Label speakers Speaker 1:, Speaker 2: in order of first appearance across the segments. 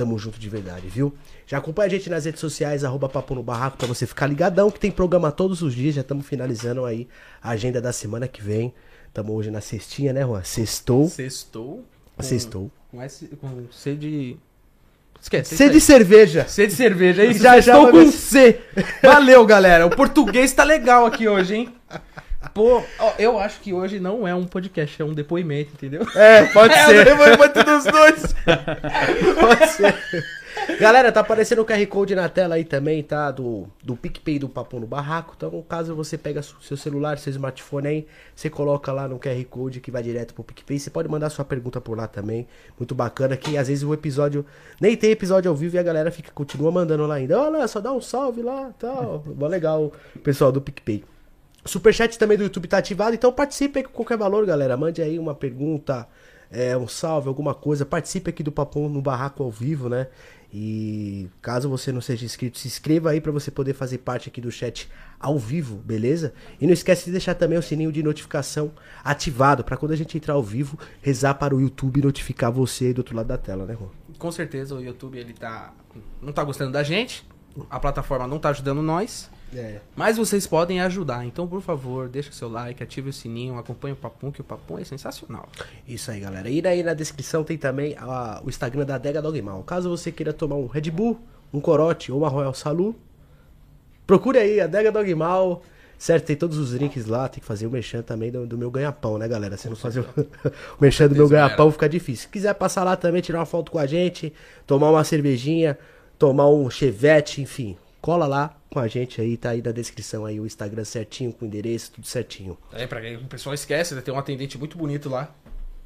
Speaker 1: Tamo junto de verdade, viu? Já acompanha a gente nas redes sociais, arroba Papo no Barraco, pra você ficar ligadão, que tem programa todos os dias. Já estamos finalizando aí a agenda da semana que vem. Tamo hoje na cestinha, né, Juan? Sextou.
Speaker 2: Sextou. com-
Speaker 1: Sextou.
Speaker 2: Com, S, com C de. Esquece.
Speaker 1: C de cerveja.
Speaker 2: C de cerveja, é isso?
Speaker 1: Já, já
Speaker 2: Estou com. C. Valeu, galera. O português tá legal aqui hoje, hein? Pô, eu acho que hoje não é um podcast, é um depoimento, entendeu?
Speaker 1: É, pode
Speaker 2: É,
Speaker 1: ser.
Speaker 2: o depoimento dos dois.
Speaker 1: Pode ser. Galera, tá aparecendo o QR Code na tela aí também, tá? Do, do PicPay do Papo no Barraco. Então, caso você pega seu celular, seu smartphone aí, você coloca lá no QR Code que vai direto pro PicPay. Você pode mandar sua pergunta por lá também. Muito bacana que às vezes o episódio. Nem tem episódio ao vivo e a galera fica, continua mandando lá ainda. Olha, só dá um salve lá tal. Legal o pessoal do PicPay. Superchat também do YouTube tá ativado, então participe aí com qualquer valor, galera. Mande aí uma pergunta, é, um salve, alguma coisa. Participe aqui do Papão no Barraco ao vivo, né? E caso você não seja inscrito, se inscreva aí pra você poder fazer parte aqui do chat ao vivo, beleza? E não esquece de deixar também o sininho de notificação ativado pra quando a gente entrar ao vivo, rezar para o YouTube notificar você do outro lado da tela, né, Juan?
Speaker 2: Com certeza o YouTube ele tá. Não tá gostando da gente. A plataforma não tá ajudando nós.
Speaker 1: É.
Speaker 2: Mas vocês podem ajudar. Então, por favor, deixa o seu like, ative o sininho, acompanhe o Papum, que o Papum é sensacional.
Speaker 1: Isso aí, galera. E daí na descrição tem também a- o Instagram da Adega Dogmal. Caso você queira tomar um Red Bull, um corote ou uma Royal Salu, procure aí, Adega Dogmal. Certo, tem todos os links lá, tem que fazer o merchan também do, do meu ganha-pão, né, galera? Se não fazer o, o merchan do meu ganha-pão, fica difícil. Se quiser passar lá também, tirar uma foto com a gente, tomar uma cervejinha, tomar um chevette, enfim, cola lá com a gente aí, tá aí na descrição aí o Instagram certinho, com o endereço, tudo certinho.
Speaker 2: É, pra que o pessoal esquece, né? tem um atendente muito bonito lá.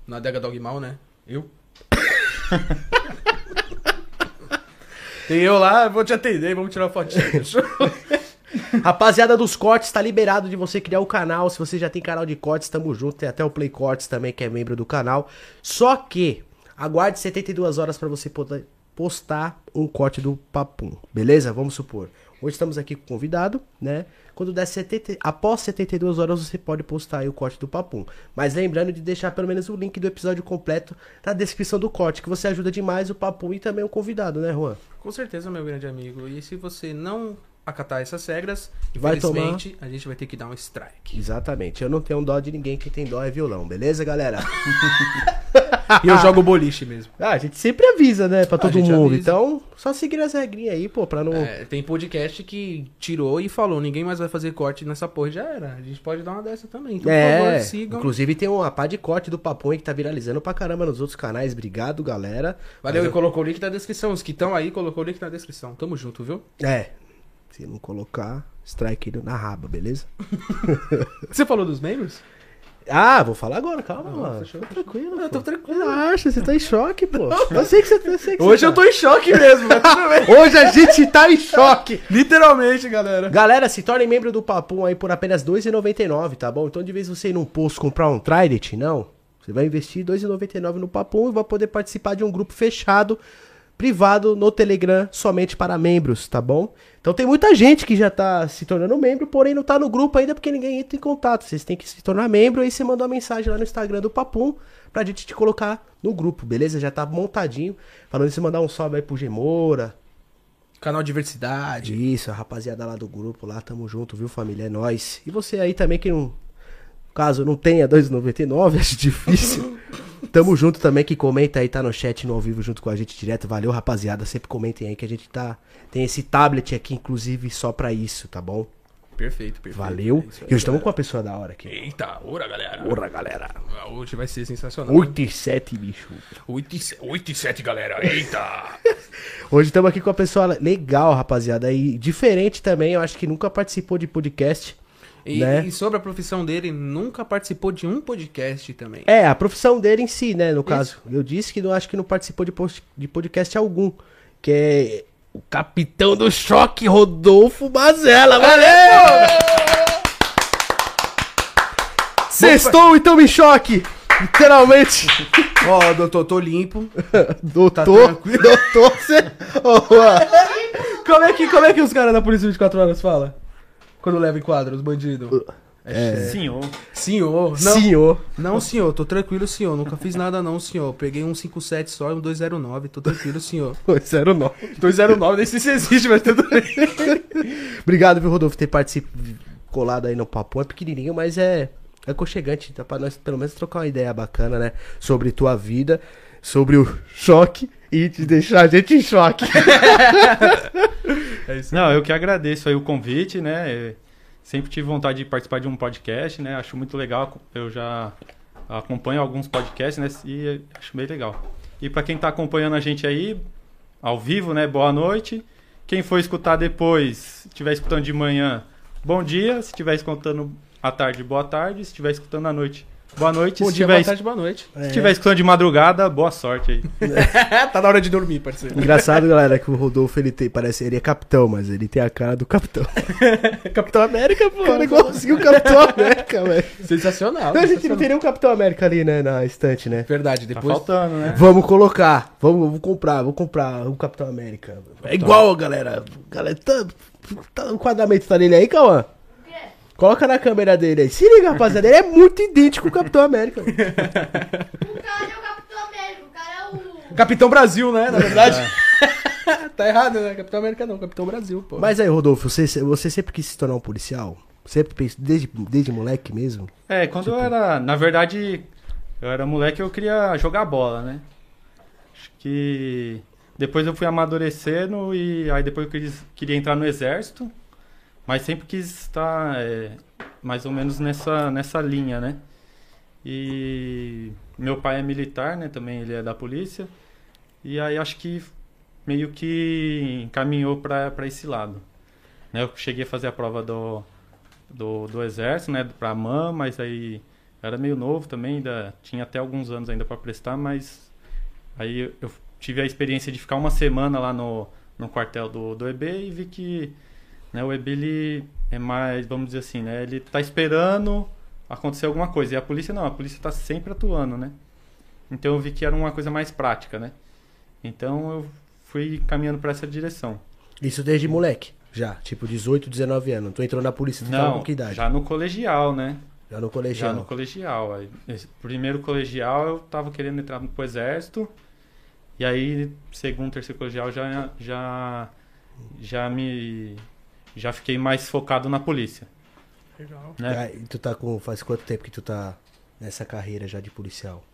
Speaker 2: Na Adega Dog Mal, né? Eu. tem eu lá, vou te atender, vamos tirar uma fotinha.
Speaker 1: Rapaziada dos cortes, tá liberado de você criar o canal. Se você já tem canal de cortes, tamo junto. Tem até o Play Cortes também, que é membro do canal. Só que aguarde 72 horas pra você poder postar um corte do Papum, beleza? Vamos supor. Hoje estamos aqui com o convidado, né? Quando der 70, após 72 horas você pode postar aí o corte do Papum. Mas lembrando de deixar pelo menos o link do episódio completo na descrição do corte, que você ajuda demais o Papum e também o convidado, né, Juan?
Speaker 2: Com certeza, meu grande amigo. E se você não acatar essas regras,
Speaker 1: Vai
Speaker 2: infelizmente, a gente vai ter que dar um strike.
Speaker 1: Exatamente. Eu não tenho dó de ninguém, quem tem dó é violão, beleza, galera?
Speaker 2: E eu jogo boliche mesmo.
Speaker 1: Ah, a gente sempre avisa, né, pra todo mundo.
Speaker 2: avisa.
Speaker 1: Então, só seguir as regrinhas aí, pô, pra não.
Speaker 2: É, tem podcast que tirou e falou, ninguém mais vai fazer corte nessa porra. Já era. A gente pode dar uma dessa também. Então, por
Speaker 1: É,
Speaker 2: favor, sigam.
Speaker 1: inclusive tem uma pá de corte do aí que tá viralizando pra caramba nos outros canais. Obrigado, galera.
Speaker 2: Valeu,
Speaker 1: Mas
Speaker 2: e colocou o link na descrição. Os que estão aí, colocou o link na descrição. Tamo junto, viu?
Speaker 1: É, se não colocar, strike na raba, beleza?
Speaker 2: Você falou dos membros?
Speaker 1: Ah, vou falar agora, calma,
Speaker 2: Não,
Speaker 1: mano.
Speaker 2: fechou,
Speaker 1: tranquilo.
Speaker 2: Eu tô tranquilo.
Speaker 1: Relaxa, você tá em choque, pô. Eu sei que você, eu sei que
Speaker 2: Hoje
Speaker 1: você
Speaker 2: eu tô em choque mesmo, mas tudo bem.
Speaker 1: tá. Hoje a gente tá em choque.
Speaker 2: Literalmente, galera.
Speaker 1: Galera, se tornem membro do Papum aí por apenas R$ 2,99, tá bom? Então, de vez você ir num posto comprar um Trident, não. Você vai investir R$ 2,99 no Papum e vai poder participar de um grupo fechado, privado, no Telegram, somente para membros, tá bom? Então, tem muita gente que já tá se tornando membro, porém não tá no grupo ainda porque ninguém entra em contato. Vocês têm que se tornar membro e você mandou uma mensagem lá no Instagram do Papum pra gente te colocar no grupo, beleza? Já tá montadinho. Falando isso, mandar um salve aí pro Gemoura,
Speaker 2: Canal Diversidade.
Speaker 1: isso, a rapaziada lá do grupo, lá tamo junto, viu, família? É nóis. E você aí também que não. Caso não tenha 2,99, acho difícil. Tamo junto também, que comenta aí, tá no chat no ao vivo junto com a gente direto. Valeu, rapaziada. Sempre comentem aí que a gente tá. Tem esse tablet aqui, inclusive, só pra isso, tá bom?
Speaker 2: Perfeito, perfeito.
Speaker 1: Valeu.
Speaker 2: É aí,
Speaker 1: e hoje estamos com uma pessoa da hora aqui.
Speaker 2: Eita, ora, galera.
Speaker 1: Porra, galera.
Speaker 2: Hoje vai ser sensacional.
Speaker 1: 8 e 7, bicho.
Speaker 2: 8 e, 7, 8 e 7, galera. Eita.
Speaker 1: Hoje estamos aqui com uma pessoa legal, rapaziada. E diferente também, eu acho que nunca participou de podcast.
Speaker 2: E,
Speaker 1: Né?
Speaker 2: e sobre a profissão dele, nunca participou de um podcast também.
Speaker 1: É, a profissão dele em si, né, no caso. Eu disse que não acho que não participou de, post- de podcast algum. Que é o capitão do choque, Rodolfo Mazella. Valeu! Sextou, então me choque! Literalmente.
Speaker 2: Ó, doutor, tô limpo.
Speaker 1: Doutor,
Speaker 2: tranquilo?
Speaker 1: doutor, você... Juan,
Speaker 2: Como é que, como é que os caras da Polícia 24 Horas falam? Quando leva em quadro, os bandidos. É.
Speaker 3: Senhor.
Speaker 2: Senhor. Não,
Speaker 1: Senhor.
Speaker 2: não, senhor. Tô tranquilo, senhor. Nunca fiz nada, não, senhor. Peguei um 57 só e um 209. Tô tranquilo, senhor.
Speaker 1: 209.
Speaker 2: 209, nem sei se existe, mas tudo bem.
Speaker 1: Obrigado, viu, Rodolfo, por ter participado, colado aí no papo. É pequenininho, mas é, é aconchegante. Dá pra nós, pelo menos, trocar uma ideia bacana, né? Sobre tua vida, sobre o choque e te deixar a gente em choque.
Speaker 2: É isso
Speaker 3: Não, eu que agradeço aí o convite, né? Eu sempre tive vontade de participar de um podcast, né? Acho muito legal. Eu já acompanho alguns podcasts, né? E acho bem legal. E para quem tá acompanhando a gente aí, ao vivo, né? Boa noite. Quem for escutar depois, se estiver escutando de manhã, bom dia. Se estiver escutando à tarde, boa tarde. Se estiver escutando à noite, boa noite.
Speaker 2: Bom
Speaker 3: se
Speaker 2: dia,
Speaker 3: estiver
Speaker 2: boa tarde, boa noite.
Speaker 3: se estiver escutando de madrugada, boa sorte aí.
Speaker 2: tá na hora de dormir, parceiro.
Speaker 1: Engraçado, galera, que o Rodolfo, ele tem, parece, ele é capitão, mas ele tem a cara do capitão. Capitão América, pô. Cara, igualzinho o Capitão América, velho.
Speaker 2: Sensacional.
Speaker 1: A gente não tem nenhum Capitão América ali, né, na estante, né?
Speaker 2: Verdade,
Speaker 3: Tá
Speaker 2: depois.
Speaker 3: faltando, né?
Speaker 1: Vamos colocar, vamos, vamos comprar, vou comprar o Capitão América. É igual, galera. Galera, tá, tá, o enquadramento tá nele aí, Cauã? Coloca na câmera dele aí. Se liga, rapaziada, ele é muito idêntico com o Capitão América.
Speaker 4: O cara é o Capitão América, o cara é o.
Speaker 2: Capitão Brasil, né? Na verdade. tá errado, né? Capitão América não, Capitão Brasil, pô.
Speaker 1: Mas aí, Rodolfo, você, você sempre quis se tornar um policial? Sempre pensou, desde, desde moleque mesmo?
Speaker 3: É, quando eu era. Na verdade, eu era moleque eu queria jogar bola, né? Acho que. Depois eu fui amadurecendo e aí depois eu quis- queria entrar no exército, mas sempre quis estar é, mais ou menos nessa, nessa linha, né? E meu pai é militar, né? Também ele é da polícia. E aí acho que meio que encaminhou para esse lado. Né? Eu cheguei a fazer a prova do, do, do exército, né, pra MAN, mas aí era meio novo também, ainda tinha até alguns anos ainda para prestar, mas aí eu tive a experiência de ficar uma semana lá no, no quartel do, do EB e vi que né, o EB ele é mais, vamos dizer assim, né, ele tá esperando acontecer alguma coisa, e a polícia não, a polícia tá sempre atuando, né? Então eu vi que era uma coisa mais prática, né? Então eu fui caminhando para essa direção.
Speaker 1: Isso desde moleque, já, tipo 18, 19 anos. Tu entrou na polícia, tu
Speaker 3: Não,
Speaker 1: com que idade?
Speaker 3: já no colegial, né?
Speaker 1: Já no
Speaker 3: Já
Speaker 1: colegial.
Speaker 3: no colegial. Aí, primeiro colegial eu tava querendo entrar pro exército. E aí, segundo, terceiro colegial, já, já, já me. Já fiquei mais focado na polícia.
Speaker 2: Legal.
Speaker 3: Né?
Speaker 1: Ah, e tu tá com. Faz quanto tempo que tu tá nessa carreira já de policial?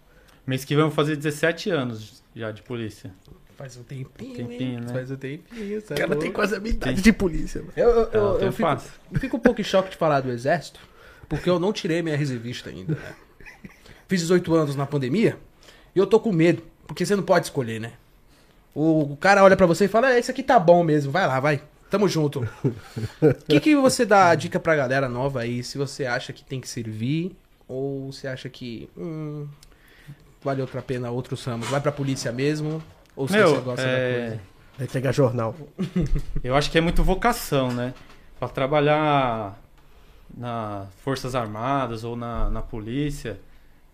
Speaker 3: Mês que vem eu vou fazer 17 anos já de polícia.
Speaker 2: Faz um tempinho,
Speaker 3: Tempinho,
Speaker 2: hein?
Speaker 3: né?
Speaker 2: Faz um tempinho,
Speaker 1: O cara tem quase a minha idade de polícia, mano.
Speaker 2: Eu, eu,
Speaker 3: Eu,
Speaker 2: eu, eu
Speaker 3: eu
Speaker 2: fico, fico um pouco em choque de falar do exército, porque eu não tirei minha reservista ainda, né? Fiz 18 anos na pandemia e eu tô com medo, porque você não pode escolher, né? O, o cara olha pra você e fala, é, esse aqui tá bom mesmo, vai lá, vai. Tamo junto. O que, que você dá a dica pra galera nova aí, se você acha que tem que servir, ou você acha que hum, vale outra pena outros ramos? Vai pra polícia mesmo, ou se
Speaker 3: Meu,
Speaker 2: você gosta da
Speaker 3: é,
Speaker 2: coisa?
Speaker 1: Vai entregar jornal.
Speaker 3: eu acho que é muito vocação, né? Pra trabalhar na Forças Armadas ou na, na polícia,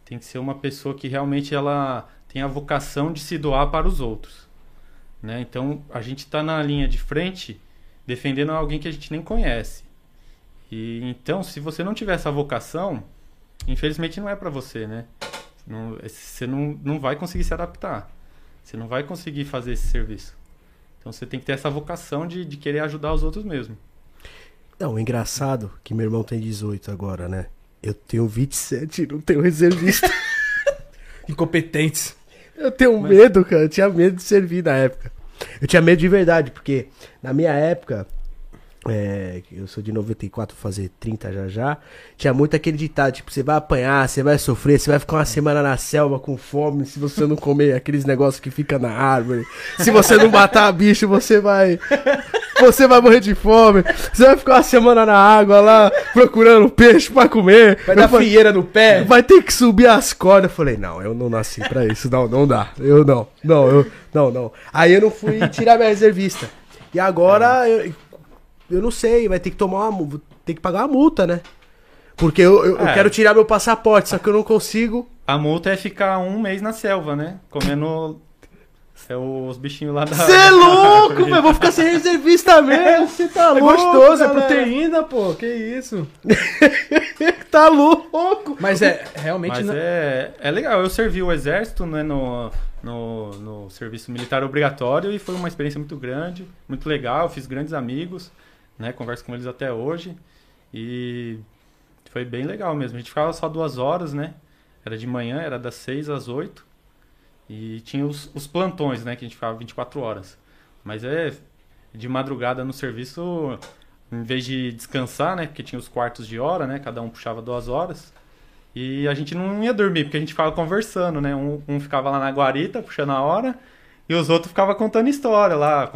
Speaker 3: tem que ser uma pessoa que realmente ela tem a vocação de se doar para os outros. Né? Então, a gente está na linha de frente defendendo alguém que a gente nem conhece. E então, se você não tiver essa vocação, infelizmente não é para você, né? Não- você não, não vai conseguir se adaptar. Você não vai conseguir fazer esse serviço. Então, você tem que ter essa vocação de, de querer ajudar os outros mesmo.
Speaker 1: Não, o engraçado é que meu irmão tem 18 agora, né? Eu tenho 27 e não tenho reservista.
Speaker 2: Incompetentes.
Speaker 1: Eu tenho medo, cara. Eu tinha medo de servir na época. Eu tinha medo de verdade, porque na minha época, é, eu sou de 94, vou fazer 30 já já, tinha muito aquele ditado, tipo, você vai apanhar, você vai sofrer, você vai ficar uma semana na selva com fome, se você não comer aqueles negócios que fica na árvore, se você não matar bicho, você vai... Você vai morrer de fome, você vai ficar uma semana na água lá, procurando peixe pra comer.
Speaker 2: Vai
Speaker 1: Eu
Speaker 2: dar
Speaker 1: falei,
Speaker 2: frieira no pé.
Speaker 1: Vai ter que subir as cordas. Eu falei, não, eu não nasci pra isso. Não, não dá. Eu não. Não, eu. Não, não. Aí eu não fui tirar minha reservista. E agora eu, eu não sei, vai ter que tomar uma. ter que pagar uma multa, né? Porque eu, eu, eu
Speaker 3: É.
Speaker 1: quero tirar meu passaporte, só que eu não consigo.
Speaker 3: A multa é ficar um mês na selva, né? Comendo é, os bichinhos lá da.
Speaker 1: Você é louco, velho. Vou ficar sem reservista mesmo. Você tá
Speaker 2: É
Speaker 1: louco.
Speaker 2: gostoso, é
Speaker 1: galera.
Speaker 2: proteína, pô. Que isso?
Speaker 1: tá louco.
Speaker 2: Mas é, realmente...
Speaker 3: Mas
Speaker 2: não-
Speaker 3: é, é legal. Eu servi o exército né, no, no, no serviço militar obrigatório e foi uma experiência muito grande, muito legal. Fiz grandes amigos, né? Converso com eles até hoje. E foi bem legal mesmo. A gente ficava só duas horas, né? Era de manhã, era das seis às oito. E tinha os, os plantões, né? Que a gente ficava 24 horas. Mas é de madrugada no serviço, em vez de descansar, né? Porque tinha os quartos de hora, né? Cada um puxava duas horas. E a gente não ia dormir, porque a gente ficava conversando, né? Um, um ficava lá na guarita, puxando a hora, e os outros ficavam contando história lá,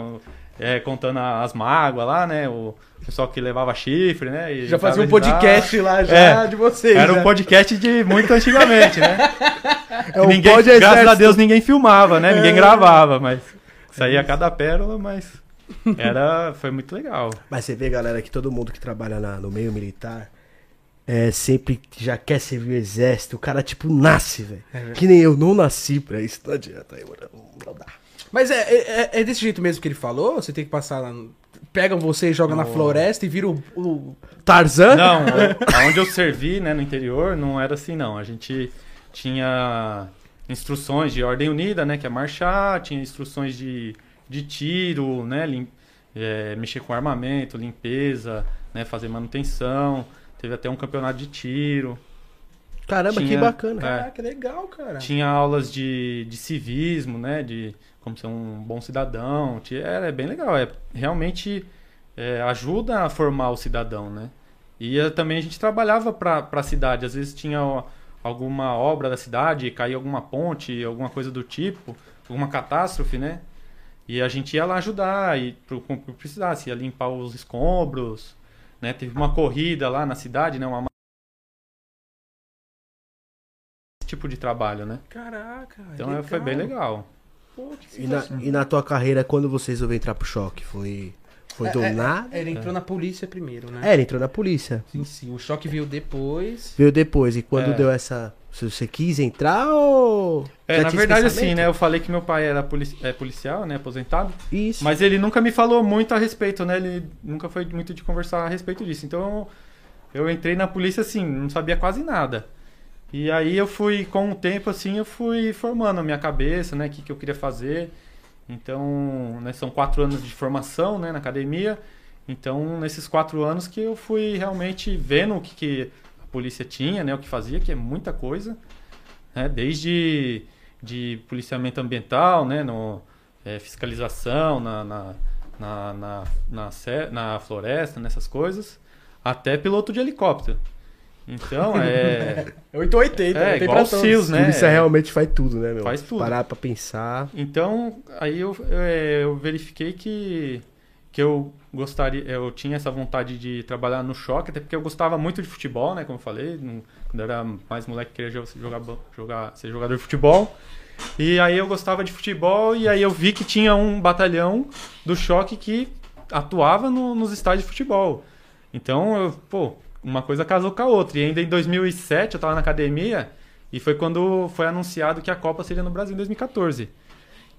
Speaker 3: é, contando as mágoas lá, né? O pessoal que levava chifre, né? E
Speaker 2: Já fazia um podcast lá já
Speaker 3: É,
Speaker 2: de vocês,
Speaker 3: Era um
Speaker 2: né?
Speaker 3: podcast de muito antigamente, né?
Speaker 1: É o
Speaker 3: ninguém, graças a. Deus ninguém filmava, né?
Speaker 2: É.
Speaker 3: Ninguém gravava, mas saía cada pérola, mas era, foi muito legal.
Speaker 1: Mas você vê, galera, que todo mundo que trabalha na- no meio militar é sempre já quer servir o exército. O cara, tipo, nasce, velho.
Speaker 2: É
Speaker 1: que nem eu, não nasci pra isso. Não adianta, aí, mano. Não dá.
Speaker 2: Mas é, é, é desse jeito mesmo que ele falou? Você tem que passar lá... no- Pegam você e jogam na floresta e vira o... o-
Speaker 1: Tarzan?
Speaker 3: Não, o- onde eu servi, né, no interior, não era assim, não. A gente tinha instruções de ordem unida, né, que é marchar, tinha instruções de, de tiro, né, lim- é, mexer com armamento, limpeza, né, fazer manutenção. Teve até um campeonato de tiro.
Speaker 1: Caramba, que
Speaker 3: Tinha-
Speaker 1: bacana.
Speaker 3: É.
Speaker 2: Caraca, legal, cara.
Speaker 3: Tinha aulas de, de civismo, né? De como ser um bom cidadão. Tinha- É, é bem legal. É, realmente é, ajuda a formar o cidadão, né? E eh, também a gente trabalhava para a cidade. Às vezes tinha ó, alguma obra da cidade, caía alguma ponte, alguma coisa do tipo, alguma catástrofe, né? E a gente ia lá ajudar, e pro, pro que precisasse, ia limpar os escombros, né? Teve uma corrida lá na cidade, né? Uma tipo de trabalho, né?
Speaker 2: Caraca,
Speaker 3: Então
Speaker 2: legal.
Speaker 3: é, foi bem legal.
Speaker 2: Pô, que
Speaker 1: E na, e na tua carreira, quando você resolveu entrar pro choque? Foi, foi do
Speaker 2: É, é,
Speaker 1: nada?
Speaker 2: é, Ele entrou na polícia primeiro, né?
Speaker 1: É, ele entrou na polícia.
Speaker 2: Sim, sim. O choque veio depois.
Speaker 1: Veio depois. E quando
Speaker 3: É.
Speaker 1: deu essa. Se você quis entrar ou.
Speaker 3: É,
Speaker 1: já
Speaker 3: na verdade, assim, né? Eu falei que meu pai era polici- é, policial, né? Aposentado.
Speaker 1: Isso.
Speaker 3: Mas ele nunca me falou muito a respeito, né? Ele nunca foi muito de conversar a respeito disso. Então eu entrei na polícia assim, não sabia quase nada. E aí eu fui, com o tempo, assim, eu fui formando a minha cabeça, né? O que, que eu queria fazer. Então, né, são quatro anos de formação, né? Na academia. Então, nesses quatro anos que eu fui realmente vendo o que, que a polícia tinha, né? O que fazia, que é muita coisa. Né, desde de policiamento ambiental, né? No, é, fiscalização na, na, na, na, na, na floresta, nessas coisas. Até piloto de helicóptero. Então, é...
Speaker 2: É 880,
Speaker 3: É,
Speaker 2: não tem
Speaker 3: igual
Speaker 2: pra
Speaker 3: os
Speaker 2: todos.
Speaker 3: Seals, né?
Speaker 1: polícia realmente faz tudo, né, meu?
Speaker 3: Faz tudo.
Speaker 1: Parar pra pensar.
Speaker 3: Então, aí eu, é, eu verifiquei que, que eu gostaria, eu tinha essa vontade de trabalhar no choque, até porque eu gostava muito de futebol, né? Como eu falei, no- quando eu era mais moleque, queria jo- jogar, jogar, ser jogador de futebol. E aí eu gostava de futebol, e aí eu vi que tinha um batalhão do choque que atuava no- nos estádios de futebol. Então, eu, pô, uma coisa casou com a outra. E ainda em 2007 eu tava na academia, e foi quando foi anunciado que a Copa seria no Brasil em 2014.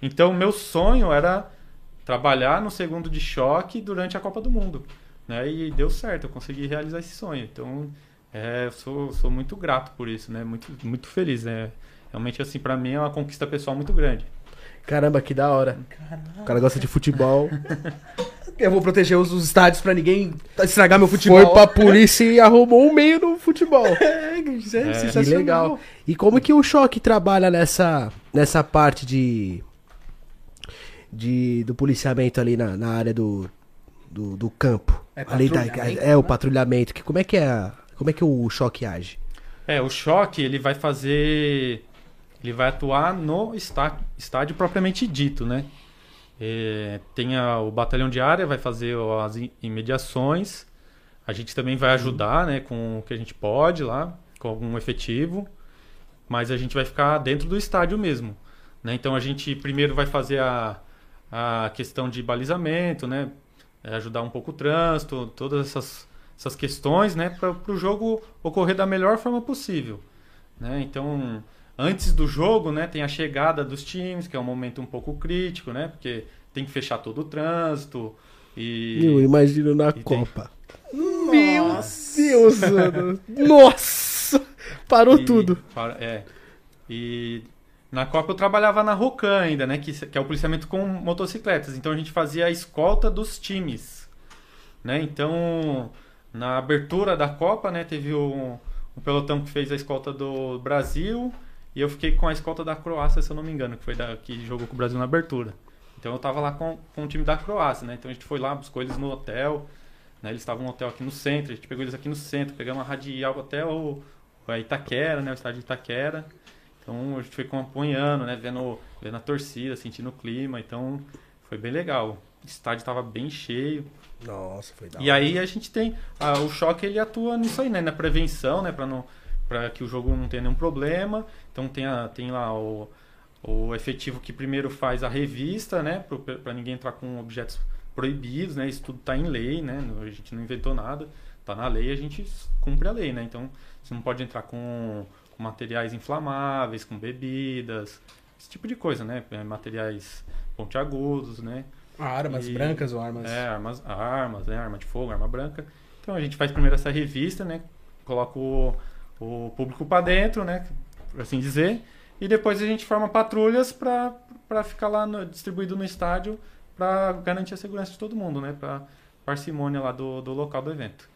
Speaker 3: Então, meu sonho era trabalhar no segundo de choque durante a Copa do Mundo. Né? E deu certo, eu consegui realizar esse sonho. Então, é, eu sou, sou muito grato por isso, né? Muito, muito feliz, né? Realmente, assim, pra mim é uma conquista pessoal muito grande.
Speaker 1: Caramba, que da hora. O cara gosta de futebol.
Speaker 2: Eu vou proteger os, os estádios pra ninguém estragar meu futebol.
Speaker 1: Foi pra polícia e arrumou um meio no futebol.
Speaker 2: É, isso é,
Speaker 3: É.
Speaker 2: sensacional.
Speaker 1: Que legal. E como que o choque trabalha nessa, nessa parte de, de do policiamento ali na, na área do, do, do campo?
Speaker 2: É
Speaker 1: ali da,
Speaker 2: patrulhamento,
Speaker 1: é o
Speaker 2: né?
Speaker 1: patrulhamento. Que, como é que é como é que o choque age?
Speaker 3: É, o choque, ele vai fazer... Ele vai atuar no está- estádio propriamente dito, né? É, tem a- o batalhão de área, vai fazer as imediações. A gente também vai ajudar, né, com o que a gente pode lá, com algum efetivo. Mas a gente vai ficar dentro do estádio mesmo. Né? Então a gente primeiro vai fazer a, a questão de balizamento, né? É, ajudar um pouco o trânsito, todas essas, essas questões, né? Para o jogo ocorrer da melhor forma possível. Né? Então, antes do jogo, né, tem a chegada dos times, que é um momento um pouco crítico, né? Porque tem que fechar todo o trânsito e...
Speaker 1: Eu imagino na
Speaker 3: tem-
Speaker 1: Copa. Meu Deus, mano. Nossa! Parou
Speaker 3: E-
Speaker 1: tudo.
Speaker 3: para- é. E na Copa eu trabalhava na Rocan ainda, né? Que, que é o policiamento com motocicletas. Então a gente fazia a escolta dos times. Né? Então, na abertura da Copa, né, teve um, um pelotão que fez a escolta do Brasil. E eu fiquei com a escolta da Croácia, se eu não me engano, que foi da, que jogou com o Brasil na abertura. Então eu tava lá com, com o time da Croácia, né? Então a gente foi lá, buscou eles no hotel. Né? Eles estavam no hotel aqui no centro, a gente pegou eles aqui no centro, pegamos uma radial até o, a Itaquera, né? O estádio de Itaquera. Então a gente foi acompanhando, né? Vendo, vendo a torcida, sentindo o clima. Então foi bem legal. O estádio estava bem cheio.
Speaker 1: Nossa, foi da
Speaker 3: E
Speaker 1: hora.
Speaker 3: aí a gente tem. ah, o choque ele atua nisso aí, né? Na prevenção, né? Pra, não, pra que o jogo não tenha nenhum problema. Então tem, a, tem lá o, o efetivo que primeiro faz a revista, né? Pra ninguém entrar com objetos proibidos, né? Isso tudo tá em lei, né? A gente não inventou nada. Tá na lei, a gente cumpre a lei, né? Então você não pode entrar com, com materiais inflamáveis, com bebidas, esse tipo de coisa, né? É, Materiais pontiagudos, né?
Speaker 2: Armas
Speaker 3: E-
Speaker 2: brancas ou armas.
Speaker 3: É, armas, armas, né? Arma de fogo, arma branca. Então a gente faz primeiro essa revista, né? Coloca o, o público para dentro, né? Por assim dizer. E depois a gente forma patrulhas para ficar lá no- distribuído no estádio para garantir a segurança de todo mundo, né? Para parcimônia lá do, do local do evento.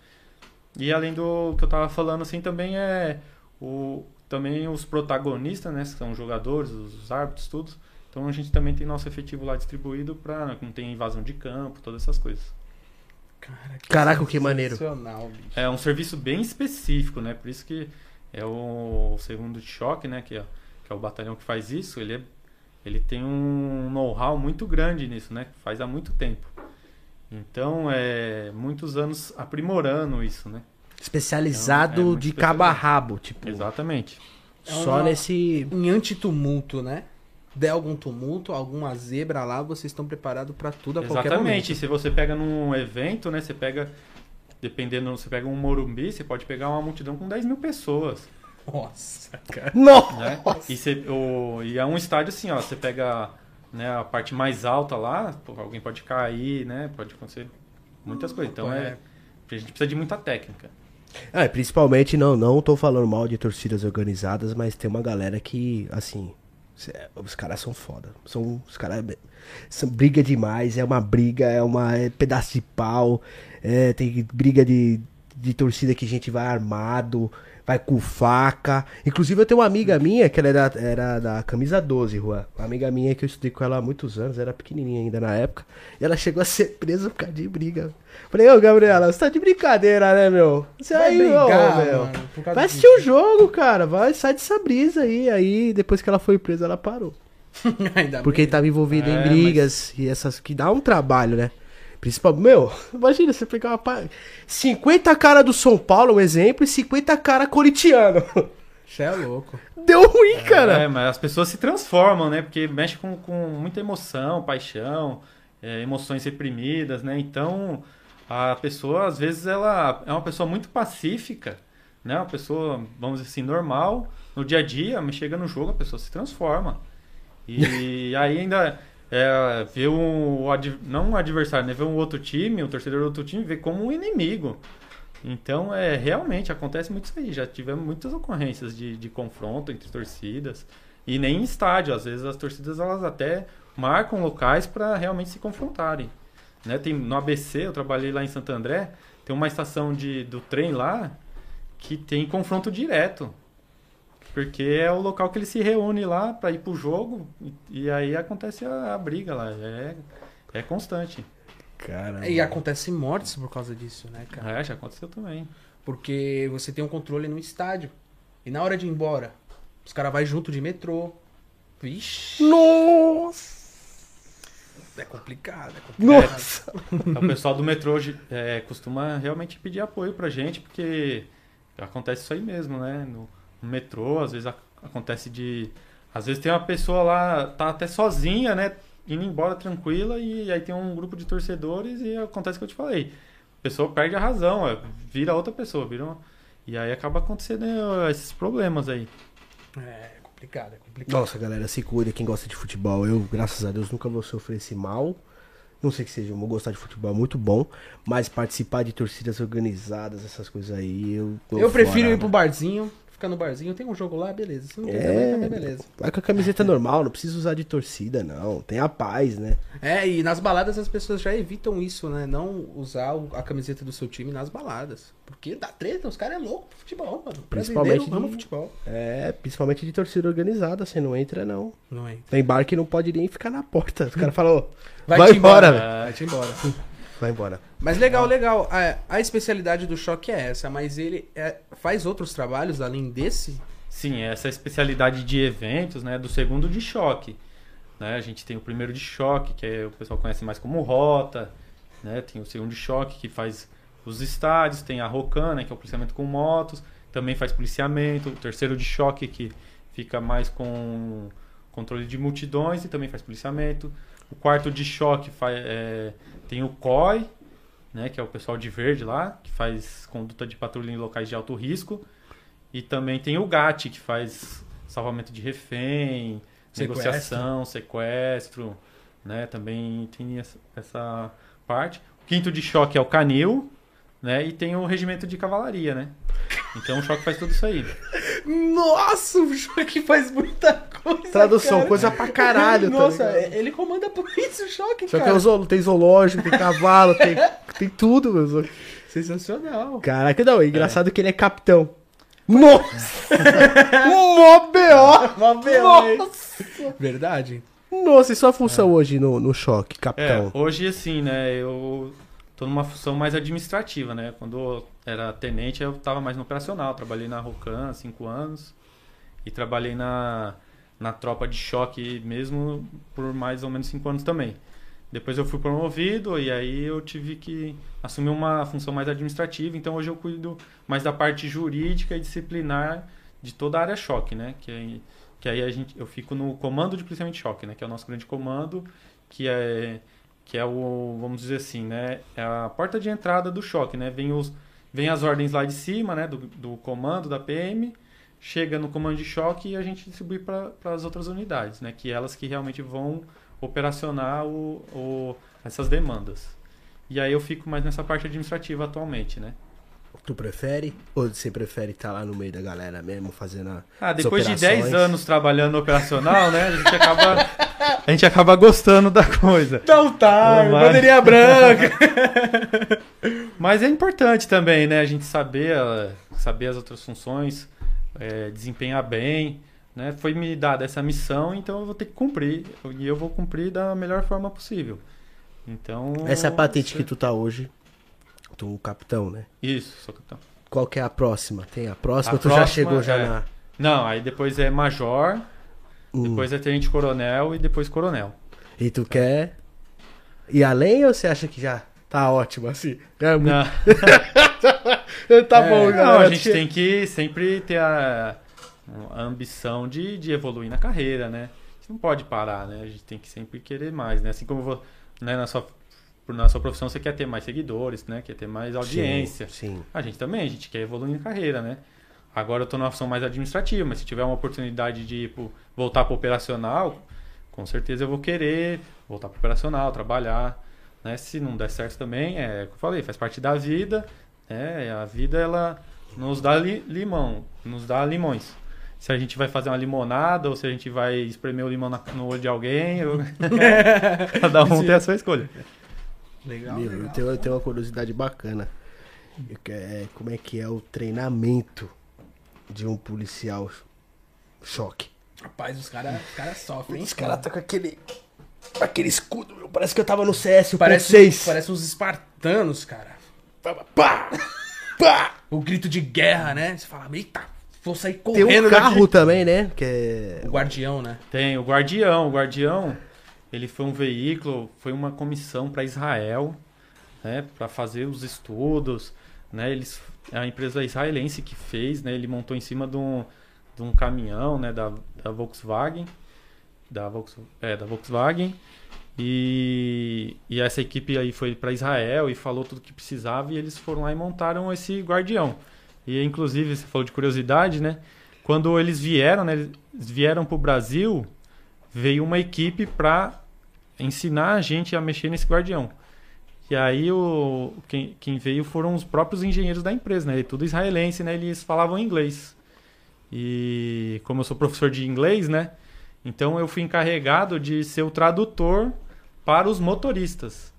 Speaker 3: E além do que eu tava falando, assim, também é o, também os protagonistas, né? Que são os jogadores, os árbitros, tudo. Então a gente também tem nosso efetivo lá distribuído para não ter invasão de campo, todas essas coisas.
Speaker 2: Cara,
Speaker 1: Caraca, que maneiro.
Speaker 2: bicho.
Speaker 3: É um serviço bem específico, né? Por isso que é o segundo de choque, né? Que é, que é o batalhão que faz isso. Ele, é, ele tem um know-how muito grande nisso, né? Faz há muito tempo. Então, é muitos anos aprimorando isso, né?
Speaker 1: Especializado
Speaker 3: É, é
Speaker 1: de cabo a rabo, tipo.
Speaker 3: Exatamente.
Speaker 1: Só
Speaker 2: É uma-
Speaker 1: nesse.
Speaker 2: Em antitumulto, né? Der algum tumulto, alguma zebra lá, vocês estão preparados pra tudo a qualquer
Speaker 3: Exatamente.
Speaker 2: momento.
Speaker 3: Se você pega num evento, né? Você pega, dependendo, você pega um Morumbi, você pode pegar uma multidão com 10 mil pessoas.
Speaker 2: Nossa, cara.
Speaker 1: Não!
Speaker 3: né? E, você, o, e é um estádio assim, ó, você pega né, a parte mais alta lá, pô, alguém pode cair, né? Pode acontecer muitas coisas. Então é, a gente precisa de muita técnica.
Speaker 1: É, principalmente, não, não tô falando mal de torcidas organizadas, mas tem uma galera que, assim, os caras são foda. São, os caras são briga demais, é uma briga, é uma é pedaço de pau, é, tem briga de, de torcida que a gente vai armado, vai com faca. Inclusive eu tenho uma amiga minha, que ela era, era da camisa 12, Juan. Uma amiga minha que eu estudei com ela há muitos anos, era pequenininha ainda na época. E ela chegou a ser presa por causa de briga. Falei, ô Gabriela, você tá de brincadeira, né, meu? Você
Speaker 2: Vai
Speaker 1: aí,
Speaker 2: brigar,
Speaker 1: ô, meu.
Speaker 2: mano,
Speaker 1: Vai assistir o jogo, cara. Vai, sai dessa brisa aí. Aí, depois que ela foi presa, ela parou. Porque
Speaker 2: bem.
Speaker 1: tava envolvida
Speaker 3: É,
Speaker 1: em brigas e essas que dá um trabalho, né? Principalmente, meu, imagina você pegar uma pa- 50 cara do São Paulo, um exemplo, e 50 cara corintiano.
Speaker 2: Você é louco.
Speaker 1: Deu ruim, cara.
Speaker 3: É, mas as pessoas se transformam, né? Porque mexe com, com muita emoção, paixão, é, emoções reprimidas, né? Então, a pessoa, às vezes, ela é uma pessoa muito pacífica, né? Uma pessoa, vamos dizer assim, normal. No dia a dia, mas chega no jogo, a pessoa se transforma. E aí ainda é, vê um, não um adversário, né? Vê um outro time, um torcedor do outro time, vê como um inimigo. Então, é, realmente acontece muito isso aí. Já tivemos muitas ocorrências de, de confronto entre torcidas. E nem em estádio. Às vezes as torcidas elas até marcam locais para realmente se confrontarem. Né? Tem, no ABC, eu trabalhei lá em Santo André, tem uma estação de, do trem lá que tem confronto direto. Porque é o local que ele se reúne lá para ir pro jogo e, e aí acontece a, a briga lá. É, é constante.
Speaker 1: Cara,
Speaker 2: E acontece mortes por causa disso, né, cara?
Speaker 3: É, já aconteceu também.
Speaker 2: Porque você tem um controle no estádio. E na hora de ir embora, os caras vão junto de metrô. Vixe,
Speaker 1: Nossa!
Speaker 2: é complicado, é complicado.
Speaker 1: Nossa!
Speaker 3: o pessoal do metrô é, costuma realmente pedir apoio pra gente, porque acontece isso aí mesmo, né? No, no metrô, às vezes ac- acontece de. Às vezes tem uma pessoa lá, tá até sozinha, né? Indo embora tranquila, e aí tem um grupo de torcedores e acontece o que eu te falei. A pessoa perde a razão, é, vira outra pessoa, vira uma- E aí acaba acontecendo eh, esses problemas aí.
Speaker 2: É complicado, é complicado.
Speaker 1: Nossa, galera, se cuida quem gosta de futebol. Eu, graças a Deus, nunca vou sofrer esse mal. Não sei que seja, eu vou gostar de futebol, é muito bom. Mas participar de torcidas organizadas, essas coisas aí, eu. tô
Speaker 2: Eu prefiro
Speaker 1: fora,
Speaker 2: ir pro
Speaker 1: mano.
Speaker 2: barzinho, ficar no barzinho, tem um jogo lá, beleza. Se não tem
Speaker 1: É.
Speaker 2: também, também beleza.
Speaker 1: Vai com a camiseta normal, não precisa usar de torcida, não. Tem a paz, né?
Speaker 2: É, e nas baladas as pessoas já evitam isso, né? Não usar a camiseta do seu time nas baladas. Porque dá treta, os caras é louco pro futebol, mano.
Speaker 1: Principalmente de-
Speaker 2: futebol.
Speaker 1: É, principalmente de torcida organizada, você não entra, não.
Speaker 2: Não é?
Speaker 1: Tem bar que não pode nem ficar na porta. Os caras falam,
Speaker 2: Vai
Speaker 1: vai,
Speaker 2: te
Speaker 1: embora,
Speaker 2: embora.
Speaker 1: velho.
Speaker 2: Vai-te embora.
Speaker 1: Vai embora.
Speaker 2: Mas legal, legal. A, a especialidade do choque é essa, mas ele é- faz outros trabalhos além desse?
Speaker 3: Sim, essa é a especialidade de eventos, né? Do segundo de choque. Né? A gente tem o primeiro de choque, que é, o pessoal conhece mais como rota. Né? Tem o segundo de choque, que faz os estádios. Tem a Rocan, né? que é o policiamento com motos. Também faz policiamento. O terceiro de choque, que fica mais com controle de multidões e também faz policiamento. O quarto de choque fa- é, tem o COI, né? que é o pessoal de verde lá, que faz conduta de patrulha em locais de alto risco. E também tem o GAT, que faz salvamento de refém,
Speaker 2: Sequestro.
Speaker 3: negociação, sequestro, né? Também tem essa, essa parte. O quinto de choque é o canil, né? E tem o regimento de cavalaria, né? Então o choque faz tudo isso aí.
Speaker 2: Nossa, o choque faz muita coisa.
Speaker 1: Tradução,
Speaker 2: cara.
Speaker 1: coisa pra caralho. tá
Speaker 2: Nossa,
Speaker 1: ligado?
Speaker 2: ele comanda por isso o choque,
Speaker 1: Só que
Speaker 2: cara.
Speaker 1: é o zoolo, tem zoológico, tem cavalo, tem, tem tudo, meu. zo-
Speaker 2: Sensacional.
Speaker 1: Caraca, não, é engraçado que ele é capitão. Nossa! Mó B.O.
Speaker 2: Uma
Speaker 1: Nossa!
Speaker 2: Verdade.
Speaker 1: Nossa, e sua função hoje no, no choque,
Speaker 3: É,
Speaker 1: capitão?
Speaker 3: hoje assim, né? Eu tô numa função mais administrativa, né? Quando eu era tenente, eu tava mais no operacional. Trabalhei na Rocan cinco anos e trabalhei na, na tropa de choque mesmo por mais ou menos cinco anos também. Depois eu fui promovido e aí eu tive que assumir uma função mais administrativa. Então hoje eu cuido mais da parte jurídica e disciplinar de toda a área choque, né? Que, aí- que aí a gente, eu fico no comando de policiamento de choque, né? Que é o nosso grande comando, que é que é o, vamos dizer assim, né? É a porta de entrada do choque, né? Vem, os, vem as ordens lá de cima, né? Do, do comando, da PM, chega no comando de choque e a gente distribui para as outras unidades, né? Que elas que realmente vão operacionar o, o, essas demandas. E aí eu fico mais nessa parte administrativa atualmente, né?
Speaker 1: Tu prefere? Ou você prefere estar lá no meio da galera mesmo, fazendo a...
Speaker 3: Ah,
Speaker 1: As
Speaker 3: depois de
Speaker 1: operações.
Speaker 3: 10 anos trabalhando no operacional, né? A gente acaba, a gente acaba gostando da coisa.
Speaker 2: Não tá,
Speaker 3: vai.
Speaker 2: bandeirinha branca.
Speaker 3: Mas é importante também, né? A gente saber, ah, saber as outras funções, eh, desempenhar bem, né? Foi me dada essa missão, então eu vou ter que cumprir. E eu vou cumprir da melhor forma possível. Então...
Speaker 1: Essa é a patente que tu tá hoje. Tu, capitão, né?
Speaker 3: Isso, sou capitão.
Speaker 1: Qual que é a próxima? Tem a próxima?
Speaker 3: A
Speaker 1: tu já
Speaker 3: próxima
Speaker 1: chegou já
Speaker 3: é-
Speaker 1: na...
Speaker 3: Não, aí depois é major,
Speaker 1: Hum.
Speaker 3: depois é tenente coronel e depois coronel.
Speaker 1: E tu quer ir além ou você acha que já tá ótimo assim? É muito...
Speaker 3: Não.
Speaker 1: tá
Speaker 2: É,
Speaker 1: bom,
Speaker 3: Não,
Speaker 1: galera.
Speaker 3: a gente tem que sempre ter a, a ambição de, de evoluir na carreira, né? A gente não pode parar, né? A gente tem que sempre querer mais, né? Assim como né, na, sua, por- na sua profissão você quer ter mais seguidores, né? Quer ter mais audiência.
Speaker 1: Sim, sim.
Speaker 3: A gente também, a gente quer evoluir na carreira, né? Agora eu tô numa função mais administrativa, mas se tiver uma oportunidade de tipo, voltar para operacional, com certeza eu vou querer voltar para operacional, trabalhar, né? Se não der certo também, é o que eu falei, faz parte da vida, né? A vida ela nos dá li- limão, nos dá limões. Se a gente vai fazer uma limonada ou se a gente vai espremer o limão na- no olho de alguém, eu- cada um tem a sua escolha.
Speaker 2: Legal,
Speaker 1: Meu, eu
Speaker 2: legal.
Speaker 1: tenho, eu tenho uma curiosidade bacana. Eu que- é, como é que é o treinamento de um policial choque?
Speaker 2: Rapaz, os caras os cara sofrem.
Speaker 1: Os caras tá com aquele. Aquele escudo, meu. Parece que eu tava no CS, o
Speaker 2: Parece,
Speaker 1: 6.
Speaker 2: parece uns espartanos, cara.
Speaker 1: Pá! Pá!
Speaker 2: O grito de guerra, né? Você fala, eita, vou sair
Speaker 1: Tem
Speaker 2: correndo
Speaker 1: um carro
Speaker 2: daqui.
Speaker 1: também, né? Que é.
Speaker 2: O guardião, né?
Speaker 3: Tem o Guardião. O Guardião, ele foi um veículo, foi uma comissão para Israel, né, para fazer os estudos, né? Eles, a empresa israelense que fez, né? Ele montou em cima de um, de um caminhão, né, da, da Volkswagen, da, Volks, é, da Volkswagen. E, e essa equipe aí foi para Israel e falou tudo que precisava e eles foram lá e montaram esse Guardião. E inclusive, você falou de curiosidade, né? Quando eles vieram, né, eles vieram para o Brasil, veio uma equipe para ensinar a gente a mexer nesse guardião. E aí o, quem, quem veio foram os próprios engenheiros da empresa, né? Tudo israelense, né? Eles falavam inglês. E como eu sou professor de inglês, né? Então eu fui encarregado de ser o tradutor para os motoristas.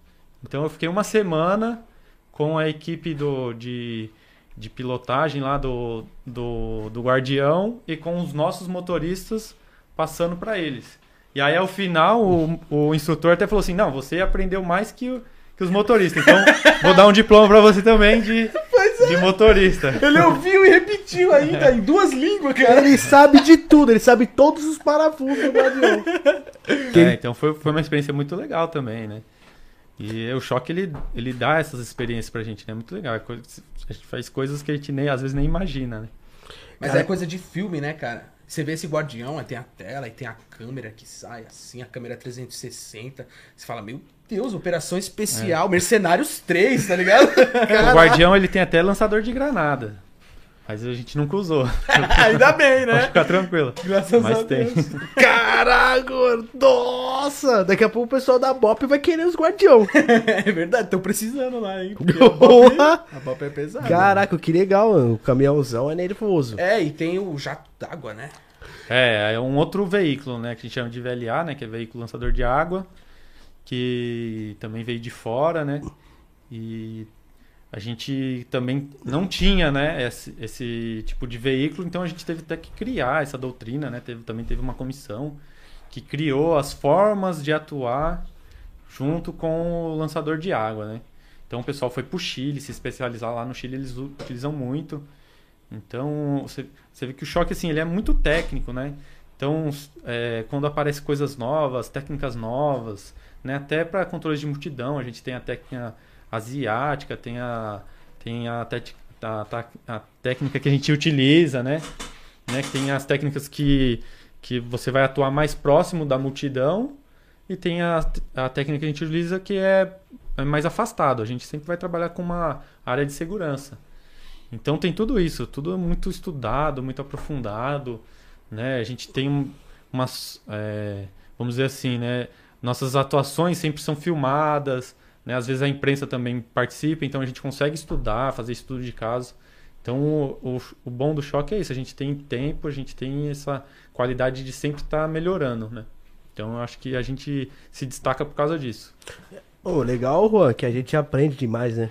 Speaker 3: Então eu fiquei uma semana com a equipe do, de, de pilotagem lá do, do, do Guardião e com os nossos motoristas passando para eles. E aí ao final o, o instrutor até falou assim: não, você aprendeu mais que, o- que os motoristas. Então vou dar um diploma para você também de, de motorista.
Speaker 2: Ele ouviu e repetiu ainda em duas línguas, cara.
Speaker 1: Ele sabe de tudo, ele sabe todos os parafusos do guardião.
Speaker 3: É, então foi, foi uma experiência muito legal também, né? E o choque ele, ele dá essas experiências pra gente, né? Muito legal. É A gente faz coisas que a gente nem, às vezes nem imagina, né?
Speaker 2: Mas
Speaker 1: Cara-
Speaker 2: é coisa de filme, né, cara? Você vê esse guardião, aí tem a tela, aí tem a câmera que sai assim, a câmera 360. Você fala, meu Deus, operação especial, Mercenários 3, tá ligado?
Speaker 3: O Guardião ele tem até lançador de granada. Mas a gente nunca usou.
Speaker 2: Ainda bem,
Speaker 3: Pode
Speaker 2: né?
Speaker 3: ficar tranquilo.
Speaker 2: Graças
Speaker 3: Mas
Speaker 2: a
Speaker 3: tem.
Speaker 2: Deus.
Speaker 1: Caraca, mano, nossa! Daqui a pouco o pessoal da Bop vai querer os guardião.
Speaker 2: É verdade, estão precisando lá, hein? Porque a Bop-
Speaker 1: Porra!
Speaker 2: a Bop é pesada.
Speaker 1: Caraca, que legal, mano. O caminhãozão é nervoso.
Speaker 2: É, e tem o jato d'água, né?
Speaker 3: É, é um outro veículo, né? Que a gente chama de VLA, né? Que é veículo lançador de água. Que também veio de fora, né? E a gente também não tinha, né? Esse, esse tipo de veículo. Então a gente teve até que criar essa doutrina, né? Teve, também teve uma comissão que criou as formas de atuar junto com o lançador de água, né? Então o pessoal foi pro Chile, se especializar lá no Chile, eles utilizam muito. Então você, você vê que o choque assim, ele é muito técnico, né? Então, é, quando aparecem coisas novas, técnicas novas, né? Até para controles de multidão, a gente tem a técnica asiática, tem a tem a, a, a técnica que a gente utiliza, né? né? Tem as técnicas que que você vai atuar mais próximo da multidão e tem a, a técnica que a gente utiliza que é, é mais afastado. A gente sempre vai trabalhar com uma área de segurança. Então tem tudo isso, tudo muito estudado, muito aprofundado, né? A gente tem um- umas, é, vamos dizer assim, né? Nossas atuações sempre são filmadas, né? Às vezes a imprensa também participa, então a gente consegue estudar, fazer estudo de caso. Então o, o, o bom do choque é isso, a gente tem tempo, a gente tem essa qualidade de sempre estar melhorando, né? Então eu acho que a gente se destaca por causa disso.
Speaker 1: Ô, legal, Juan, que a gente aprende demais, né?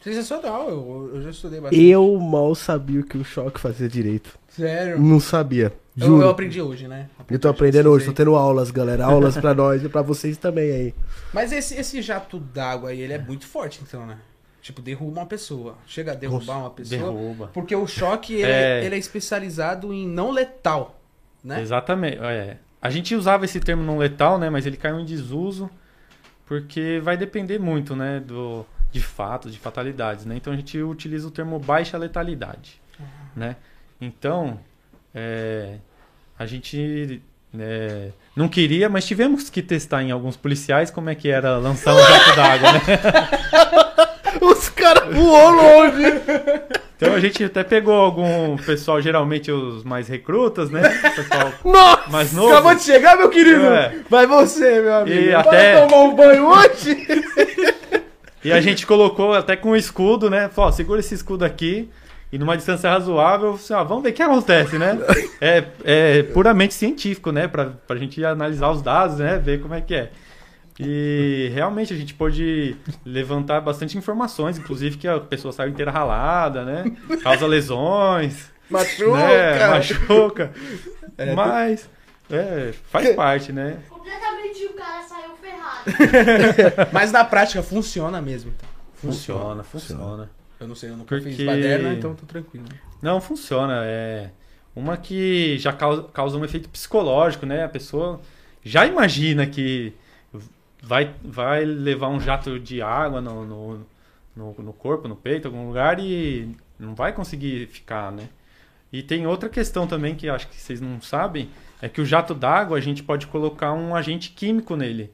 Speaker 2: Sensacional, eu, eu já estudei bastante.
Speaker 1: Eu mal sabia o que o choque fazia direito.
Speaker 2: Sério.
Speaker 1: Não sabia.
Speaker 2: Eu,
Speaker 1: Juro.
Speaker 2: eu
Speaker 1: Eu,
Speaker 2: aprendi hoje, né?
Speaker 1: tô aprendendo hoje, tô tendo aulas, galera. Aulas pra nós e pra vocês também aí.
Speaker 2: Mas esse, esse jato d'água aí, ele é muito forte, então, né? Tipo, derruba uma pessoa. Chega a derrubar uma pessoa.
Speaker 3: Derruba.
Speaker 2: Porque o choque, ele é...
Speaker 3: É.
Speaker 2: ele é especializado em não letal, né?
Speaker 3: Exatamente. É. A gente usava esse termo não letal, né? Mas ele caiu em desuso porque vai depender muito, né? Do, de fatos, de fatalidades, né? Então a gente utiliza o termo baixa letalidade, né? Então, é, a gente é, não queria, mas tivemos que testar em alguns policiais como é que era lançar um jato d'água, né?
Speaker 1: Os caras voou longe.
Speaker 3: Então a gente até pegou algum pessoal, geralmente os mais recrutas, né? Pessoal
Speaker 1: Nossa!
Speaker 3: mais novo.
Speaker 2: Acabou de chegar, meu querido!
Speaker 3: É.
Speaker 2: Vai você, meu amigo.
Speaker 3: E
Speaker 2: Vai
Speaker 3: até-
Speaker 2: tomar um banho hoje?
Speaker 3: E a gente colocou até com um escudo, né? Falou, segura esse escudo aqui. E numa distância razoável, assim, ó, vamos ver o que acontece, né? É, é puramente científico, né? Pra, pra gente analisar os dados, né? Ver como é que é. E realmente a gente pôde levantar bastante informações, inclusive que a pessoa saiu inteira ralada, né? Causa lesões,
Speaker 2: Machuca!
Speaker 3: né? Machuca.
Speaker 2: É,
Speaker 3: Mas é, faz parte, né?
Speaker 4: Completamente o cara saiu ferrado.
Speaker 2: Mas na prática funciona mesmo, então.
Speaker 3: Funciona, funciona.
Speaker 2: Eu não sei, eu nunca fiz
Speaker 3: Porque-
Speaker 2: baderna, então tô tranquilo.
Speaker 3: Não, funciona. É uma que já causa, causa um efeito psicológico, né? A pessoa já imagina que vai, vai levar um jato de água no, no, no, no corpo, no peito, algum lugar e não vai conseguir ficar, né? E tem outra questão também que acho que vocês não sabem, é que o jato d'água a gente pode colocar um agente químico nele,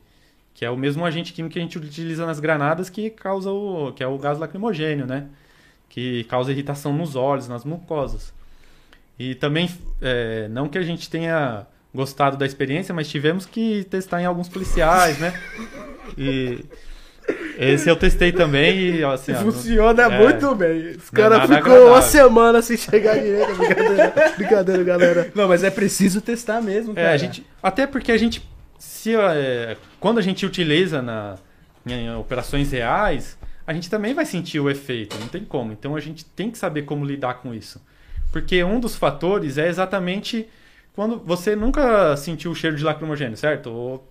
Speaker 3: que é o mesmo agente químico que a gente utiliza nas granadas que causa o que é o gás lacrimogênio, né? Que causa irritação nos olhos, nas mucosas. E também, é, não que a gente tenha gostado da experiência, mas tivemos que testar em alguns policiais, né? E esse eu testei também e assim, ó,
Speaker 1: Funciona
Speaker 3: é,
Speaker 1: muito bem. Os
Speaker 3: é
Speaker 1: caras ficou uma
Speaker 3: agradável.
Speaker 1: semana sem chegar direito. Brincadeira, brincadeira, galera.
Speaker 2: Não, mas é preciso testar mesmo,
Speaker 3: É,
Speaker 2: cara.
Speaker 3: a gente, até porque a gente, se, é, quando a gente utiliza na, em operações reais, a gente também vai sentir o efeito, não tem como. Então a gente tem que saber como lidar com isso. Porque um dos fatores é exatamente quando você nunca sentiu o cheiro de lacrimogênio, certo? Ou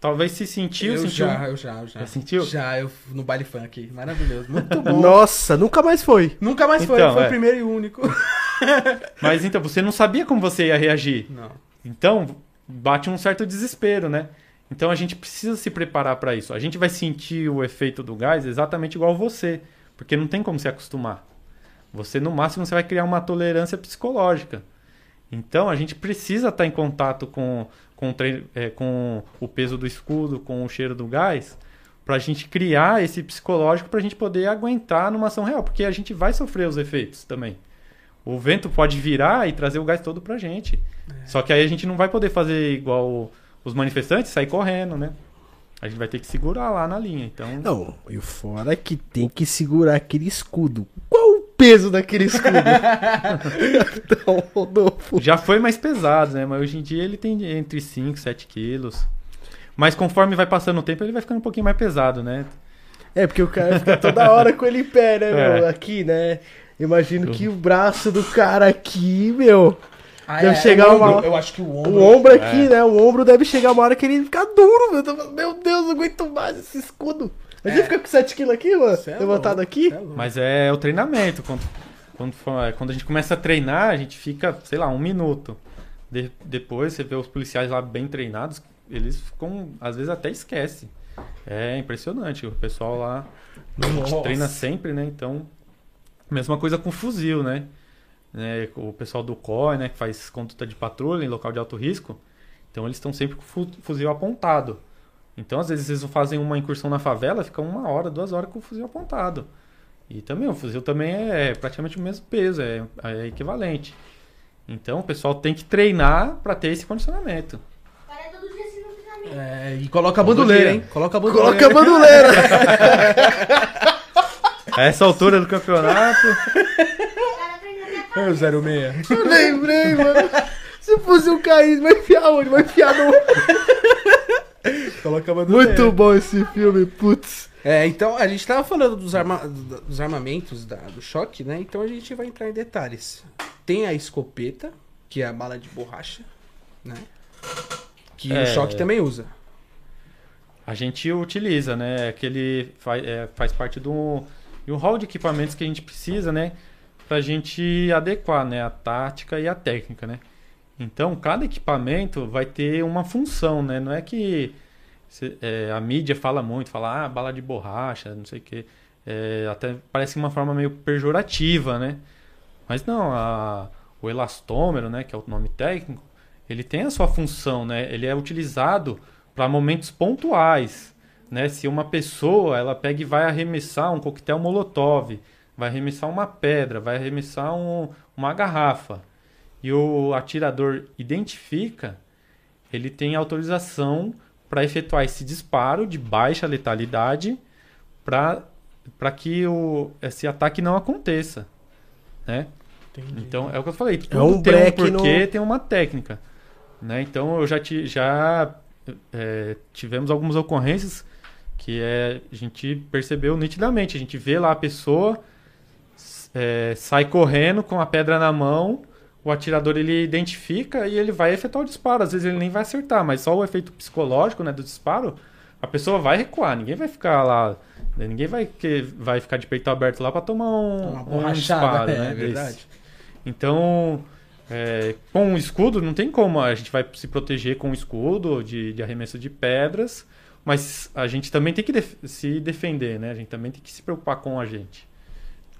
Speaker 3: talvez se sentiu,
Speaker 2: eu
Speaker 3: sentiu.
Speaker 2: já, eu já, eu já.
Speaker 3: Já sentiu?
Speaker 2: Já, eu no baile funk. Maravilhoso. Muito bom.
Speaker 1: Nossa, nunca mais foi.
Speaker 2: Nunca mais foi,
Speaker 3: Então,
Speaker 2: foi
Speaker 3: é.
Speaker 2: o primeiro e único.
Speaker 3: Mas então, você não sabia como você ia reagir.
Speaker 2: Não.
Speaker 3: Então, bate um certo desespero, né? Então a gente precisa se preparar para isso. A gente vai sentir o efeito do gás exatamente igual você, porque não tem como se acostumar. Você no máximo você vai criar uma tolerância psicológica. Então a gente precisa estar em contato com, com, é, com o peso do escudo, com o cheiro do gás, para a gente criar esse psicológico para a gente poder aguentar numa ação real, porque a gente vai sofrer os efeitos também. O vento pode virar e trazer o gás todo pra gente. Só que aí a gente não vai poder fazer igual os manifestantes, sair correndo, né? A gente vai ter que segurar lá na linha. Então,
Speaker 1: Não, e o fora é que tem que segurar aquele escudo. Qual o peso daquele escudo? então, Rodolfo.
Speaker 3: já foi mais pesado, né? Mas hoje em dia ele tem entre 5 e 7 quilos. Mas conforme vai passando o tempo, ele vai ficando um pouquinho mais pesado, né?
Speaker 1: É, porque o cara fica toda hora com ele em pé, né,
Speaker 3: É.
Speaker 1: meu? Aqui, né? Imagino que o braço do cara aqui, meu.
Speaker 2: Ah,
Speaker 1: Deve chegar
Speaker 2: o
Speaker 1: uma-
Speaker 2: ombro, Eu acho que o ombro.
Speaker 1: O ombro aqui, né? O ombro deve chegar uma hora que ele fica duro, meu. Meu Deus, não aguento mais esse escudo. A gente
Speaker 2: É.
Speaker 1: fica com 7kg aqui, mano.
Speaker 2: É
Speaker 1: levantado
Speaker 2: louco,
Speaker 1: aqui.
Speaker 2: é.
Speaker 3: Mas é o treinamento. Quando, quando, quando a gente começa a treinar, a gente fica, sei lá, um minuto. De- depois você vê os policiais lá bem treinados, eles ficam, às vezes até esquece. É impressionante. O pessoal lá a gente
Speaker 2: Nossa.
Speaker 3: treina sempre, né? Então, mesma coisa com fuzil, né? Né, O pessoal do COI, né, que faz conduta de patrulha em local de alto risco, então eles estão sempre com o fu- fuzil apontado. Então, às vezes, eles fazem uma incursão na favela, ficam uma hora, duas horas com o fuzil apontado. E também, o fuzil também é praticamente o mesmo peso, é, é equivalente. Então, o pessoal tem que treinar para ter esse condicionamento.
Speaker 4: É.
Speaker 2: É, e coloca a bandoleira, hein? Coloca a bandoleira.
Speaker 1: Coloca a bandoleira.
Speaker 3: A essa altura do campeonato,
Speaker 4: O cara treina até a
Speaker 2: É, o 06.
Speaker 1: Eu lembrei, mano. Se fosse um cair, vai enfiar onde? Vai enfiar no.
Speaker 2: Coloca a bandoleira.
Speaker 1: Muito bom esse filme, putz.
Speaker 2: É, então a gente tava falando dos, arma- dos armamentos da- do choque, né? Então a gente vai entrar em detalhes. Tem a escopeta, que é a bala de borracha, né? Que
Speaker 3: É.
Speaker 2: o choque também usa.
Speaker 3: a gente utiliza, né? Aquele faz, é, faz parte do, de um hall de equipamentos que a gente precisa, né? Pra gente adequar, né? A tática e a técnica, né? Então, cada equipamento vai ter uma função, né? Não é que é, a mídia fala muito, fala, ah, bala de borracha, não sei o quê. É, até parece uma forma meio pejorativa, né? Mas não, a- o elastômero, né? Que é o nome técnico, ele tem a sua função, né? Ele é utilizado para momentos pontuais, né? Se uma pessoa ela pega e vai arremessar um coquetel molotov, vai arremessar uma pedra, vai arremessar um- uma garrafa e o atirador identifica, ele tem autorização para efetuar esse disparo de baixa letalidade para para que o, esse ataque não aconteça, né? Então, é o que eu falei. Tudo
Speaker 1: um
Speaker 3: tem um porquê,
Speaker 1: no-
Speaker 3: tem uma técnica. Né? Então, eu já, ti- já é, tivemos algumas ocorrências que é, a gente percebeu nitidamente. A gente vê lá a pessoa é, sai correndo com a pedra na mão, o atirador ele identifica e ele vai efetuar o disparo. Às vezes ele nem vai acertar, mas só o efeito psicológico né, do disparo, a pessoa vai recuar. Ninguém vai ficar lá... né, Ninguém vai, que, vai ficar de peito aberto lá para tomar um, um disparo,
Speaker 2: é,
Speaker 3: né,
Speaker 2: é
Speaker 3: desse.
Speaker 2: verdade.
Speaker 3: Então, é, com o escudo não tem como. A gente vai se proteger com o escudo de, de arremesso de pedras, mas a gente também tem que def- se defender, né? A gente também tem que se preocupar com a gente.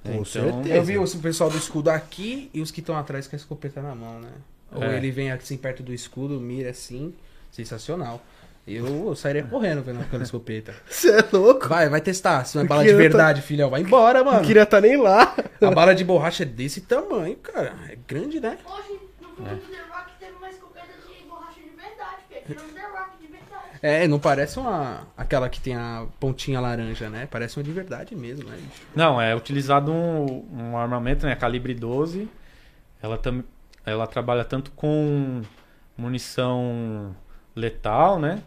Speaker 1: Com
Speaker 3: Então,
Speaker 1: certeza.
Speaker 2: Eu vi o pessoal do escudo aqui e os que estão atrás com a escopeta na mão, né? Ou
Speaker 3: É.
Speaker 2: ele vem assim perto do escudo, mira assim. Sensacional. Eu sairia correndo vendo aquela escopeta.
Speaker 1: Você é louco?
Speaker 2: Vai, vai testar. Se não é bala de
Speaker 1: eu tô-
Speaker 2: verdade, filhão, vai embora,
Speaker 1: Não
Speaker 2: mano.
Speaker 1: queria estar nem lá.
Speaker 2: A bala de borracha é desse tamanho, cara. É grande, né?
Speaker 4: Hoje, no fundo do The Rock, teve uma escopeta de borracha de parecendo um The Rock de verdade.
Speaker 2: É, não parece uma. aquela que tem a pontinha laranja, né? Parece uma de verdade mesmo, né? bicho?
Speaker 3: Não, é utilizado um, um armamento, né? Calibre 12. Ela, tam, ela trabalha tanto com munição letal, né?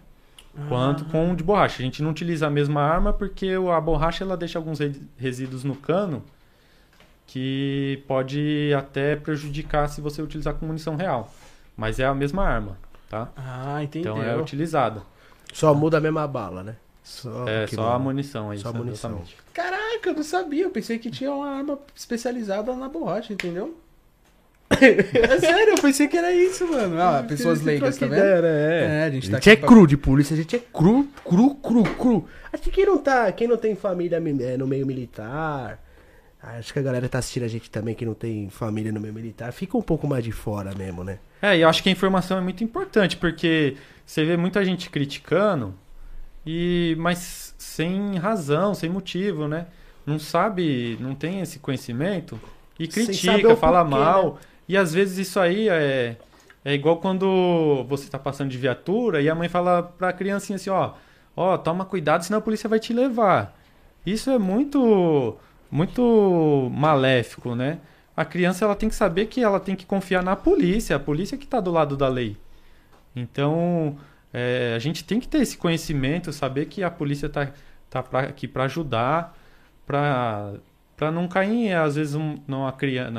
Speaker 3: Quanto com de borracha. A gente não utiliza a mesma arma porque a borracha ela deixa alguns re- resíduos no cano que pode até prejudicar se você utilizar com munição real. Mas é a mesma arma, tá?
Speaker 2: Ah, entendeu.
Speaker 3: Então é utilizada.
Speaker 1: Só muda a mesma bala, né? Só
Speaker 3: É
Speaker 1: que
Speaker 3: só a munição aí.
Speaker 1: Só a munição.
Speaker 3: exatamente.
Speaker 2: Caraca, eu não sabia. Eu pensei que tinha uma arma especializada na borracha, entendeu? é sério, eu pensei que era isso, mano. Ah, pessoas leigas, tá vendo?
Speaker 1: né? É.
Speaker 2: É, a
Speaker 1: A
Speaker 2: gente
Speaker 1: gente,
Speaker 2: tá aqui
Speaker 1: é
Speaker 2: pra-
Speaker 1: cru de polícia, a gente é cru, cru, cru, cru. Acho que quem não tá, quem não tem família é, no meio militar, acho que a galera tá assistindo a gente também que não tem família no meio militar, fica um pouco mais de fora mesmo, né?
Speaker 3: É, e eu acho que a informação é muito importante, porque você vê muita gente criticando, e mas sem razão, sem motivo, né? Não sabe, não tem esse conhecimento e critica, fala
Speaker 1: porquê,
Speaker 3: mal. E às vezes isso aí é, é igual quando você tá passando de viatura e a mãe fala pra criancinha assim, ó, ó, toma cuidado, senão a polícia vai te levar. Isso é muito muito maléfico, né? A criança ela tem que saber que ela tem que confiar na polícia, a polícia que está do lado da lei. Então, é, a gente tem que ter esse conhecimento, saber que a polícia está tá pra- aqui para ajudar, para não cair, às vezes, um, numa criança.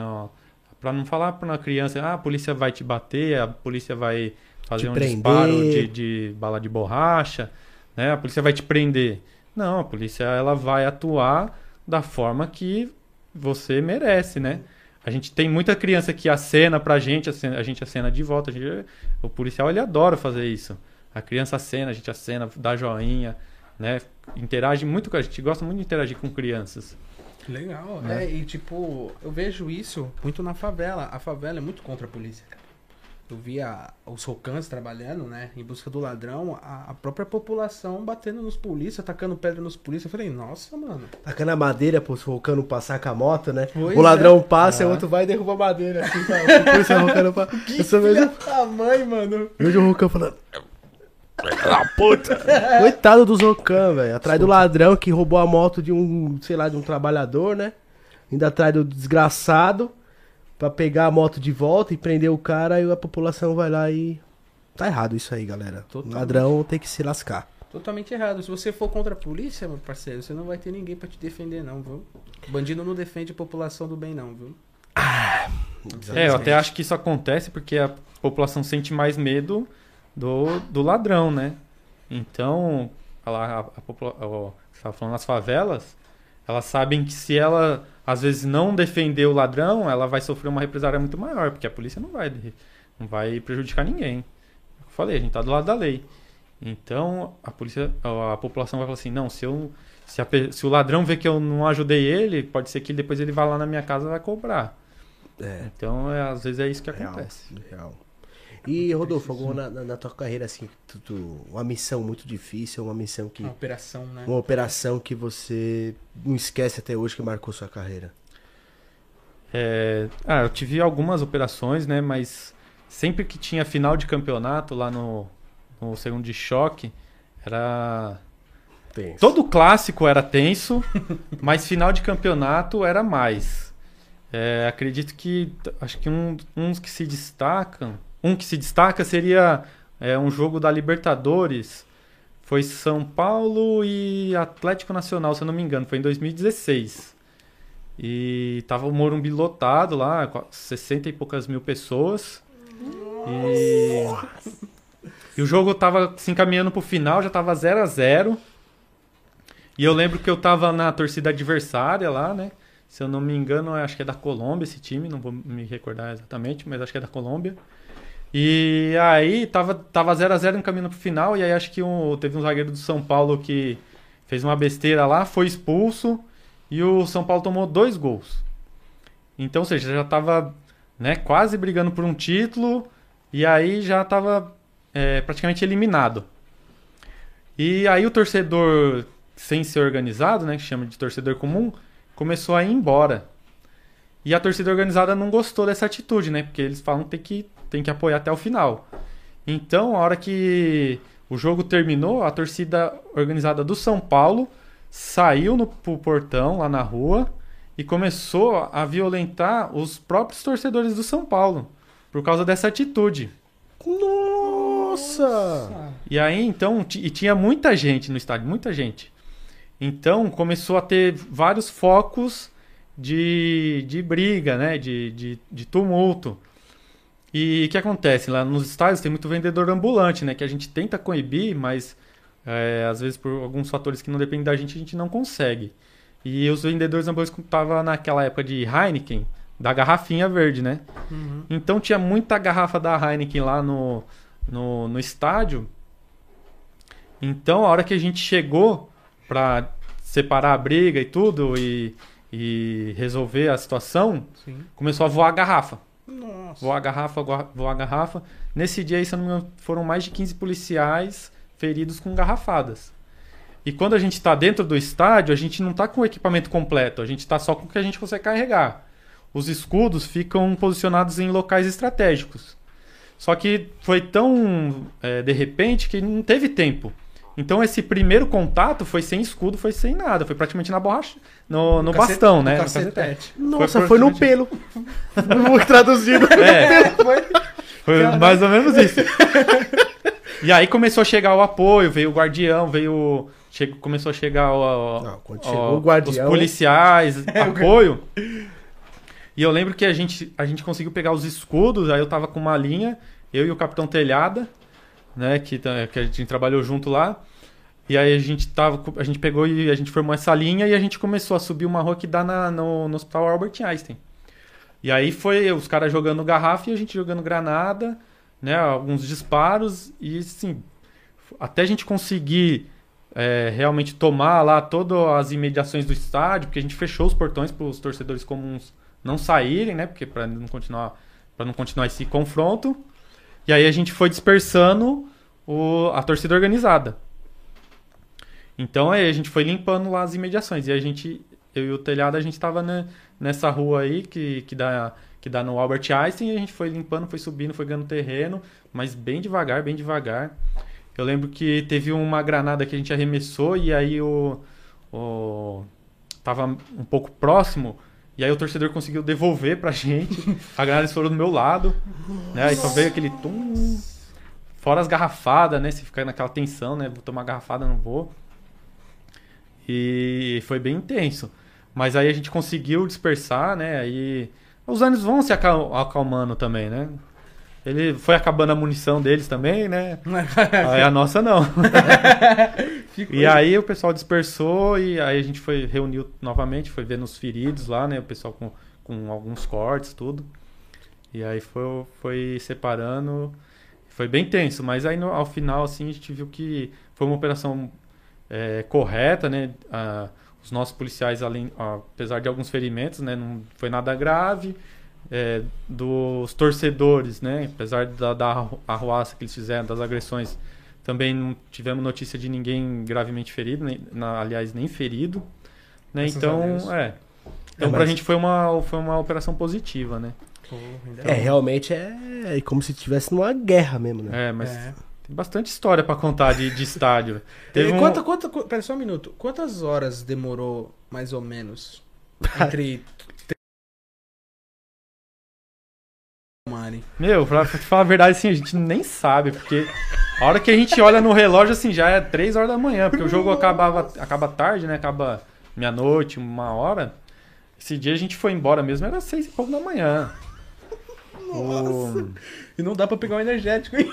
Speaker 3: Para não falar para uma criança, ah, a polícia vai te bater, a polícia vai fazer um
Speaker 1: prender.
Speaker 3: disparo de, de bala de borracha, né? A polícia vai te prender. Não, a polícia ela vai atuar da forma que você merece, né? A gente tem muita criança que acena pra gente, acena- a gente acena de volta. a gente- o policial ele adora fazer isso. A criança acena, a gente acena, dá joinha, né? Interage muito com a gente, gosta muito de interagir com crianças.
Speaker 2: Legal.
Speaker 3: Né?
Speaker 2: É, e tipo, eu vejo isso muito na favela. A favela é muito contra a polícia, cara. Eu via os rocãs trabalhando, né, em busca do ladrão, a, a própria população batendo nos polícias, atacando pedra nos polícias. Eu falei, nossa, mano.
Speaker 1: Tacando a madeira pro rocando passar com a moto, né?
Speaker 2: Pois
Speaker 1: o ladrão
Speaker 2: é.
Speaker 1: passa,
Speaker 3: Ah.
Speaker 1: o outro vai e derruba a madeira. Assim, tá? O polícia rocando pra... Eu só vejo,
Speaker 2: da mãe, mano.
Speaker 1: vejo o rocão falando... Coitado dos Rocan, velho. Atrás do ladrão que roubou a moto de um, sei lá, de um trabalhador, né? Ainda atrás do desgraçado pra pegar a moto de volta e prender o cara e a população vai lá e. Tá errado isso aí, galera.
Speaker 2: Totalmente.
Speaker 1: Ladrão tem que se lascar.
Speaker 2: Totalmente errado. Se você for contra a polícia, meu parceiro, você não vai ter ninguém pra te defender, não, viu? Bandido não defende a população do bem, não, viu?
Speaker 3: É, eu até acho que isso acontece porque a população sente mais medo do, do ladrão, né? Então, ela, a, a, ó, você tava falando nas favelas, elas sabem que se ela, às vezes, não defender o ladrão, ela vai sofrer uma represária muito maior, porque a polícia não vai, não vai prejudicar ninguém. Eu falei, a gente tá do lado da lei. Então, a polícia, a, população vai falar assim, não, se eu... Se, a se o ladrão vê que eu não ajudei ele, pode ser que depois ele vá lá na minha casa e vai cobrar.
Speaker 1: É.
Speaker 3: Então, é, às vezes é isso que
Speaker 1: Real,
Speaker 3: acontece.
Speaker 1: real. E, Rodolfo, alguma na, na- tua carreira, assim, tu- tu- uma missão muito difícil, uma missão que.
Speaker 2: Uma operação, né?
Speaker 1: Uma operação que você não esquece até hoje que marcou sua carreira.
Speaker 3: É, ah, eu tive algumas operações, né? Mas sempre que tinha final de campeonato lá no, no segundo de choque, era.
Speaker 1: Tem.
Speaker 3: Todo clássico era tenso, mas final de campeonato era mais. É, acredito que. Acho que um, uns que se destacam. Um que se destaca seria é, um jogo da Libertadores. Foi São Paulo e Atlético Nacional, se eu não me engano. Foi em 2016. E tava o Morumbi lotado lá, com 60 e poucas mil pessoas. E, e o jogo tava se encaminhando pro final, já tava 0 a 0 E eu lembro que eu tava na torcida adversária lá, né? Se eu não me engano, acho que é da Colômbia esse time, não vou me recordar exatamente, mas acho que é da Colômbia. E aí tava tava 0 a 0 encaminhando pro final, e aí acho que um, teve um zagueiro do São Paulo que fez uma besteira lá, foi expulso, e o São Paulo tomou dois gols. Então, ou seja, já tava né, quase brigando por um título, e aí já tava é, praticamente eliminado. E aí o torcedor, sem ser organizado, né, que chama de torcedor comum, começou a ir embora. E a torcida organizada não gostou dessa atitude, né? Porque eles falam que tem que, tem que apoiar até o final. Então, a hora que o jogo terminou, a torcida organizada do São Paulo saiu no pro portão lá na rua e começou a violentar os próprios torcedores do São Paulo por causa dessa atitude.
Speaker 1: Nossa!
Speaker 3: E aí, então, e tinha muita gente no estádio, muita gente. Então, começou a ter vários focos de, de briga, né? De, de, de tumulto. E o que acontece? Lá nos estádios tem muito vendedor ambulante, né? Que a gente tenta coibir, mas é, às vezes por alguns fatores que não dependem da gente, a gente não consegue. E os vendedores ambulantes estavam naquela época de Heineken, da garrafinha verde, né? Então tinha muita garrafa da Heineken lá no, no, no estádio. Então, a hora que a gente chegou pra separar a briga e tudo e, e resolver a situação,
Speaker 2: Sim.
Speaker 3: começou a voar a garrafa.
Speaker 2: Nossa.
Speaker 3: Voar a garrafa, voar a garrafa. Nesse dia, aí, se não me engano, foram mais de 15 policiais feridos com garrafadas. E quando a gente está dentro do estádio, a gente não está com o equipamento completo, a gente está só com o que a gente consegue carregar. Os escudos ficam posicionados em locais estratégicos. Só que foi tão é, de repente que não teve tempo. Então esse primeiro contato foi sem escudo, foi sem nada, foi praticamente na borracha, no, no
Speaker 2: cacete-
Speaker 3: bastão,
Speaker 2: no
Speaker 3: né? No
Speaker 2: cacetete.
Speaker 1: Nossa,
Speaker 3: Foi
Speaker 1: foi, no pelo. Vou traduzindo.
Speaker 3: É. Foi mais ou menos isso. E aí começou a chegar o apoio, veio o guardião, veio. che- começou a chegar o,
Speaker 1: Não, quando
Speaker 3: ó,
Speaker 1: chegou o guardião-
Speaker 3: os policiais, apoio. E eu lembro que a gente, a gente conseguiu pegar os escudos, aí eu tava com uma linha, eu e o Capitão Telhada, né, que, tá- que a gente trabalhou junto lá. E aí a gente tava, a gente pegou e a gente formou essa linha e a gente começou a subir uma rua que dá na- no, no Hospital Albert Einstein. E aí foi os caras jogando garrafa e a gente jogando granada, né, alguns disparos e assim, até a gente conseguir é, realmente tomar lá todas as imediações do estádio, porque a gente fechou os portões para os torcedores comuns não saírem, né? Porque para não continuar para não continuar esse confronto. E aí a gente foi dispersando o, a torcida organizada. Então aí a gente foi limpando lá as imediações. E a gente, eu e o telhado, a gente tava né, nessa rua aí que, que, dá, que dá no Albert Einstein. E a gente foi limpando, foi subindo, foi ganhando terreno, mas bem devagar, bem devagar. Eu lembro que teve uma granada que a gente arremessou e aí o, o tava um pouco próximo e aí o torcedor conseguiu devolver pra gente. A granada estourou do meu lado, né? Aí só veio aquele tum. Fora as garrafadas, né? Se ficar naquela tensão, né? Vou tomar garrafada, não vou. E foi bem intenso. Mas aí a gente conseguiu dispersar, né? Aí os anos vão se acal- acalmando também, né? Ele foi acabando a munição deles também, né? Aí a nossa não. E aí o pessoal dispersou e aí a gente foi reuniu novamente, foi vendo os feridos lá, né? O pessoal com, com alguns cortes, tudo. E aí foi, foi separando. Foi bem tenso, mas aí no- ao final, assim, a gente viu que foi uma operação é, correta, né? Ah, os nossos policiais, além, ah, apesar de alguns ferimentos, né? Não foi nada grave. É, dos torcedores, né? Apesar da, da arruaça que eles fizeram, das agressões, também não tivemos notícia de ninguém gravemente ferido, nem, na- aliás, nem ferido. Né? Então, é. Então,
Speaker 1: É,
Speaker 3: pra
Speaker 1: mas-
Speaker 3: gente foi uma, foi uma operação positiva, né?
Speaker 1: É, realmente é como se estivesse numa guerra mesmo, né?
Speaker 3: É, mas
Speaker 2: É.
Speaker 3: tem bastante história pra contar de, de estádio. Teve
Speaker 2: E
Speaker 3: um-
Speaker 2: quanto, quanto, qu- pera só um minuto. Quantas horas demorou, mais ou menos, entre... Mari.
Speaker 3: Meu, pra, falar a verdade, assim, a gente nem sabe, porque a hora que a gente olha no relógio, assim, já é 3 horas da manhã, porque o jogo acabava, acaba tarde, né? Acaba meia-noite, uma hora. Esse dia a gente foi embora mesmo, era seis e pouco da manhã. O-
Speaker 2: E não dá pra pegar um energético, hein?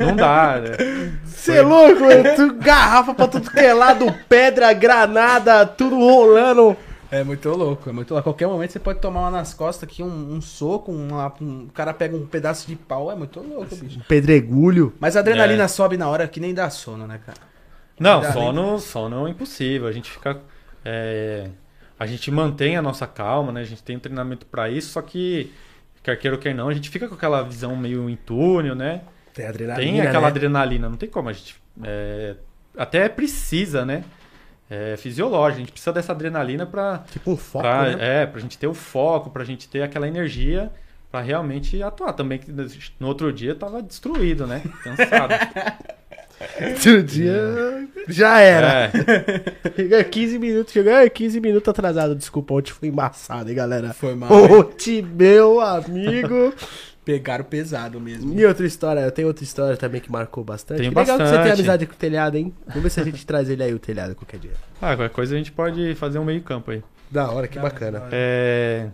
Speaker 3: Não dá, né?
Speaker 1: Você é louco, mano? Tu- Garrafa pra tudo que é lado, pedra, granada, tudo rolando.
Speaker 2: É muito louco, é muito louco. A qualquer momento você pode tomar uma nas costas aqui, um, um soco, uma- um, o cara pega um pedaço de pau, é muito louco, bicho.
Speaker 1: Pedregulho.
Speaker 2: Mas a adrenalina
Speaker 3: É.
Speaker 2: sobe na hora que nem dá sono, né, cara?
Speaker 3: Não, sono, sono é impossível. A gente fica. é, a gente mantém a nossa calma, né? A gente tem um treinamento pra isso, só que, quer queira ou quer não, a gente fica com aquela visão meio em túnel, né?
Speaker 1: Tem adrenalina,
Speaker 3: Tem aquela
Speaker 1: né?
Speaker 3: adrenalina, não tem como a gente. é, até precisa, né? É fisiológico, a gente precisa dessa adrenalina pra,
Speaker 1: Tipo um foco,
Speaker 3: pra,
Speaker 1: né?
Speaker 3: é, pra gente ter o foco, pra gente ter aquela energia pra realmente atuar. Também que no outro dia eu tava destruído, né? Cansado.
Speaker 1: Outro dia já era.
Speaker 3: É,
Speaker 1: Chegou 15 minutos, chegou é, 15 minutos atrasado. Desculpa, ontem foi embaçado, hein, galera.
Speaker 2: Foi mal.
Speaker 1: Ontem, meu amigo.
Speaker 2: Pegaram pesado mesmo.
Speaker 1: E outra história, eu tenho outra história também que marcou bastante.
Speaker 3: Tem
Speaker 1: Que legal que você tem
Speaker 3: bastante.
Speaker 1: amizade com o telhado, hein? Vamos ver se a gente traz ele aí, o telhado, qualquer dia.
Speaker 3: ah, qualquer coisa a gente pode fazer um meio campo aí.
Speaker 1: Da hora, que
Speaker 2: Da
Speaker 1: bacana.
Speaker 2: hora.
Speaker 3: É,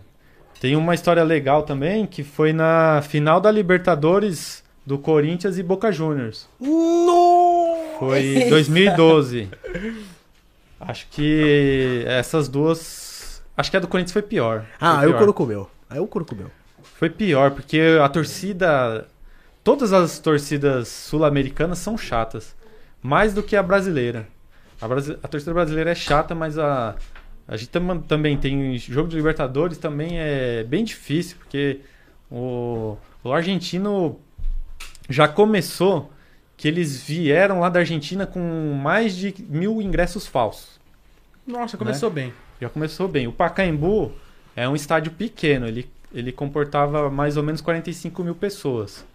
Speaker 3: tem uma história legal também, que foi na final da Libertadores do Corinthians e Boca Juniors.
Speaker 1: Nossa!
Speaker 3: Foi 2012. Acho que essas duas. Acho que a do Corinthians foi pior.
Speaker 1: Ah,
Speaker 3: Foi
Speaker 1: aí o
Speaker 3: pior.
Speaker 1: couro comeu. Aí o couro comeu.
Speaker 3: Foi pior, porque a torcida. Todas as torcidas sul-americanas são chatas. Mais do que a brasileira. A, brasi- a torcida brasileira é chata, mas a. A gente tam- também tem jogo de Libertadores, também é bem difícil, porque o, o argentino já começou que eles vieram lá da Argentina com mais de mil ingressos falsos.
Speaker 2: Nossa, começou bem.
Speaker 3: Já começou bem. O Pacaembu é um estádio pequeno, ele, ele comportava mais ou menos 45 mil pessoas.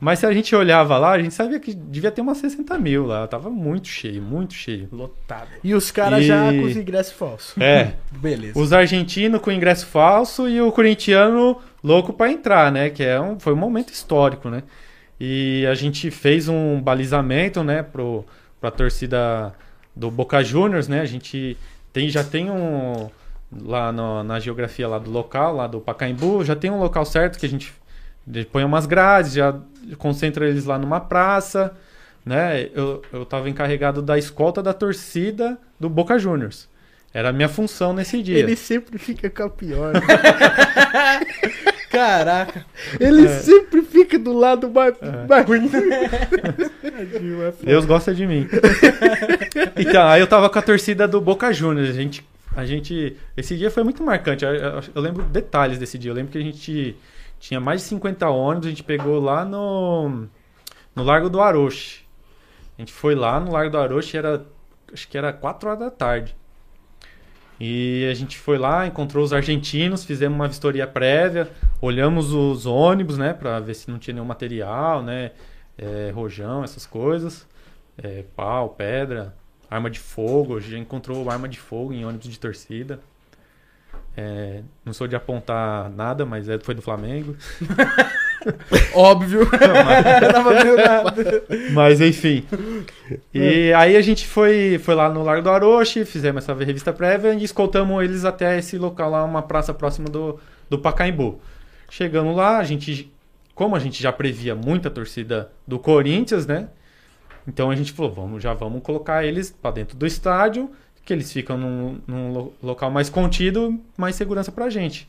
Speaker 3: Mas se a gente olhava lá, a gente sabia que devia ter umas 60 mil lá. Tava muito cheio, muito cheio.
Speaker 2: Lotado.
Speaker 1: E os caras
Speaker 3: E-
Speaker 1: já com os ingressos falsos.
Speaker 3: É,
Speaker 2: Beleza.
Speaker 3: os argentinos com ingresso falso e o corintiano louco pra entrar, né? Que é um, foi um momento histórico, né? E a gente fez um balizamento, né, pro, pra torcida do Boca Juniors, né? A gente tem, já tem um lá no- na geografia lá do local, lá do Pacaembu, já tem um local certo que a gente põe umas grades, já concentra eles lá numa praça, né? Eu, eu tava encarregado da escolta da torcida do Boca Juniors. Era a minha função nesse dia.
Speaker 1: Ele sempre fica com a pior.
Speaker 2: Caraca.
Speaker 1: Ele
Speaker 3: É.
Speaker 1: sempre fica do lado mais, mais ruim.
Speaker 3: Deus gosta de mim. então, aí eu tava com a torcida do Boca Juniors. A gente, a gente. Esse dia foi muito marcante. Eu, eu- eu lembro detalhes desse dia. Eu lembro que a gente tinha mais de 50 ônibus. A gente pegou lá no. No Largo do Aroche. A gente foi lá no Largo do Aroche, era. Acho que era 4 horas da tarde. E a gente foi lá, encontrou os argentinos, fizemos uma vistoria prévia, olhamos os ônibus, né, pra ver se não tinha nenhum material, né, é, rojão, essas coisas, é, pau, pedra, arma de fogo, a gente já encontrou arma de fogo em ônibus de torcida. É, não sou de apontar nada, mas é, foi do Flamengo.
Speaker 2: Óbvio. Meio nada.
Speaker 3: Mas enfim. E aí a gente foi, foi lá no Largo do Aroche, fizemos essa revista prévia e escoltamos eles até esse local lá, uma praça próxima do, do Pacaembu. Chegando lá, a gente, como a gente já previa muita torcida do Corinthians, né? Então a gente falou, vamos, já vamos colocar eles para dentro do estádio, que eles ficam num, num lo- local mais contido, mais segurança pra gente.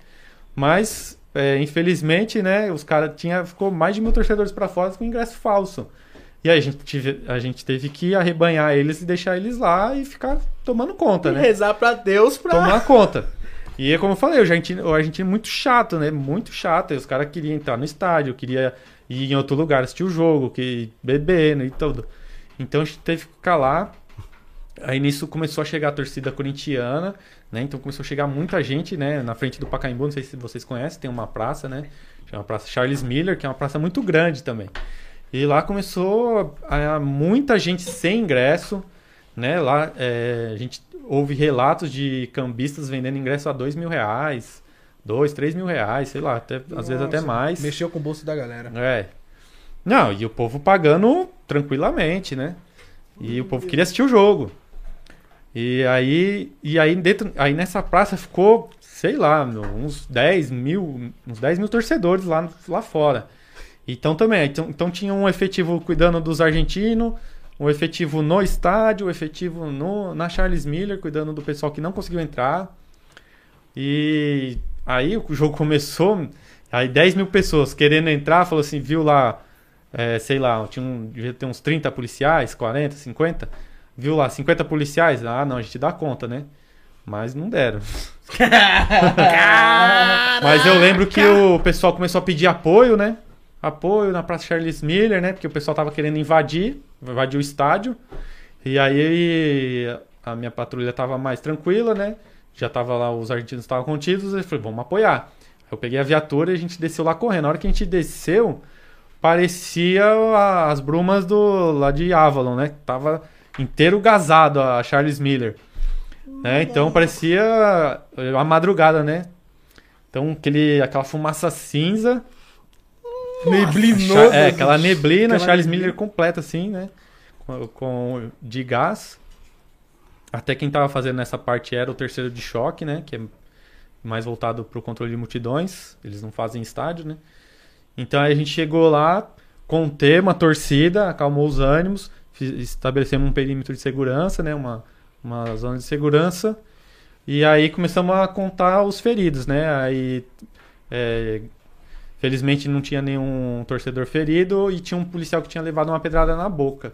Speaker 3: Mas, é, infelizmente, né, os caras tinha ficou mais de mil torcedores para fora com ingresso falso. E aí a gente, tive, a gente teve que arrebanhar eles e deixar eles lá e ficar tomando conta, né?
Speaker 1: Rezar pra Deus pra.
Speaker 3: Tomar conta. E é como eu falei, o argentino, o argentino é muito chato, né? Muito chato. E os caras queriam entrar no estádio, queria ir em outro lugar assistir o jogo, que bebendo e tudo. Então a gente teve que ficar lá. Aí nisso começou a chegar a torcida corintiana, né? Então começou a chegar muita gente, né? Na frente do Pacaembu, não sei se vocês conhecem, tem uma praça, né? Chama Praça Charles Miller, que é uma praça muito grande também. E lá começou a, a- muita gente sem ingresso, né? Lá é, a gente houve relatos de cambistas vendendo ingresso a dois mil reais, dois, três mil reais, sei lá, até, às vezes até mais.
Speaker 2: Mexeu com o bolso da galera.
Speaker 3: É. Não, e o povo pagando tranquilamente, né? E o povo queria assistir o jogo. E aí, e aí, dentro, aí nessa praça ficou, sei lá, uns 10 mil, uns 10 mil torcedores lá, lá fora. Então também, então, então tinha um efetivo cuidando dos argentinos, um efetivo no estádio, um efetivo no, na Charles Miller, cuidando do pessoal que não conseguiu entrar. E aí o jogo começou, aí 10 mil pessoas querendo entrar, falou assim, viu lá, é, sei lá, tinha um, devia ter uns 30 policiais, 40, 50, viu lá, 50 policiais, ah não, a gente dá conta, né? Mas não deram. Mas eu lembro que o pessoal começou a pedir apoio, né? Apoio na Praça Charles Miller, né? Porque o pessoal tava querendo invadir, invadir o estádio. E aí a minha patrulha tava mais tranquila, né? Já tava lá, os argentinos estavam contidos, e eu falei, vamos apoiar. Eu peguei a viatura e a gente desceu lá correndo. Na hora que a gente desceu, parecia as brumas do lá de Avalon, né? Tava inteiro gasado a Charles Miller. Né? Então parecia a madrugada, né? Então aquele, aquela fumaça cinza.
Speaker 2: Neblinoso.
Speaker 3: É, aquela neblina,
Speaker 2: Aquela
Speaker 3: Charles
Speaker 2: neblina.
Speaker 3: Miller completa assim, né? Com, com- de gás. Até quem tava fazendo essa parte era o terceiro de choque, né? Que é mais voltado para o controle de multidões. Eles não fazem estádio, né? Então aí a gente chegou lá, contei uma torcida, acalmou os ânimos, estabelecemos um perímetro de segurança, né? Uma, uma zona de segurança. E aí começamos a contar os feridos, né? Aí, é, felizmente não tinha nenhum torcedor ferido e tinha um policial que tinha levado uma pedrada na boca.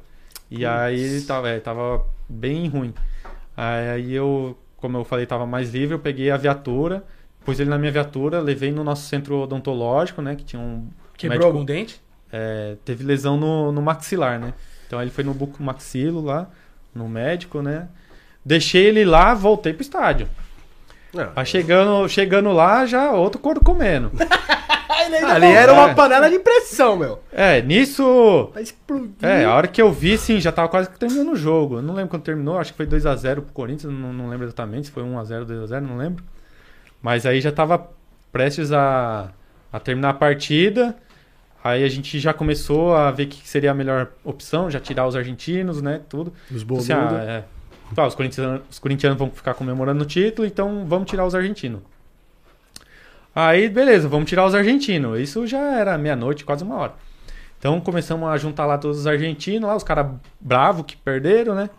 Speaker 3: E aí tava, é, tava bem ruim. Aí eu, como eu falei, tava mais livre, eu peguei a viatura, pus ele na minha viatura, levei no nosso centro odontológico, né? Que tinha um.
Speaker 2: Quebrou
Speaker 3: médico-
Speaker 2: algum dente?
Speaker 3: é, teve lesão no, no maxilar, né? Então ele foi no buco maxilo lá, no médico, né? Deixei ele lá, voltei pro estádio.
Speaker 1: Não.
Speaker 3: Aí chegando, chegando lá, já outro couro comendo.
Speaker 1: Ali era uma
Speaker 3: É.
Speaker 1: panela de pressão, meu.
Speaker 3: É, nisso.
Speaker 1: Vai explodir.
Speaker 3: É, a hora que eu vi, sim, já tava quase que terminando o jogo. Eu não lembro quando terminou, acho que foi 2x0 pro Corinthians, não, não lembro exatamente se foi 1x0, 2x0, não lembro. Mas aí já tava prestes a, a terminar a partida. Aí a gente já começou a ver que seria a melhor opção, já tirar os argentinos, né, tudo.
Speaker 1: Os
Speaker 3: Então,
Speaker 1: boludos.
Speaker 3: assim, ah, é, tá, os, corintianos, os corintianos vão ficar comemorando o título, então vamos tirar os argentinos. Aí, beleza, vamos tirar os argentinos. Isso já era meia-noite, quase uma hora. Então começamos a juntar lá todos os argentinos, lá, os caras bravos que perderam, né?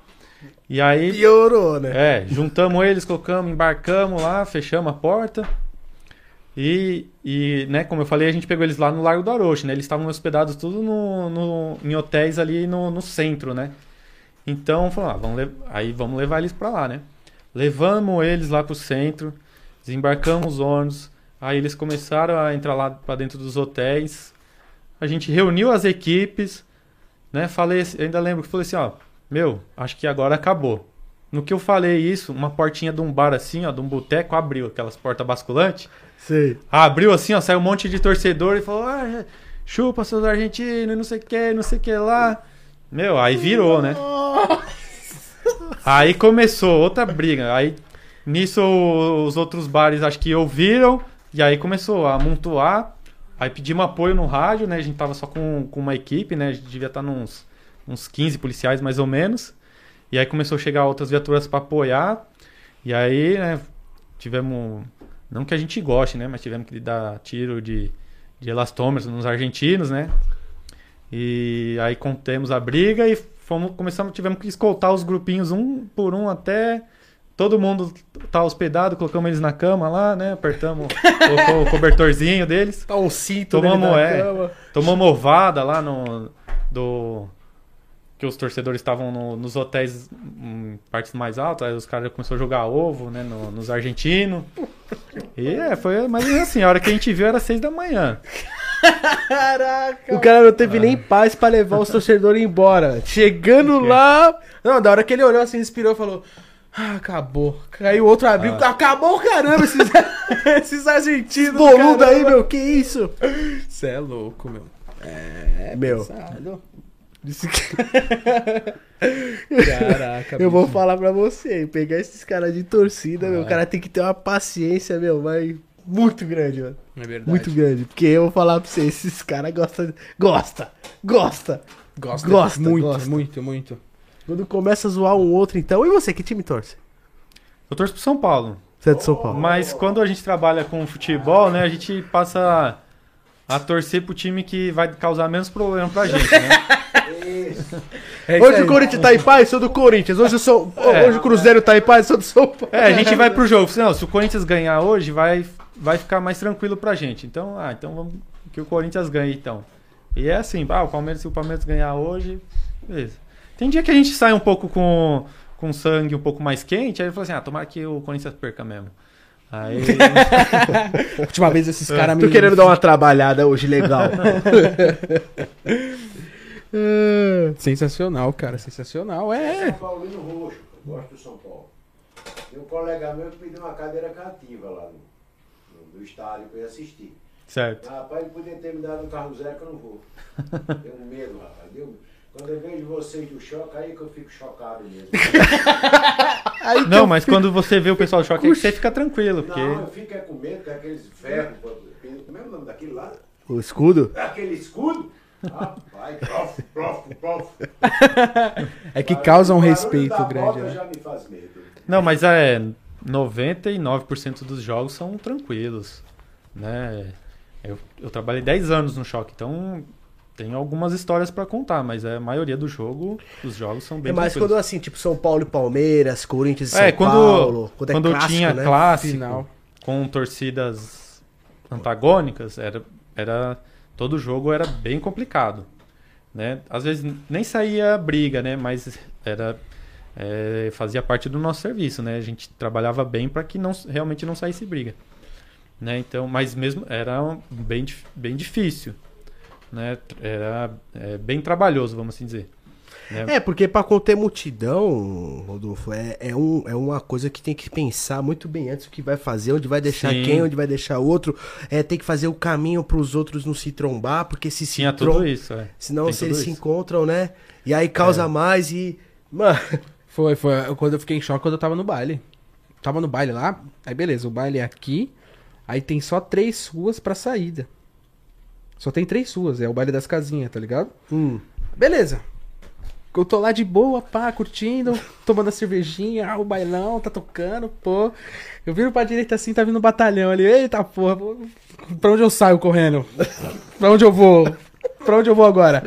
Speaker 3: E aí,
Speaker 1: Piorou, né?
Speaker 3: é, juntamos eles, colocamos, embarcamos lá, fechamos a porta. E, e, né, como eu falei, a gente pegou eles lá no Largo do Aroche, né? Eles estavam hospedados tudo no, no- em hotéis ali no, no centro, né? Então, falou, ah, vamos aí vamos levar eles pra lá, né? Levamos eles lá pro centro, desembarcamos os ônibus, aí eles começaram a entrar lá pra dentro dos hotéis. A gente reuniu as equipes, né? Falei, ainda lembro que falei assim, ó, meu, acho que agora acabou. No que eu falei isso, uma portinha de um bar assim, ó, de um boteco, abriu aquelas portas basculantes.
Speaker 1: Sei.
Speaker 3: Abriu assim, ó, saiu um monte de torcedor e falou: ah, chupa seus argentinos, não sei o que, não sei o que lá. Meu, aí virou, né? Aí começou outra briga. Aí nisso os outros bares acho que ouviram e aí começou a amontoar. Aí pedimos apoio no rádio, né? A gente tava só com, com uma equipe, né? A gente devia estar nos uns 15 policiais mais ou menos. E aí começou a chegar outras viaturas para apoiar. E aí, né, tivemos não que a gente goste, né? Mas tivemos que dar tiro de, de elastômetro nos argentinos, né? E aí contemos a briga e fomos, começamos, tivemos que escoltar os grupinhos um por um até todo mundo tá hospedado, colocamos eles na cama lá, né? Apertamos, o cobertorzinho deles.
Speaker 1: Tá um cinto
Speaker 3: Tomamos, é.
Speaker 1: cama.
Speaker 3: Tomamos ovada lá no. Do. Que os torcedores estavam no- nos hotéis em partes mais altas, aí os caras começaram a jogar ovo, né? no- nos argentinos. E é, foi mais ou menos assim. A hora que a gente viu era seis da manhã.
Speaker 1: Caraca. O cara não teve nem paz pra levar os torcedores embora. Chegando lá.
Speaker 2: Não, da hora que ele olhou assim, inspirou e falou: Ah, acabou. Caiu outro abrigo. Acabou, caramba, esses, esses argentinos.
Speaker 1: Boludo aí, meu. Que isso?
Speaker 2: Você é louco, meu. É,
Speaker 1: Meu.
Speaker 2: pesado.
Speaker 1: Disse que-
Speaker 2: Caraca,
Speaker 1: Eu vou falar pra você. Pegar esses caras de torcida, meu. O
Speaker 2: Ah.
Speaker 1: cara tem que ter uma paciência, meu. Mas muito grande, mano.
Speaker 2: É verdade.
Speaker 1: Muito grande. Porque eu vou falar pra você. Esses caras gostam. Gosta. Gosta.
Speaker 2: Gosta,
Speaker 1: Gosta,
Speaker 2: muito,
Speaker 1: gosta.
Speaker 2: muito, muito.
Speaker 1: Quando começa a zoar um outro, então. E você, que time torce?
Speaker 3: Eu torço pro São Paulo.
Speaker 1: Você é de São Paulo.
Speaker 3: Mas quando a gente trabalha com futebol, né? A gente passa a torcer pro time que vai causar menos problema pra gente, né?
Speaker 2: É isso
Speaker 1: Hoje
Speaker 2: aí.
Speaker 1: o Corinthians tá em paz, sou do Corinthians. Hoje, eu sou...
Speaker 3: É.
Speaker 1: Hoje o Cruzeiro tá em paz, sou do São Paulo.
Speaker 3: É, a gente vai pro jogo. Não, se o Corinthians ganhar hoje, vai, vai ficar mais tranquilo pra gente. Então, ah, então vamos que o Corinthians ganhe, então. E é assim, ah, o Palmeiras, se o Palmeiras ganhar hoje, beleza. Tem dia que a gente sai um pouco com, com sangue um pouco mais quente, aí fala assim, ah, tomara que o Corinthians perca mesmo. Aí,
Speaker 2: Última vez esses caras me.
Speaker 1: Tô querendo dar uma trabalhada hoje, legal. É.
Speaker 2: Sensacional, cara, sensacional. É.
Speaker 5: São Paulino Roxo, eu gosto do São Paulo. Tem um colega meu que me deu uma cadeira cativa lá no, no, no estádio pra eu assistir.
Speaker 3: Certo.
Speaker 5: Rapaz, ele podia ter me dado um carro zero que eu não vou. Tenho medo, rapaz. Deu... Quando eu vejo vocês do choque, aí que eu fico chocado mesmo.
Speaker 3: Não, mas quando você vê o pessoal do choque, aí você fica tranquilo, porque...
Speaker 5: Não, eu fico é com medo, com aqueles ferros. Como é o nome daquele lá?
Speaker 1: O escudo?
Speaker 5: Aquele escudo? Rapaz, prof, prof, prof.
Speaker 2: É que causa um respeito grande, né?
Speaker 5: já me faz medo.
Speaker 3: Não, mas é 99% dos jogos são tranquilos, né? Eu, eu trabalhei 10 anos no choque, então tem algumas histórias pra contar, mas a maioria do jogo, os jogos são bem
Speaker 1: É mais quando
Speaker 3: tranquilos.
Speaker 1: assim, tipo São Paulo e Palmeiras, Corinthians e São
Speaker 3: É, quando,
Speaker 1: Paulo. Quando, é
Speaker 3: quando
Speaker 1: clássico,
Speaker 3: tinha
Speaker 1: né?
Speaker 3: clássico
Speaker 2: Final.
Speaker 3: com torcidas antagônicas, era, era todo jogo era bem complicado, né? Às vezes nem saía briga, né? Mas era é, fazia parte do nosso serviço, né? A gente trabalhava bem para que não realmente não saísse briga, né? Então, mas mesmo era bem bem difícil, né? Era é, bem trabalhoso, vamos assim dizer. Né?
Speaker 1: É, porque pra conter multidão, Rodolfo, é, é, um, é uma coisa que tem que pensar muito bem antes o que vai fazer, onde vai deixar
Speaker 3: Sim.
Speaker 1: quem, onde vai deixar outro. É, tem que fazer o caminho pros outros não se trombar, porque se se
Speaker 3: Tinha
Speaker 1: trom-
Speaker 3: tudo isso, é.
Speaker 1: Senão
Speaker 3: Tem
Speaker 1: se eles se
Speaker 3: isso.
Speaker 1: encontram, né? E aí causa mais e. Mano,
Speaker 2: Foi, foi quando eu fiquei em choque quando eu tava no baile. Tava no baile lá, aí beleza, o baile é aqui, aí tem só três ruas pra saída. Só tem três ruas, é o baile das casinhas, tá ligado?
Speaker 1: hum,
Speaker 2: Beleza. Eu tô lá de boa, pá, curtindo, tomando a cervejinha, ah, o bailão tá tocando, pô. Eu viro pra direita assim, tá vindo um batalhão ali. Eita porra, pra onde eu saio correndo? Pra onde eu vou? Pra onde eu vou agora?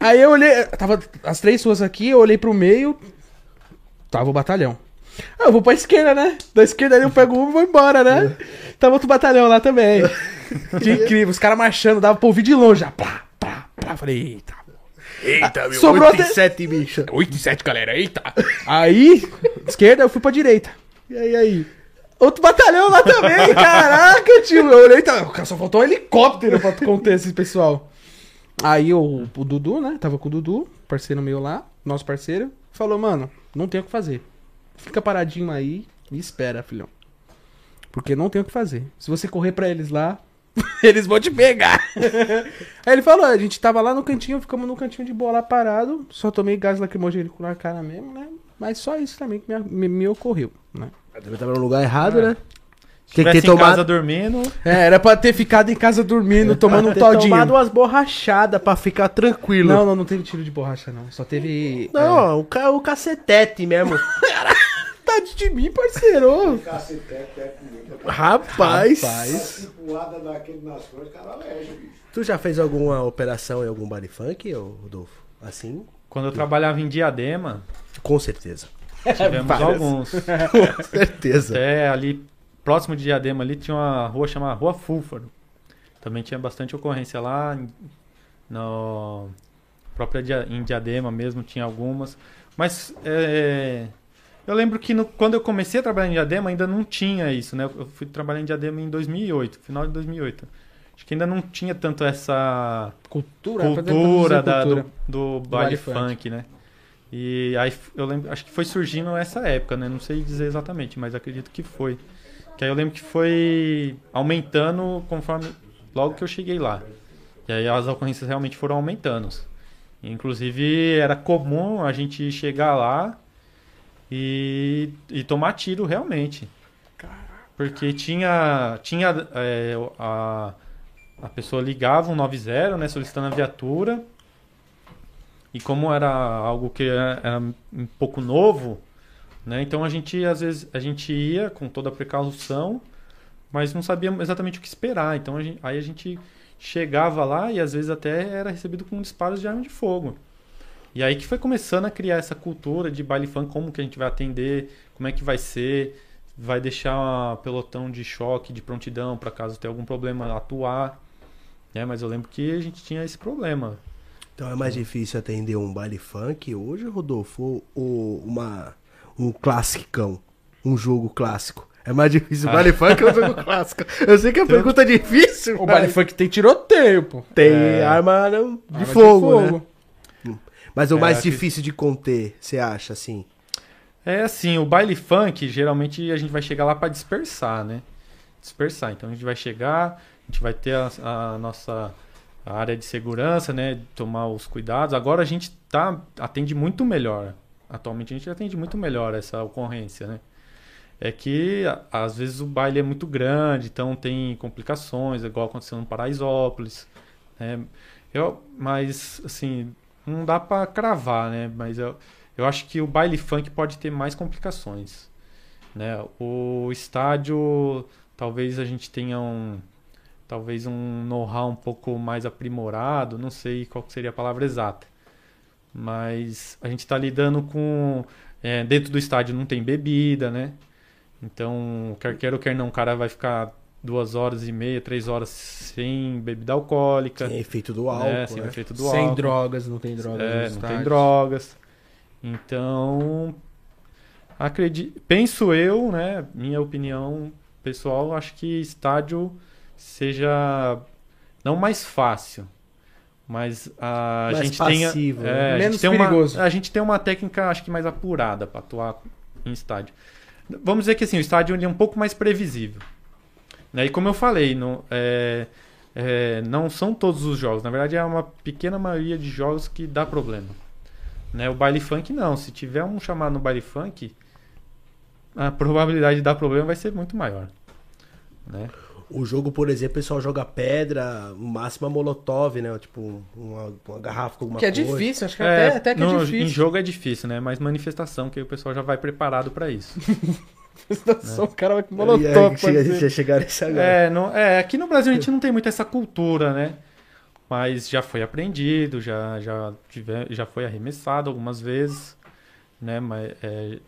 Speaker 2: Aí eu olhei, tava as três ruas aqui, eu olhei pro meio, tava o batalhão. Ah, eu vou pra esquerda, né? Da esquerda ali eu pego um e vou embora, né? Tava outro batalhão lá também. Que incrível, os caras marchando, dava pra ouvir de longe, já, plá, plá, plá. Falei, eita,
Speaker 1: Eita, meu,
Speaker 2: sobrou
Speaker 1: 8
Speaker 2: até-
Speaker 1: e 7, bicho.
Speaker 2: 8 e 7, galera, eita. Aí, esquerda, eu fui pra direita.
Speaker 1: E aí, aí?
Speaker 2: Outro batalhão lá também, caraca, tio. Eu olhei, tá, cara, só faltou um helicóptero pra conter esse pessoal. Aí o, o Dudu, né, tava com o Dudu, parceiro meu lá, nosso parceiro, falou, mano, não tem o que fazer. Fica paradinho aí e espera, filhão. Porque não tem o que fazer. Se você correr pra eles lá, eles vão te pegar. Aí ele falou, a gente tava lá no cantinho, ficamos no cantinho de boa lá parado, só tomei gás lacrimogênico na cara mesmo, né? Mas só isso também que me, me- me ocorreu, né?
Speaker 1: Eu tava no lugar errado, né?
Speaker 3: Se
Speaker 1: Tem que ter
Speaker 3: em
Speaker 1: tomado-
Speaker 3: casa dormindo,
Speaker 2: É, era pra ter ficado em casa dormindo, tomando um todinho.
Speaker 1: tomado umas borrachadas pra ficar tranquilo.
Speaker 2: Não, não, não teve tiro de borracha, não. Só teve.
Speaker 1: Não, o, ca o cacetete mesmo.
Speaker 2: É, tadinho de mim, parceiro.
Speaker 5: Cacetete é comigo.
Speaker 1: Rapaz.
Speaker 2: Rapaz.
Speaker 1: Tu já fez alguma operação em algum baile funk, Rodolfo? Assim?
Speaker 3: quando eu trabalhava em Diadema,
Speaker 1: Com certeza.
Speaker 3: tivemos alguns.
Speaker 1: Com certeza.
Speaker 3: Até ali, próximo de Diadema, ali tinha uma rua chamada Rua Fúlfaro. Também tinha bastante ocorrência lá. em- No própria Dia- em Diadema mesmo tinha algumas. Mas é, eu lembro que no- quando eu comecei a trabalhar em Diadema ainda não tinha isso, né? Eu fui trabalhar em Diadema em 2008, final de 2008. Acho que ainda não tinha tanto essa
Speaker 2: Cultura,
Speaker 3: cultura, da-
Speaker 2: cultura.
Speaker 3: do, do
Speaker 2: baile
Speaker 3: baile funk, né? E aí eu lembro, acho que foi surgindo nessa época, né? Não sei dizer exatamente, mas acredito que foi. Que aí eu lembro que foi aumentando conforme logo que eu cheguei lá. E aí as ocorrências realmente foram aumentando. Inclusive era comum a gente chegar lá e, e tomar tiro realmente. Porque tinha tinha é, a a pessoa ligava um 90, né, solicitando a viatura. E como era algo que era era um pouco novo, né, então a gente às vezes a gente ia com toda a precaução, mas não sabia exatamente o que esperar. Então a gente- aí a gente chegava lá e às vezes até era recebido com disparos de arma de fogo. E aí que foi começando a criar essa cultura de baile funk, como que a gente vai atender, como é que vai ser, vai deixar pelotão de choque, de prontidão para caso tenha algum problema atuar. É, mas eu lembro que a gente tinha esse problema.
Speaker 1: Então é mais difícil atender um baile funk hoje, Rodolfo? Ou, uma, um classicão? Um jogo clássico? É mais difícil o
Speaker 3: Ah.
Speaker 1: baile funk ou um jogo clássico? Eu sei que a pergunta é difícil.
Speaker 2: O baile
Speaker 1: mas
Speaker 2: funk tem tiroteio, pô.
Speaker 1: tem
Speaker 3: É.
Speaker 1: arma não, de,
Speaker 2: Arma
Speaker 1: fogo, né? Mas o
Speaker 3: É,
Speaker 1: mais difícil de conter, você acha, assim?
Speaker 3: É assim, o baile funk, geralmente a gente vai chegar lá para dispersar, né? dispersar. Então a gente vai chegar, a gente vai ter a, a nossa área de segurança, né? Tomar os cuidados. Agora a gente tá, atende muito melhor. Atualmente a gente atende muito melhor essa ocorrência, né? É que às vezes o baile é muito grande, então tem complicações, igual aconteceu no Paraisópolis. Né? Eu, mas, assim, não dá pra cravar, né? Mas eu, eu acho que o baile funk pode ter mais complicações. Né? O estádio, talvez a gente tenha um. Talvez um know-how um pouco mais aprimorado, não sei qual seria a palavra exata. Mas a gente está lidando com. é, dentro do estádio não tem bebida, né? Então, quer queira ou quer não, o cara vai ficar duas horas e meia, três horas sem bebida alcoólica.
Speaker 1: Tem efeito do
Speaker 3: né?
Speaker 1: álcool,
Speaker 3: Sem o
Speaker 1: né?
Speaker 3: efeito do
Speaker 2: Sem
Speaker 3: álcool.
Speaker 2: drogas, não tem drogas.
Speaker 3: É, não tem drogas. Então, acredito, penso eu, né, minha opinião pessoal, acho que estádio seja não mais fácil, mas a
Speaker 1: Mais
Speaker 3: gente tem
Speaker 1: passivo, né?
Speaker 3: é, a
Speaker 2: Menos
Speaker 3: gente tem uma,
Speaker 2: perigoso.
Speaker 3: a gente tem uma técnica acho que mais apurada para atuar em estádio. Vamos dizer que assim, o estádio ele é um pouco mais previsível. Né? E como eu falei, não, é, é, não são todos os jogos. Na verdade, é uma pequena maioria de jogos que dá problema. Né? O baile funk, não. Se tiver um chamado no baile funk, a probabilidade de dar problema vai ser muito maior. Né?
Speaker 1: O jogo, por exemplo, o pessoal joga pedra, máxima molotov, né? Tipo, uma, uma garrafa com alguma
Speaker 2: Que é
Speaker 1: coisa.
Speaker 2: difícil, acho que
Speaker 3: É,
Speaker 2: até, até que é
Speaker 3: no-
Speaker 2: difícil.
Speaker 3: Em jogo é difícil, né? Mas manifestação, que aí o pessoal já vai preparado para isso.
Speaker 2: Só o cara vai com
Speaker 1: E
Speaker 2: molotov.
Speaker 1: chega, a gente ia chegar nesse agora.
Speaker 3: É, não, é, aqui no Brasil a gente não tem muito essa cultura, né? Mas já foi aprendido, já, já, tive, já foi arremessado algumas vezes, né? Mas é,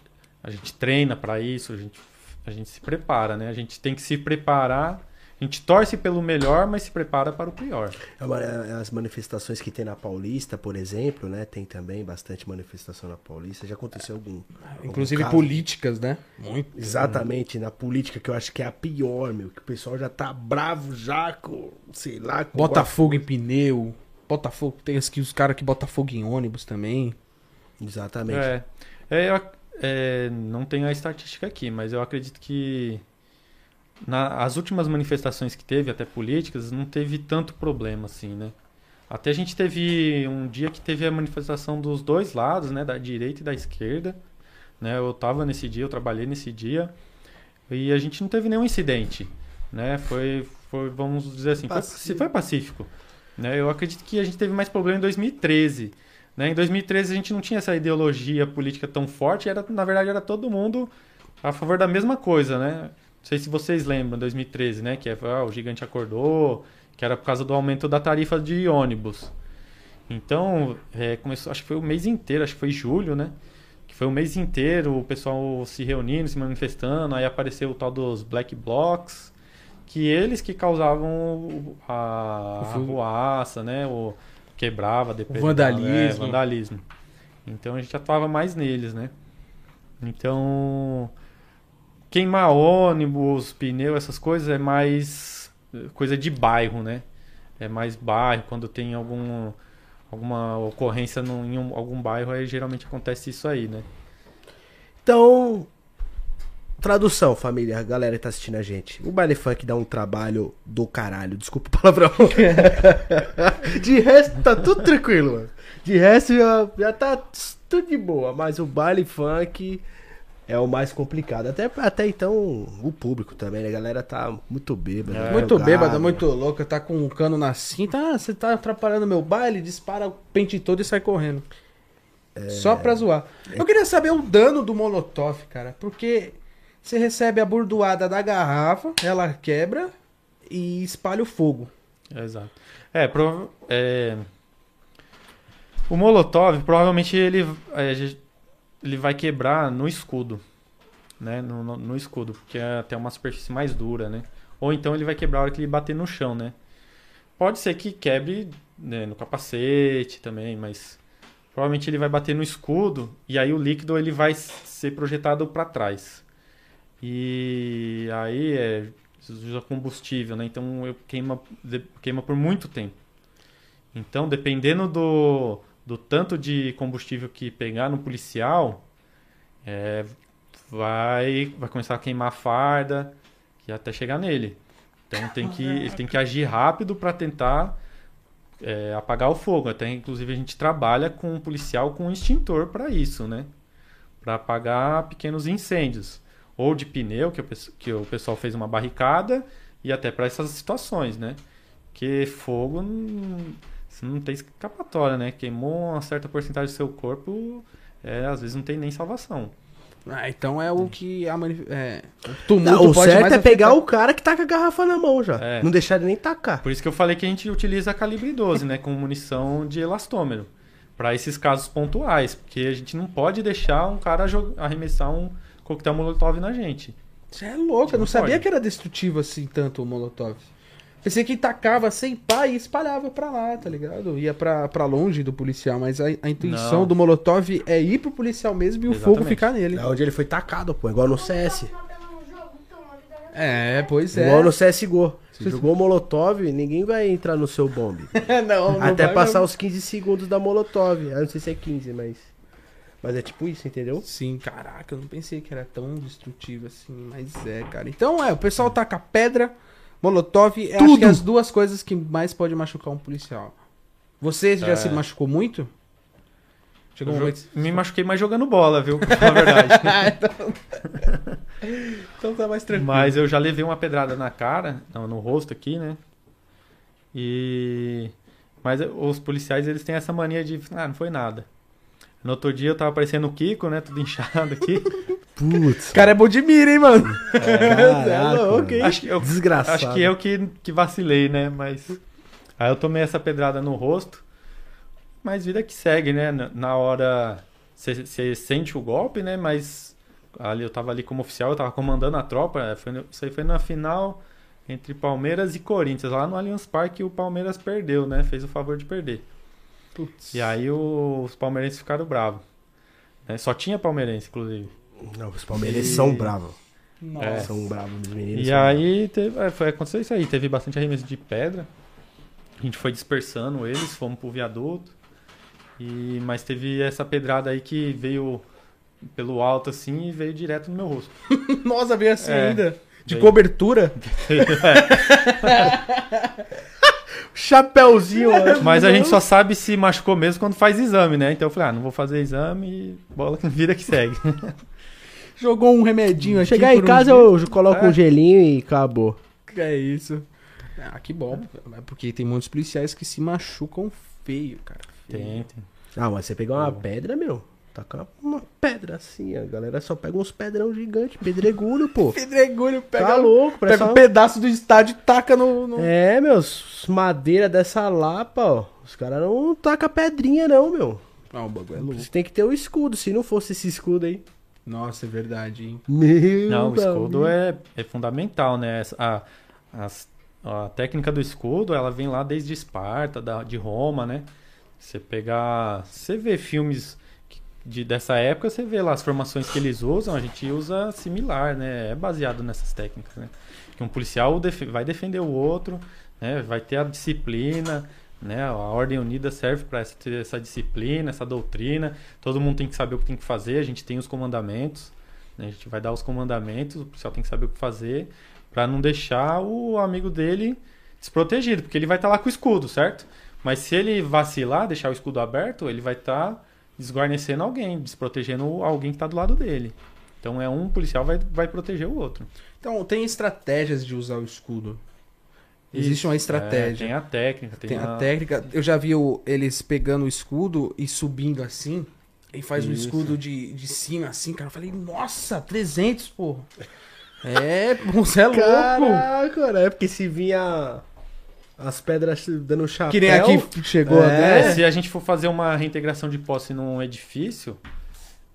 Speaker 3: a gente treina para isso, a gente, a gente se prepara, né? A gente tem que se preparar, a gente torce pelo melhor, mas se prepara para o pior.
Speaker 1: É é As manifestações que tem na Paulista, por exemplo, né? Tem também bastante manifestação na Paulista. Já aconteceu algum. algum
Speaker 2: Inclusive
Speaker 1: caso?
Speaker 2: políticas, né? Muito.
Speaker 1: Exatamente, na política, que eu acho que é a pior, meu. Que o pessoal já tá bravo já com, sei lá, com
Speaker 2: Bota fogo em pneu. Botafogo, tem os, que- os caras que botam fogo em ônibus também.
Speaker 1: Exatamente.
Speaker 3: É, é, eu é, não tenho a estatística aqui, mas eu acredito que na, as últimas manifestações que teve, até políticas, não teve tanto problema assim, né? Até a gente teve um dia que teve a manifestação dos dois lados, né? Da direita e da esquerda. Né? Eu tava nesse dia, eu trabalhei nesse dia. E a gente não teve nenhum incidente, né? Foi, foi vamos dizer assim, foi,
Speaker 1: Pacífico.
Speaker 3: foi pacífico. Né? Eu acredito que a gente teve mais problema em 2013. Né? Em 2013 a gente não tinha essa ideologia política tão forte, era, na verdade era todo mundo a favor da mesma coisa, né? Não sei se vocês lembram, 2013, né? Que é, ah, o gigante acordou, que era por causa do aumento da tarifa de ônibus. Então, é, começou, acho que foi o mês inteiro, acho que foi julho, né? Que foi o mês inteiro o pessoal se reunindo, se manifestando, aí apareceu o tal dos black blocs, que eles que causavam o- a,
Speaker 2: O
Speaker 3: a
Speaker 2: fu-
Speaker 3: ruaça, né? O quebrava, depredava,
Speaker 2: vandalismo.
Speaker 3: é, vandalismo. Então a gente atuava mais neles, né? Então, queimar ônibus, pneu, essas coisas é mais eh, coisa de bairro, né? É mais bairro, quando tem algum, alguma ocorrência em um- algum bairro, aí geralmente acontece isso aí, né?
Speaker 1: Então, tradução, família, a galera que tá assistindo a gente. O baile funk dá um trabalho do caralho. Desculpa o palavrão. de resto, tá tudo tranquilo, mano. De resto, já, já tá tudo de boa. Mas o baile funk é o mais complicado. Até, até então, o público também, né? A galera tá muito bêbada.
Speaker 3: É.
Speaker 2: Muito
Speaker 1: drogada.
Speaker 2: bêbada, muito louca, tá com um cano na cinta. Ah, você tá atrapalhando meu baile, dispara o pente todo e sai correndo. Só pra zoar. Eu queria saber o dano do Molotov, cara. Porque você recebe a burdoada da garrafa, ela quebra e espalha o fogo.
Speaker 3: Exato. É, prova- é, o Molotov provavelmente ele, é, ele vai quebrar no escudo, né? No, no- no escudo, porque é até uma superfície mais dura, né? Ou então ele vai quebrar a hora que ele bater no chão, né? Pode ser que quebre né, no capacete também, mas provavelmente ele vai bater no escudo e aí o líquido ele vai ser projetado para trás. E aí é usa combustível, né? Então eu queima, queima por muito tempo. Então, dependendo do, do tanto de combustível que pegar no policial, é, vai, vai começar a queimar a farda, que até chegar nele. Então tem que, ele tem que agir rápido para tentar é, apagar o fogo. Até inclusive a gente trabalha com um policial com um extintor para isso, né? Para apagar pequenos incêndios. Ou de pneu, que que o pessoal fez uma barricada, e até para essas situações, né? Porque fogo não, você não tem escapatória, né? Queimou uma certa porcentagem do seu corpo, é, às vezes não tem nem salvação.
Speaker 2: Ah, então é o que a manif... é, o tumulto
Speaker 1: Não, o
Speaker 2: pode
Speaker 1: certo
Speaker 2: mais
Speaker 1: é pegar
Speaker 2: afetar.
Speaker 1: o cara que tá com a garrafa na mão já.
Speaker 3: É.
Speaker 1: Não deixar ele nem tacar.
Speaker 3: Por isso que eu falei que a gente utiliza calibre 12, né? Com munição de elastômero. Para esses casos pontuais. Porque a gente não pode deixar um cara arremessar um coquetel molotov na gente.
Speaker 2: Você é louco, eu não
Speaker 3: Não
Speaker 2: sabia que era destrutivo assim tanto o Molotov. Pensei que tacava sem pá e espalhava pra lá, tá ligado? Ia pra, pra longe do policial, mas a, a intenção
Speaker 3: Não.
Speaker 2: do Molotov é ir pro policial mesmo e o fogo ficar nele.
Speaker 1: É onde ele foi tacado, pô. Igual no CS.
Speaker 2: É, pois é.
Speaker 1: Igual no CSGO. Você jogou Molotov, ninguém vai entrar no seu bombe.
Speaker 2: não, não
Speaker 1: Até
Speaker 2: vai
Speaker 1: passar
Speaker 2: mesmo.
Speaker 1: os 15 segundos da Molotov. Eu não sei se é 15, mas. Mas é tipo isso, entendeu?
Speaker 2: Sim, caraca, eu não pensei que era tão destrutivo assim, mas é, cara. Então é, o pessoal taca pedra, molotov, é acho que as duas coisas que mais pode machucar um policial. Você já
Speaker 3: É.
Speaker 2: se machucou muito? Chegou um momento.
Speaker 3: Me machuquei mais jogando bola, viu? Pra falar a verdade.
Speaker 2: Então tá mais tranquilo.
Speaker 3: Mas eu já levei uma pedrada na cara, não, no rosto aqui, né? E. Mas os policiais, eles têm essa mania de. Ah, não foi nada. No outro dia eu tava parecendo o Kiko, né? Tudo inchado aqui.
Speaker 1: Putz.
Speaker 2: O cara é bom de mira, hein, mano?
Speaker 1: Caraca,
Speaker 2: louco, hein?
Speaker 3: Acho que eu,
Speaker 1: Desgraçado.
Speaker 3: Acho que eu que, que vacilei, né? Mas. Aí eu tomei essa pedrada no rosto. Mas vida que segue, né? Na- hora. Você sente o golpe, né? Mas. Ali eu tava ali como oficial, eu tava comandando a tropa. é, Foi, isso aí foi na final entre Palmeiras e Corinthians. Lá no Allianz Parque o Palmeiras perdeu, né? Fez o favor de perder.
Speaker 2: Putz.
Speaker 3: E aí os palmeirenses ficaram bravos. né? Só tinha palmeirense, inclusive.
Speaker 1: Não, os palmeirenses são bravos.
Speaker 2: Nossa.
Speaker 3: É.
Speaker 1: São bravos, os meninos.
Speaker 3: E aí teve, é, foi, aconteceu isso aí, teve bastante arremesso de pedra. A gente foi dispersando eles, fomos pro viaduto. E, mas teve essa pedrada aí que veio pelo alto assim e veio direto no meu rosto.
Speaker 2: Nossa, veio assim
Speaker 3: É.
Speaker 2: ainda. De
Speaker 3: Veio.
Speaker 2: cobertura?
Speaker 1: Chapeuzinho, ó.
Speaker 3: Mas a gente só sabe se machucou mesmo quando faz exame, né? Então eu falei, ah, não vou fazer exame e bola vida que segue.
Speaker 2: Jogou um remedinho aqui.
Speaker 1: Chegar em
Speaker 2: um
Speaker 1: casa
Speaker 2: dia.
Speaker 1: eu coloco
Speaker 3: É.
Speaker 1: um gelinho e acabou.
Speaker 2: É isso. Ah, que bom. É Porque tem muitos policiais que se machucam feio, cara. Feio.
Speaker 3: Tem, tem.
Speaker 1: Ah, mas você pegar uma pedra, meu. Tacar uma pedra assim, a galera só pega uns pedrão gigante, pedregulho, pô.
Speaker 2: Pedregulho pega,
Speaker 1: Tá louco,
Speaker 2: pega um pedaço do estádio e taca no. no-
Speaker 1: É, meus, madeira dessa lapa, ó. Os caras não tacam pedrinha, não, meu.
Speaker 2: Não, o bagulho é louco.
Speaker 1: Você tem que ter o escudo. Se não fosse esse escudo aí.
Speaker 2: Nossa, é verdade, hein?
Speaker 1: Meu
Speaker 3: Não, o escudo é, é fundamental, né? Essa- A, as- a técnica do escudo, ela vem lá desde Esparta, da, de Roma, né? Você pegar... Você vê filmes de, dessa época, você vê lá as formações que eles usam, a gente usa similar, né? É baseado nessas técnicas, né? Que um policial def- vai defender o outro, né? Vai ter a disciplina, né? A Ordem Unida serve para essa, essa disciplina, essa doutrina. Todo mundo tem que saber o que tem que fazer, a gente tem os comandamentos, né? A gente vai dar os comandamentos, o policial tem que saber o que fazer para não deixar o amigo dele desprotegido, porque ele vai estar lá com o escudo, certo? Mas se ele vacilar, deixar o escudo aberto, ele vai estar desguarnecendo alguém, desprotegendo alguém que está do lado dele. Então é um policial vai, vai proteger o outro.
Speaker 2: Então, tem estratégias de usar o escudo. Existe
Speaker 3: Isso,
Speaker 2: uma
Speaker 3: é,
Speaker 2: estratégia.
Speaker 3: tem a técnica, tem,
Speaker 2: Tem a
Speaker 3: a-
Speaker 2: técnica. Eu já vi o- eles pegando o escudo e subindo assim. E faz um
Speaker 3: Isso.
Speaker 2: escudo de, de cima assim, cara. Eu falei, nossa, 300, porra. É, você é louco.
Speaker 1: Caraca, né? Porque se vinha as pedras dando chapéu...
Speaker 2: Que nem aqui chegou,
Speaker 1: É.
Speaker 2: né?
Speaker 3: É, se a gente for fazer uma reintegração de posse num edifício,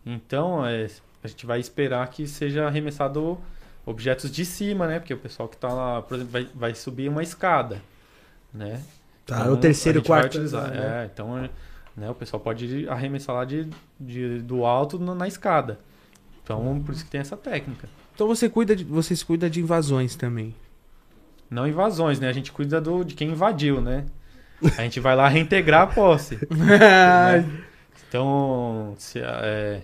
Speaker 3: então é, a gente vai esperar que seja arremessado objetos de cima, né? Porque o pessoal que tá lá, por exemplo, vai, vai subir uma escada, né?
Speaker 1: Tá
Speaker 3: Então,
Speaker 1: terceiro,
Speaker 3: a gente vai
Speaker 1: quarto...
Speaker 3: utilizar,
Speaker 1: né?
Speaker 3: É, então né, o pessoal pode arremessar lá de, de- do alto na, na escada. Então, por isso que tem essa técnica.
Speaker 2: Então você cuida de, vocês cuidam de invasões também.
Speaker 3: Não invasões, né? A gente cuida do, de quem invadiu, né? A gente vai lá reintegrar a posse. né? Então, se, é,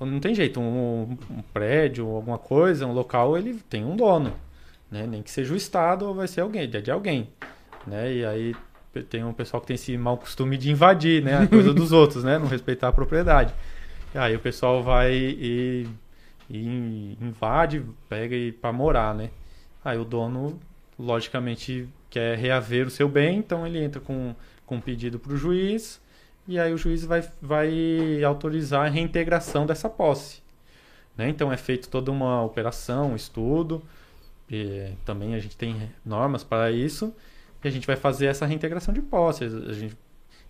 Speaker 3: não tem jeito, um, um prédio, alguma coisa, um local, ele tem um dono, né? Nem que seja o Estado ou vai ser alguém, é de alguém, né? E aí tem um pessoal que tem esse mau costume de invadir, né? A coisa dos outros, né? Não respeitar a propriedade. E aí o pessoal vai e, e invade, pega e para morar, né? Aí o dono, logicamente, quer reaver o seu bem, então ele entra com, com um pedido para o juiz e aí o juiz vai, vai autorizar a reintegração dessa posse. Né? Então é feito toda uma operação, um estudo, e também a gente tem normas para isso, e a gente vai fazer essa reintegração de posse. A gente,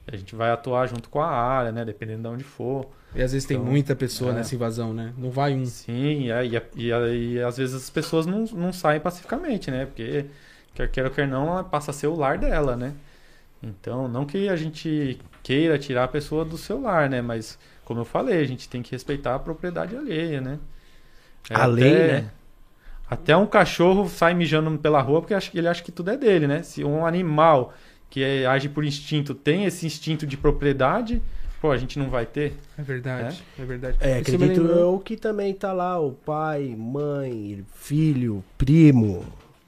Speaker 3: a gente vai atuar junto com a área, né? dependendo de onde for.
Speaker 2: E às vezes tem
Speaker 3: Então,
Speaker 2: muita pessoa
Speaker 3: é.
Speaker 2: nessa invasão, né? Não vai um.
Speaker 3: Sim, e, aí- e, aí, e às vezes as pessoas não, não saem pacificamente, né? Porque, quer queira ou quer não, ela passa a ser o lar dela, né? Então, não que a gente queira tirar a pessoa do seu lar, né? Mas, como eu falei, a gente tem que respeitar a propriedade alheia, né?
Speaker 1: A lei, né?
Speaker 3: Até um cachorro sai mijando pela rua porque acha que- ele acha que tudo é dele, né? Se um animal que é- age por instinto tem esse instinto de propriedade, pô, a gente não vai ter.
Speaker 2: É verdade, é, verdade.
Speaker 1: É,
Speaker 2: Isso me
Speaker 1: acredito eu que também tá lá o pai, mãe, filho, primo,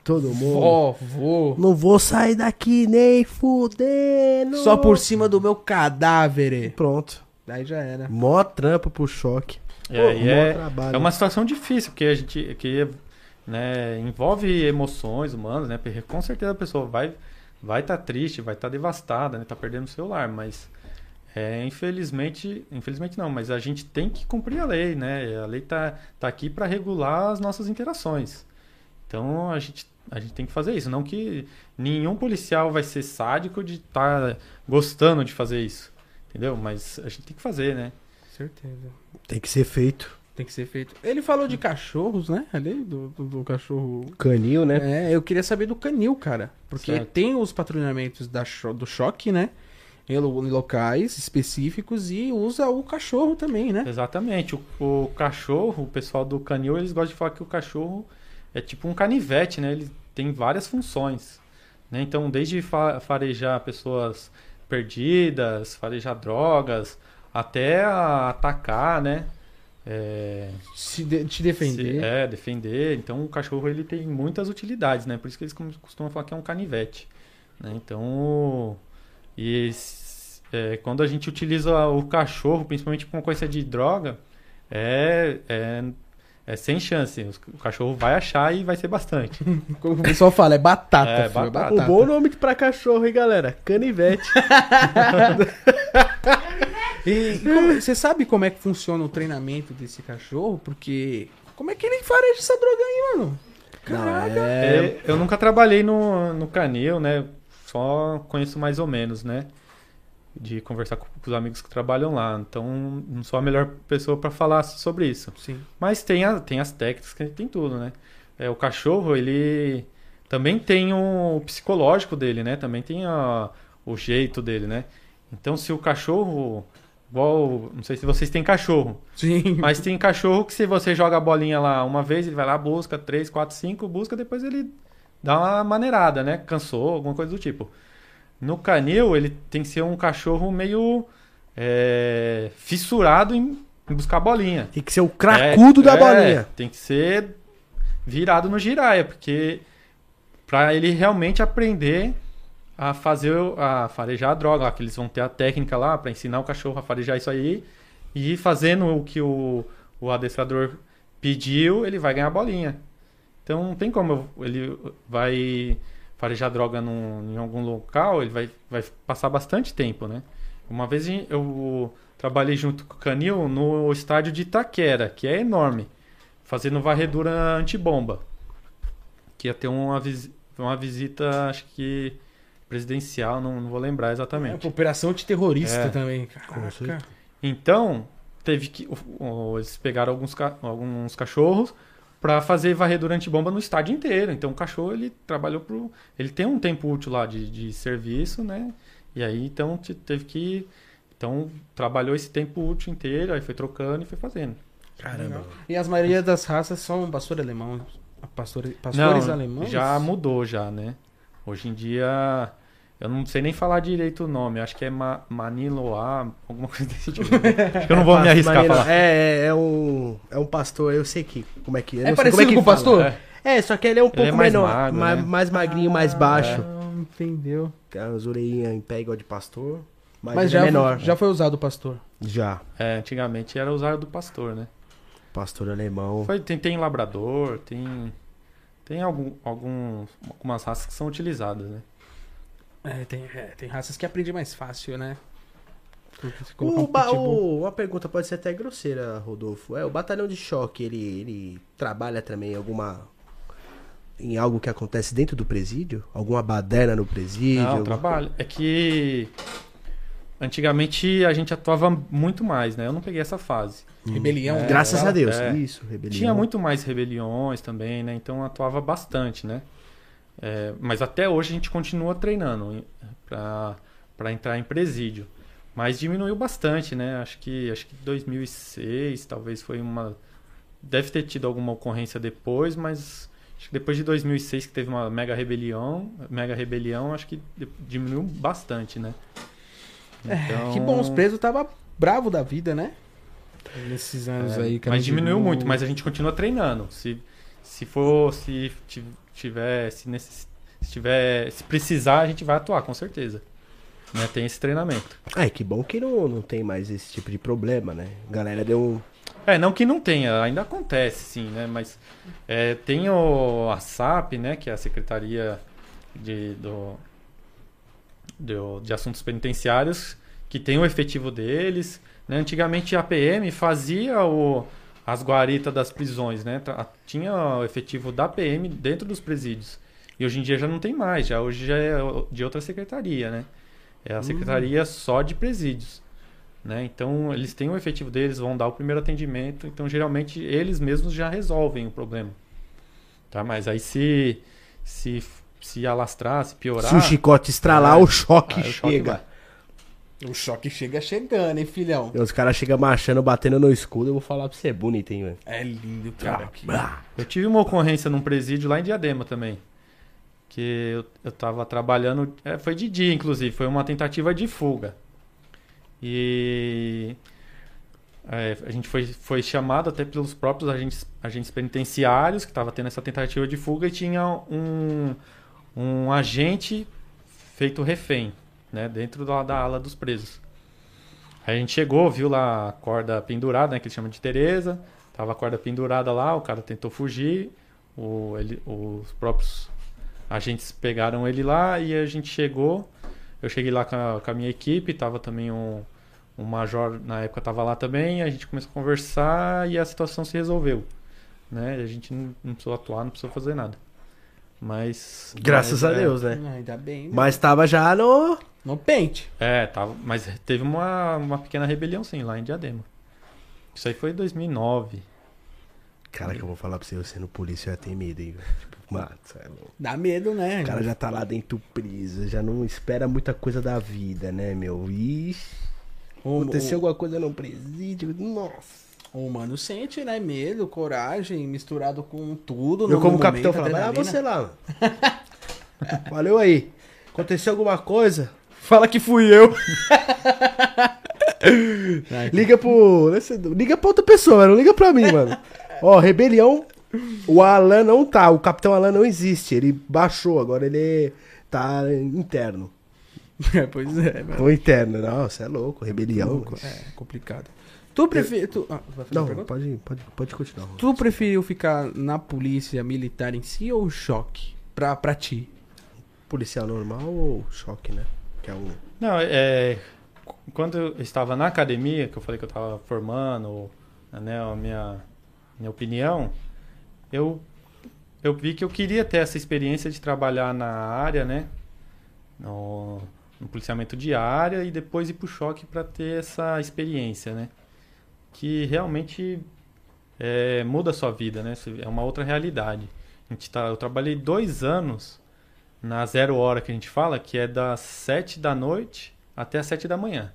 Speaker 1: todo mundo.
Speaker 2: Vó, vô.
Speaker 1: Não vou sair daqui nem fudendo.
Speaker 2: Só por cima do meu cadáver.
Speaker 1: Pronto.
Speaker 2: Daí já era.
Speaker 1: Mó trampo pro choque.
Speaker 3: É,
Speaker 1: Pô, mó
Speaker 3: é,
Speaker 1: trabalho.
Speaker 3: é uma situação difícil, porque a gente que, né, envolve emoções humanas, né? Porque com certeza a pessoa vai vai estar triste, vai estar devastada, né? Tá perdendo o celular, mas é, infelizmente, infelizmente não, mas a gente tem que cumprir a lei, né? A lei tá, tá aqui para regular as nossas interações. Então a gente a gente tem que fazer isso, não que nenhum policial vai ser sádico de estar gostando de fazer isso, entendeu? Mas a gente tem que fazer, né?
Speaker 2: Certeza.
Speaker 1: Tem que ser feito.
Speaker 2: Tem que ser feito. Ele falou de cachorros, né? Ali, do, do, do cachorro.
Speaker 1: Canil, né?
Speaker 2: É, eu queria saber do canil, cara. Porque
Speaker 3: Certo.
Speaker 2: tem os patrulhamentos da cho- do choque, né? Em locais específicos e usa o cachorro também, né?
Speaker 3: Exatamente. O, o cachorro, o pessoal do canil, eles gostam de falar que o cachorro é tipo um canivete, né? Ele tem várias funções. Né? Então, desde fa- farejar pessoas perdidas, farejar drogas, até atacar, né? É,
Speaker 2: Se de- te defender.
Speaker 3: se- é, defender. Então, o cachorro ele tem muitas utilidades, né? Por isso que eles costumam falar que é um canivete. Né? Então, e é, quando a gente utiliza o cachorro, principalmente com coisa de droga, é, é, é sem chance. O cachorro vai achar e vai ser bastante.
Speaker 2: Como o pessoal fala, é batata.
Speaker 3: É,
Speaker 2: filho,
Speaker 3: batata.
Speaker 1: Um bom nome pra cachorro, hein, galera? Canivete.
Speaker 2: E, e como- você sabe como é que funciona o treinamento desse cachorro? Porque. Como é que ele fareja essa droga aí, mano? Caraca.
Speaker 1: é...
Speaker 3: É, eu nunca trabalhei no, no canil, né? Só conheço mais ou menos, né? De conversar com, com os amigos que trabalham lá. Então, não sou a melhor pessoa para falar sobre isso.
Speaker 2: Sim.
Speaker 3: Mas tem, a, tem as técnicas, que tem tudo, né? É, o cachorro, ele também tem o psicológico dele, né? Também tem a- o jeito dele, né? Então, se o cachorro... Igual, não sei se vocês têm cachorro,
Speaker 2: Sim.
Speaker 3: mas tem cachorro que se você joga a bolinha lá uma vez, ele vai lá, busca, três, quatro, cinco, busca, depois ele dá uma maneirada, né? Cansou, alguma coisa do tipo. No canil, ele tem que ser um cachorro meio é, fissurado em, em buscar bolinha.
Speaker 1: Tem que ser o cracudo
Speaker 3: É,
Speaker 1: da
Speaker 3: é,
Speaker 1: bolinha.
Speaker 3: Tem que ser virado no giraia, porque para ele realmente aprender a fazer, a farejar a droga, lá, que eles vão ter a técnica lá para ensinar o cachorro a farejar isso aí e fazendo o que o, o adestrador pediu, ele vai ganhar a bolinha. Então não tem como ele vai farejar droga num, em algum local, ele vai, vai passar bastante tempo, né? Uma vez eu trabalhei junto com o Canil no estádio de Itaquera, que é enorme, fazendo varredura antibomba. Que ia ter uma, visi- uma visita, acho que presidencial, não, não vou lembrar
Speaker 2: É,
Speaker 3: exatamente.
Speaker 2: pra operação de terrorista
Speaker 3: É.
Speaker 2: também. Caraca.
Speaker 1: certeza.
Speaker 3: Então, teve que. Eles pegaram alguns, ca- alguns cachorros para fazer varredura antibomba no estádio inteiro. Então o cachorro ele trabalhou pro. Ele tem um tempo útil lá de, de serviço, né? E aí então te- teve que. Então trabalhou esse tempo útil inteiro, aí foi trocando e foi fazendo.
Speaker 1: Caramba.
Speaker 2: E as maioria das raças são pastor alemão. Pastor, pastores
Speaker 3: Não,
Speaker 2: alemães?
Speaker 3: já mudou já, né? Hoje em dia Eu não sei nem falar direito o nome, acho que é Ma Maniloá, alguma coisa desse tipo. acho que eu não vou me arriscar a
Speaker 1: Marina,
Speaker 3: falar.
Speaker 1: É, é, é um, é um pastor, eu sei que, como é que
Speaker 2: É
Speaker 1: sei
Speaker 2: parecido
Speaker 1: como é que
Speaker 2: com o pastor?
Speaker 3: É.
Speaker 1: É, só que ele é um pouco
Speaker 3: é mais
Speaker 1: menor,
Speaker 3: magro,
Speaker 1: mais,
Speaker 3: né?
Speaker 1: mais magrinho, mais baixo.
Speaker 2: Ah, entendeu.
Speaker 1: Tem as orelhinhas em pé igual de pastor, mas,
Speaker 2: Mas
Speaker 1: ele
Speaker 2: já,
Speaker 1: é menor.
Speaker 2: já foi usado o pastor.
Speaker 1: Já,
Speaker 3: É, antigamente era usado do pastor, né?
Speaker 1: pastor alemão.
Speaker 3: Foi, tem, tem labrador, tem. Tem algum, algum, algumas raças que são utilizadas, né?
Speaker 2: É, tem, é, tem raças que aprendem mais fácil, né?
Speaker 1: O,
Speaker 2: um
Speaker 1: ba- o- uma pergunta pode ser até grosseira, Rodolfo. É, o batalhão de choque, ele, ele trabalha também em alguma. em algo que acontece dentro do presídio? Alguma baderna no presídio?
Speaker 3: Não,
Speaker 1: alguma-
Speaker 3: trabalho. É que antigamente a gente atuava muito mais, né? Eu não peguei essa fase.
Speaker 2: Rebelião.
Speaker 3: É,
Speaker 2: né?
Speaker 1: Graças
Speaker 2: Fala.
Speaker 1: a Deus.
Speaker 3: É.
Speaker 1: Isso, rebelião.
Speaker 3: Tinha muito mais rebeliões também, né? Então atuava bastante, né? É, mas até hoje a gente continua treinando para entrar em presídio. Mas diminuiu bastante, né? Acho que acho que 2006 talvez foi uma deve ter tido alguma ocorrência depois, mas acho que depois de 2006 que teve uma mega rebelião, mega rebelião, acho que diminuiu bastante, né? Então,
Speaker 2: É, Que bom, os presos tava bravo da vida, né? Nesses anos
Speaker 3: É,
Speaker 2: aí. que
Speaker 3: mas diminuiu muito, mas a gente continua treinando. Se, se for, se tiver, se, necess, se tiver, se precisar, a gente vai atuar, com certeza. Né? Tem esse treinamento.
Speaker 1: Ai, que bom que não, não tem mais esse tipo de problema, né? A galera deu.
Speaker 3: É, não que não tenha, ainda acontece sim, né? Mas é, tem o, a SAP, né? Que é a Secretaria de, do, do- de Assuntos Penitenciários, que tem o efetivo deles. Né? Antigamente a PM fazia o, as guaritas das prisões, né? Tinha o efetivo da PM dentro dos presídios. E hoje em dia já não tem mais, já hoje já é de outra secretaria, né? É a secretaria só de presídios. Né? Então eles têm o efetivo deles, vão dar o primeiro atendimento, então geralmente eles mesmos já resolvem o problema. Tá? Mas aí se se se alastrar, se piorar,
Speaker 1: Se o chicote estralar,
Speaker 3: É.
Speaker 1: o choque
Speaker 3: aí o choque
Speaker 1: chega.
Speaker 2: O choque chega chegando, hein, filhão?
Speaker 1: E os caras chegam marchando, batendo no escudo. Eu vou falar pra você, é bonito, hein, velho?
Speaker 2: É lindo, cara. que-
Speaker 1: Ah,
Speaker 3: Eu tive uma ocorrência num presídio lá em Diadema também. Que eu, eu tava trabalhando. é, foi de dia, inclusive. Foi uma tentativa de fuga. E. é, a gente foi, foi chamado até pelos próprios agentes, agentes penitenciários que estava tendo essa tentativa de fuga e tinha um, um agente feito refém, né? Dentro da, da ala dos presos. Aí a gente chegou, viu lá a corda pendurada, né? Que eles chamam de Tereza. Tava a corda pendurada lá, o cara tentou fugir. O, ele, os próprios agentes pegaram ele lá e a gente chegou. Eu cheguei lá com a, com a minha equipe, tava também um, um major na época tava lá também. A gente começou a conversar e a situação se resolveu. Né? A gente não, não precisou atuar, não precisou fazer nada. Mas.
Speaker 1: Graças
Speaker 3: mas,
Speaker 1: a
Speaker 3: é,
Speaker 1: Deus, né?
Speaker 2: Ah, Ainda bem.
Speaker 1: Mas tava já no.
Speaker 2: No pente.
Speaker 3: É, tava, mas teve uma, uma pequena rebelião sim, lá em Diadema. Isso aí foi em 2009.
Speaker 1: Cara, que eu vou falar pra você, eu sendo polícia, eu ia ter medo, hein. Tipo, mano, é louco.
Speaker 2: Dá medo, né?
Speaker 1: O cara já tá lá dentro preso, já não espera muita coisa da vida, né, meu? Ixi,
Speaker 2: O,
Speaker 1: aconteceu
Speaker 2: o,
Speaker 1: alguma coisa no presídio, nossa.
Speaker 2: o mano sente, né? Medo, coragem, misturado com tudo.
Speaker 1: Eu
Speaker 2: no
Speaker 1: como
Speaker 2: momento,
Speaker 1: capitão falava, vai lá
Speaker 2: adrenalina.
Speaker 1: você lá. mano." Valeu aí. Aconteceu alguma coisa?
Speaker 2: Fala que fui eu.
Speaker 1: Liga pro. Liga pra outra pessoa, não liga pra mim, mano. Ó, rebelião. O Alan não tá, o Capitão Alan não existe. Ele baixou, agora ele tá interno.
Speaker 2: É, pois é, mano.
Speaker 1: O interno, nossa, é louco, rebelião.
Speaker 2: É complicado. Tu prefere. Tu, ah,
Speaker 1: Não, pode, pode, pode continuar.
Speaker 2: Tu preferiu ficar na polícia militar em si ou choque? Pra, pra ti?
Speaker 1: Policial normal ou choque, né? Que é um.
Speaker 3: Não, é. Quando eu estava na academia, que eu falei que eu estava formando, né, a minha, minha opinião, eu, eu vi que eu queria ter essa experiência de trabalhar na área, né? No, no policiamento de área e depois ir pro choque para ter essa experiência, né? Que realmente é, muda a sua vida, né? É uma outra realidade. A gente tá, eu trabalhei dois anos na zero hora que a gente fala, que é das sete da noite até as sete da manhã.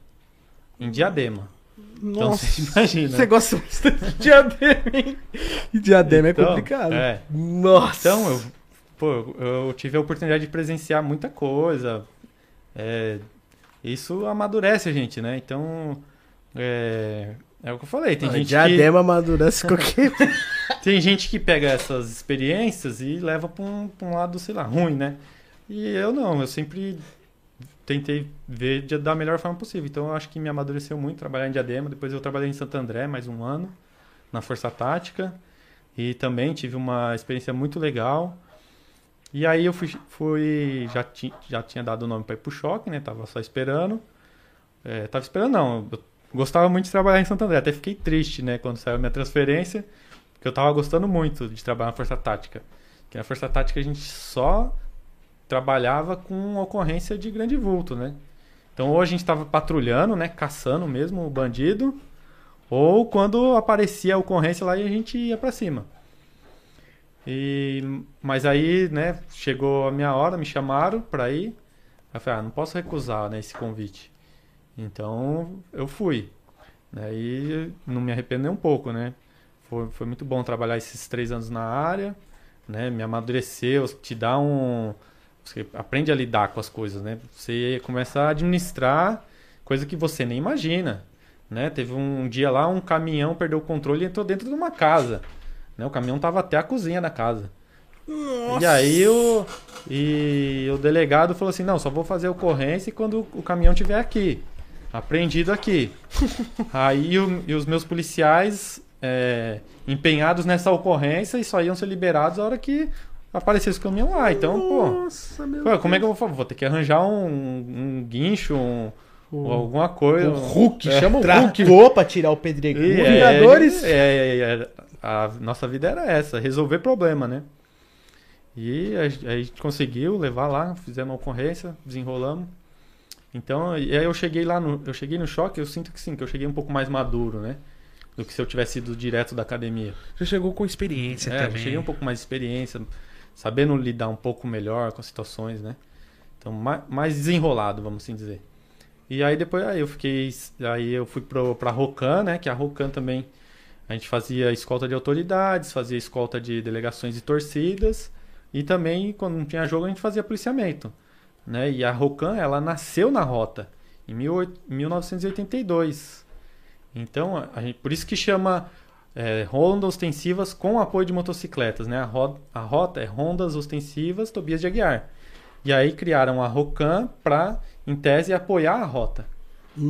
Speaker 3: Em Diadema. Então
Speaker 2: Nossa,
Speaker 3: você imagina.
Speaker 2: Você gosta bastante de diadema, hein? E diadema
Speaker 3: Então,
Speaker 2: é complicado.
Speaker 3: É.
Speaker 1: Nossa!
Speaker 3: Então, eu, pô, eu- tive a oportunidade de presenciar muita coisa. É, isso amadurece a gente, né? Então, é, é o que eu falei. Tem
Speaker 1: Mano,
Speaker 3: gente que,
Speaker 1: diadema amadurece qualquer.
Speaker 3: tem gente que pega essas experiências e leva pra um, pra um lado, sei lá, ruim, né? E eu não, eu sempre tentei ver de- da melhor forma possível. Então eu acho que me amadureceu muito trabalhar em Diadema. Depois eu trabalhei em Santo André mais um ano, na Força Tática. E também tive uma experiência muito legal. E aí eu fui, fui já, ti, já tinha dado o nome para ir pro choque, né? Tava só esperando. É, tava esperando não, eu gostava muito de trabalhar em Santo André. Até fiquei triste, né, quando saiu a minha transferência. Porque eu tava gostando muito de trabalhar na Força Tática. Porque na Força Tática a gente só trabalhava com ocorrência de grande vulto, né? Então ou a gente estava patrulhando, né, caçando mesmo o bandido, ou quando aparecia a ocorrência lá e a gente ia para cima. E mas aí, né, chegou a minha hora, me chamaram para ir. Eu falei, ah, não posso recusar, né, esse convite. Então eu fui. Né, e não me arrependo nem um pouco, né? Foi, foi muito bom trabalhar esses três anos na área, né? Me amadureceu, te dá um você aprende a lidar com as coisas, né? Você começa a administrar coisa que você nem imagina, né? Teve um dia lá, um caminhão perdeu o controle e entrou dentro de uma casa, né? O caminhão tava até a cozinha da casa. E aí o, e o delegado falou assim, não, só vou fazer ocorrência quando o caminhão estiver aqui, apreendido aqui. aí o- e os meus policiais é, empenhados nessa ocorrência e só iam ser liberados a hora que aparecesse o caminhão lá. Então, pô,
Speaker 1: Nossa, meu
Speaker 3: Pô, como é que eu vou fazer? Vou ter que arranjar um, um guincho, um, ou alguma coisa.
Speaker 2: O Hulk,
Speaker 3: É.
Speaker 2: chama o Hulk.
Speaker 1: Pra tirar o pedregulho.
Speaker 3: E
Speaker 2: Vingadores?
Speaker 3: É, é, é, a nossa vida era essa, resolver problema, né? E a, a gente conseguiu levar lá, fizemos uma ocorrência, desenrolamos. Então, e aí eu cheguei lá no, eu cheguei no choque, eu sinto que sim, que eu cheguei um pouco mais maduro, né? Do que se eu tivesse ido direto da academia.
Speaker 2: Você chegou com experiência
Speaker 3: É, eu
Speaker 2: também.
Speaker 3: cheguei um pouco mais de experiência, sabendo lidar um pouco melhor com as situações, né? Então, ma- mais desenrolado, vamos assim dizer. E aí depois aí eu fiquei, aí eu fui pro, pra Rocan, né? Que a Rocan também a gente fazia escolta de autoridades, fazia escolta de delegações e torcidas e também quando não tinha jogo a gente fazia policiamento, né? E a Rocan ela nasceu na rota em 18 1982. Então, a gente- por isso que chama é, rondas ostensivas com apoio de motocicletas, né? A, ro- a rota é rondas ostensivas Tobias de Aguiar. E aí criaram a Rocan para, em tese, apoiar a rota.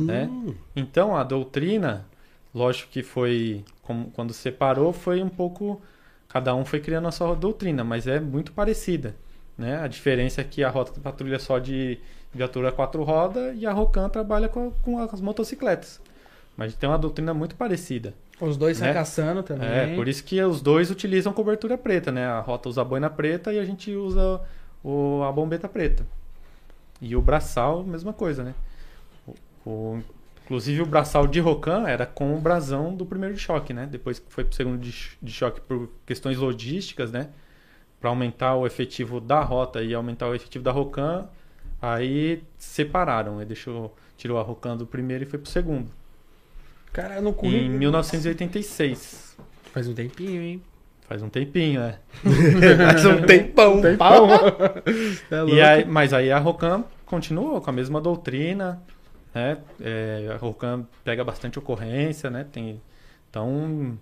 Speaker 3: né? Então a doutrina, lógico que foi como- quando separou, foi um pouco cada um foi criando a sua doutrina, mas é muito parecida, né? A diferença é que a rota patrulha só de viatura quatro rodas e a Rocan trabalha com, com as motocicletas. Mas tem uma doutrina muito parecida.
Speaker 2: Os dois
Speaker 3: Né?
Speaker 2: caçando também.
Speaker 3: É, por isso que os dois utilizam cobertura preta, né? A rota usa a boina preta e a gente usa o, a bombeta preta. E o braçal, mesma coisa, né? O, o- inclusive o braçal de Rocan era com o brasão do primeiro de choque, né? Depois que foi pro segundo de, de choque por questões logísticas, né? Para aumentar o efetivo da rota e aumentar o efetivo da Rocan, aí separaram, né? Deixou, tirou a Rocan do primeiro e foi pro segundo.
Speaker 2: Cara, no
Speaker 3: Em
Speaker 2: currículo.
Speaker 3: 1986.
Speaker 2: Faz um tempinho, hein?
Speaker 3: Faz um tempinho, né?
Speaker 1: Faz um tempão.
Speaker 2: Tempão. É louco.
Speaker 3: E aí, mas aí a Rocan continuou com a mesma doutrina, né? É, a Rocan pega bastante ocorrência, né? Tem, então,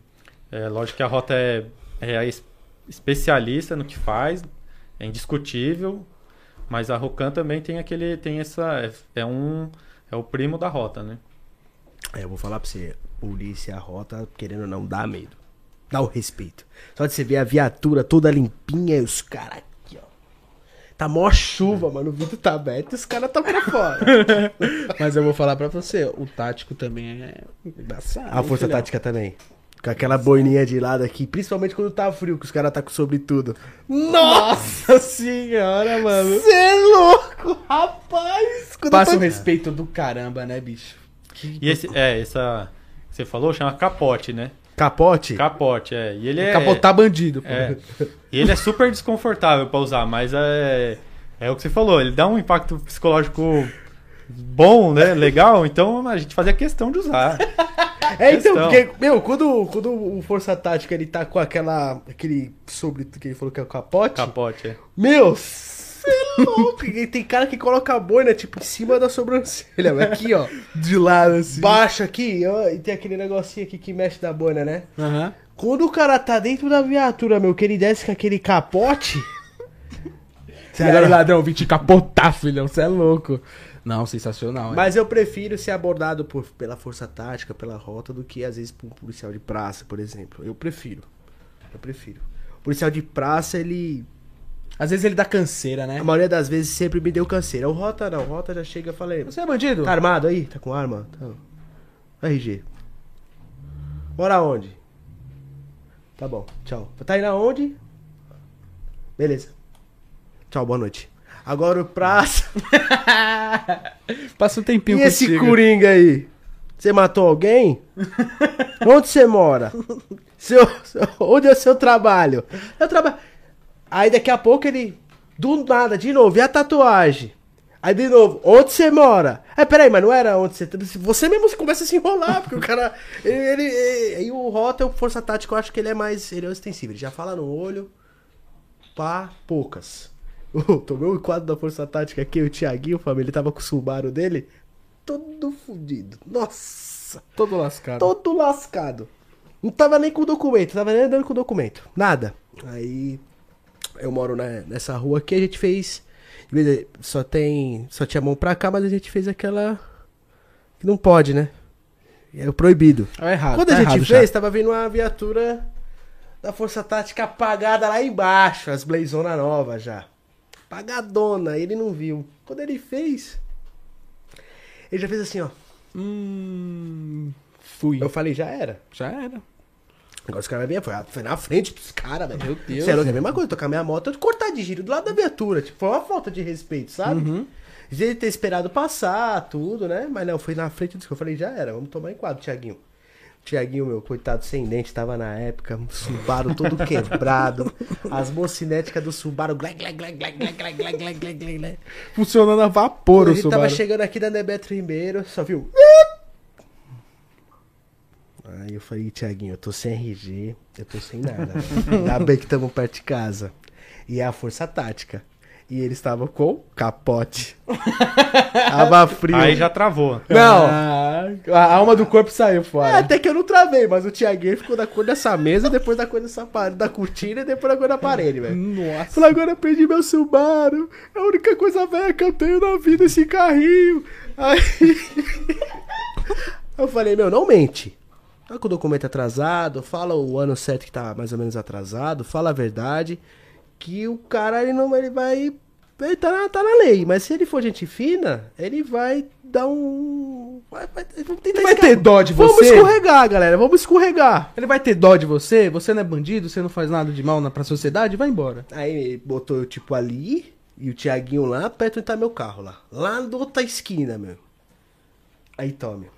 Speaker 3: é, lógico que a Rota é, é a es- especialista no que faz, é indiscutível, mas a Rocan também tem aquele, tem essa, é, é um, é o primo da Rota, né?
Speaker 1: É, eu vou falar pra você, polícia, a rota, querendo ou não, dá medo. Dá o respeito. Só de você ver a viatura toda limpinha e os caras aqui, ó. Tá mó chuva, mano. O vidro tá aberto e os caras tá pra fora.
Speaker 2: Mas eu vou falar pra você, o tático também é embaçado.
Speaker 1: A
Speaker 2: hein,
Speaker 1: força
Speaker 2: filhão?
Speaker 1: tática também. Com aquela boininha de lado aqui, principalmente quando tá frio, que os caras tá com sobretudo. Nossa senhora, mano. Você é louco, rapaz. Quando
Speaker 2: Passa
Speaker 1: tá-
Speaker 2: o respeito do caramba, né, bicho?
Speaker 3: E esse, é, essa, que você falou, chama capote, né?
Speaker 1: Capote?
Speaker 3: Capote, é. E ele é...
Speaker 2: Capotar bandido, pô.
Speaker 3: É. E ele é super desconfortável pra usar, mas é, é o que você falou, ele dá um impacto psicológico bom, né? Legal, então a gente fazia questão de usar.
Speaker 1: É, então,
Speaker 3: Questão.
Speaker 1: porque, meu, quando, quando o Força Tática ele tá com aquela. aquele sobre que ele falou que é o capote.
Speaker 3: Capote, é.
Speaker 1: Meu, cê é louco. E tem cara que coloca a boina, tipo, em cima da sobrancelha, mas aqui, ó.
Speaker 2: De lado, assim.
Speaker 1: Baixo aqui, ó, e tem aquele negocinho aqui que mexe na boina, né?
Speaker 2: Aham.
Speaker 1: Quando o cara tá dentro da viatura, meu, que ele desce com aquele capote.
Speaker 2: E aí, ladrão, vim te capotar, filhão. Você é louco. Não, sensacional. é.
Speaker 1: Mas eu prefiro ser abordado por, pela força tática, pela rota, do que às vezes por um policial de praça, por exemplo. Eu prefiro. Eu prefiro. O policial de praça, ele.
Speaker 2: Às vezes ele dá canseira, né?
Speaker 1: A maioria das vezes sempre me deu canseira. O Rota não, o Rota já chega e falei.
Speaker 2: Você é bandido?
Speaker 1: Tá armado aí? Tá com arma? Tá. RG. Mora onde? Tá bom, tchau. Tá indo aonde? Beleza. Tchau, boa noite. Agora o praça.
Speaker 2: Passa um tempinho
Speaker 1: E esse coringa aí? Você matou alguém? Onde você mora? Seu- onde é o seu trabalho? Eu trabalho. Aí daqui a pouco ele. Do nada, de novo, e a tatuagem? Aí de novo, onde você mora? É, peraí, mas não era onde você. Você mesmo começa a se enrolar, porque o cara. Ele. ele- e o Rota é o Força Tática, eu acho que ele é mais. Ele é extensível. Ele já fala no olho. Pá, poucas. Oh, tomei o quadro da Força Tática aqui, o Thiaguinho, família, ele tava com o Subaru dele. Todo fudido. Nossa.
Speaker 2: Todo lascado.
Speaker 1: Todo lascado. Não tava nem com documento, tava nem andando com documento. Nada. Aí eu moro né, nessa rua aqui, a gente fez. Só tem. Só tinha mão pra cá, mas a gente fez aquela. Que não pode, né? É o proibido.
Speaker 2: É errado.
Speaker 1: Quando
Speaker 2: tá
Speaker 1: a gente
Speaker 2: errado
Speaker 1: fez,
Speaker 2: já.
Speaker 1: tava vindo uma viatura da Força Tática apagada lá embaixo, as Blazona nova já. Apagadona, ele não viu. Quando ele fez, ele já fez assim, ó.
Speaker 2: Hum. Fui.
Speaker 1: Eu falei, já era.
Speaker 2: Já era.
Speaker 1: Agora os caras vêm, foi, foi na frente dos caras, velho.
Speaker 2: Meu Deus.
Speaker 1: Você é é a mesma coisa, tocar minha moto, cortar de giro do lado da viatura. Tipo, foi uma falta de respeito, sabe?
Speaker 2: Uhum.
Speaker 1: De ter esperado passar, tudo, né? Mas não, foi na frente dos que eu falei, já era, vamos tomar em quadro, Tiaguinho. Tiaguinho, meu, coitado, sem dente, tava na época, um Subaru todo quebrado, as mocinéticas do Subaru, glec, glec, glec, glec, glec, glec, glec, glec, glec, glec.
Speaker 2: Funcionando a vapor o
Speaker 1: Ele tava
Speaker 2: Subaru.
Speaker 1: chegando aqui da Nebeto Ribeiro, só viu. Aí eu falei, Tiaguinho, eu tô sem RG, eu tô sem nada. Ainda bem que estamos perto de casa. E é a força tática. E ele estava com capote. Tava frio.
Speaker 3: Aí já travou.
Speaker 1: Não,
Speaker 2: Ah, a alma do corpo saiu
Speaker 1: é,
Speaker 2: fora.
Speaker 1: até que eu não travei, mas o Tiaguinho ficou da cor dessa mesa, depois da cor dessa parede, da cortina e depois da cor da parede, velho.
Speaker 2: Nossa.
Speaker 1: Falei, agora eu perdi meu Subaru. É a única coisa velha que eu tenho na vida, esse carrinho. Aí. eu falei, meu, não mente. Tá com o documento atrasado, fala o ano certo que tá mais ou menos atrasado, fala a verdade. Que o cara, ele não ele vai. Ele tá na, tá na lei, mas se ele for gente fina, ele vai dar um. Vai, vai, vamos
Speaker 2: vai ter dó de
Speaker 1: Vamos
Speaker 2: você?
Speaker 1: escorregar, galera, vamos escorregar.
Speaker 2: Ele vai ter dó de você? Você não é bandido? Você não faz nada de mal na, pra sociedade? Vai embora.
Speaker 1: Aí botou eu, tipo, ali e o Tiaguinho lá perto onde tá meu carro lá. Lá na outra esquina, meu. Aí tome.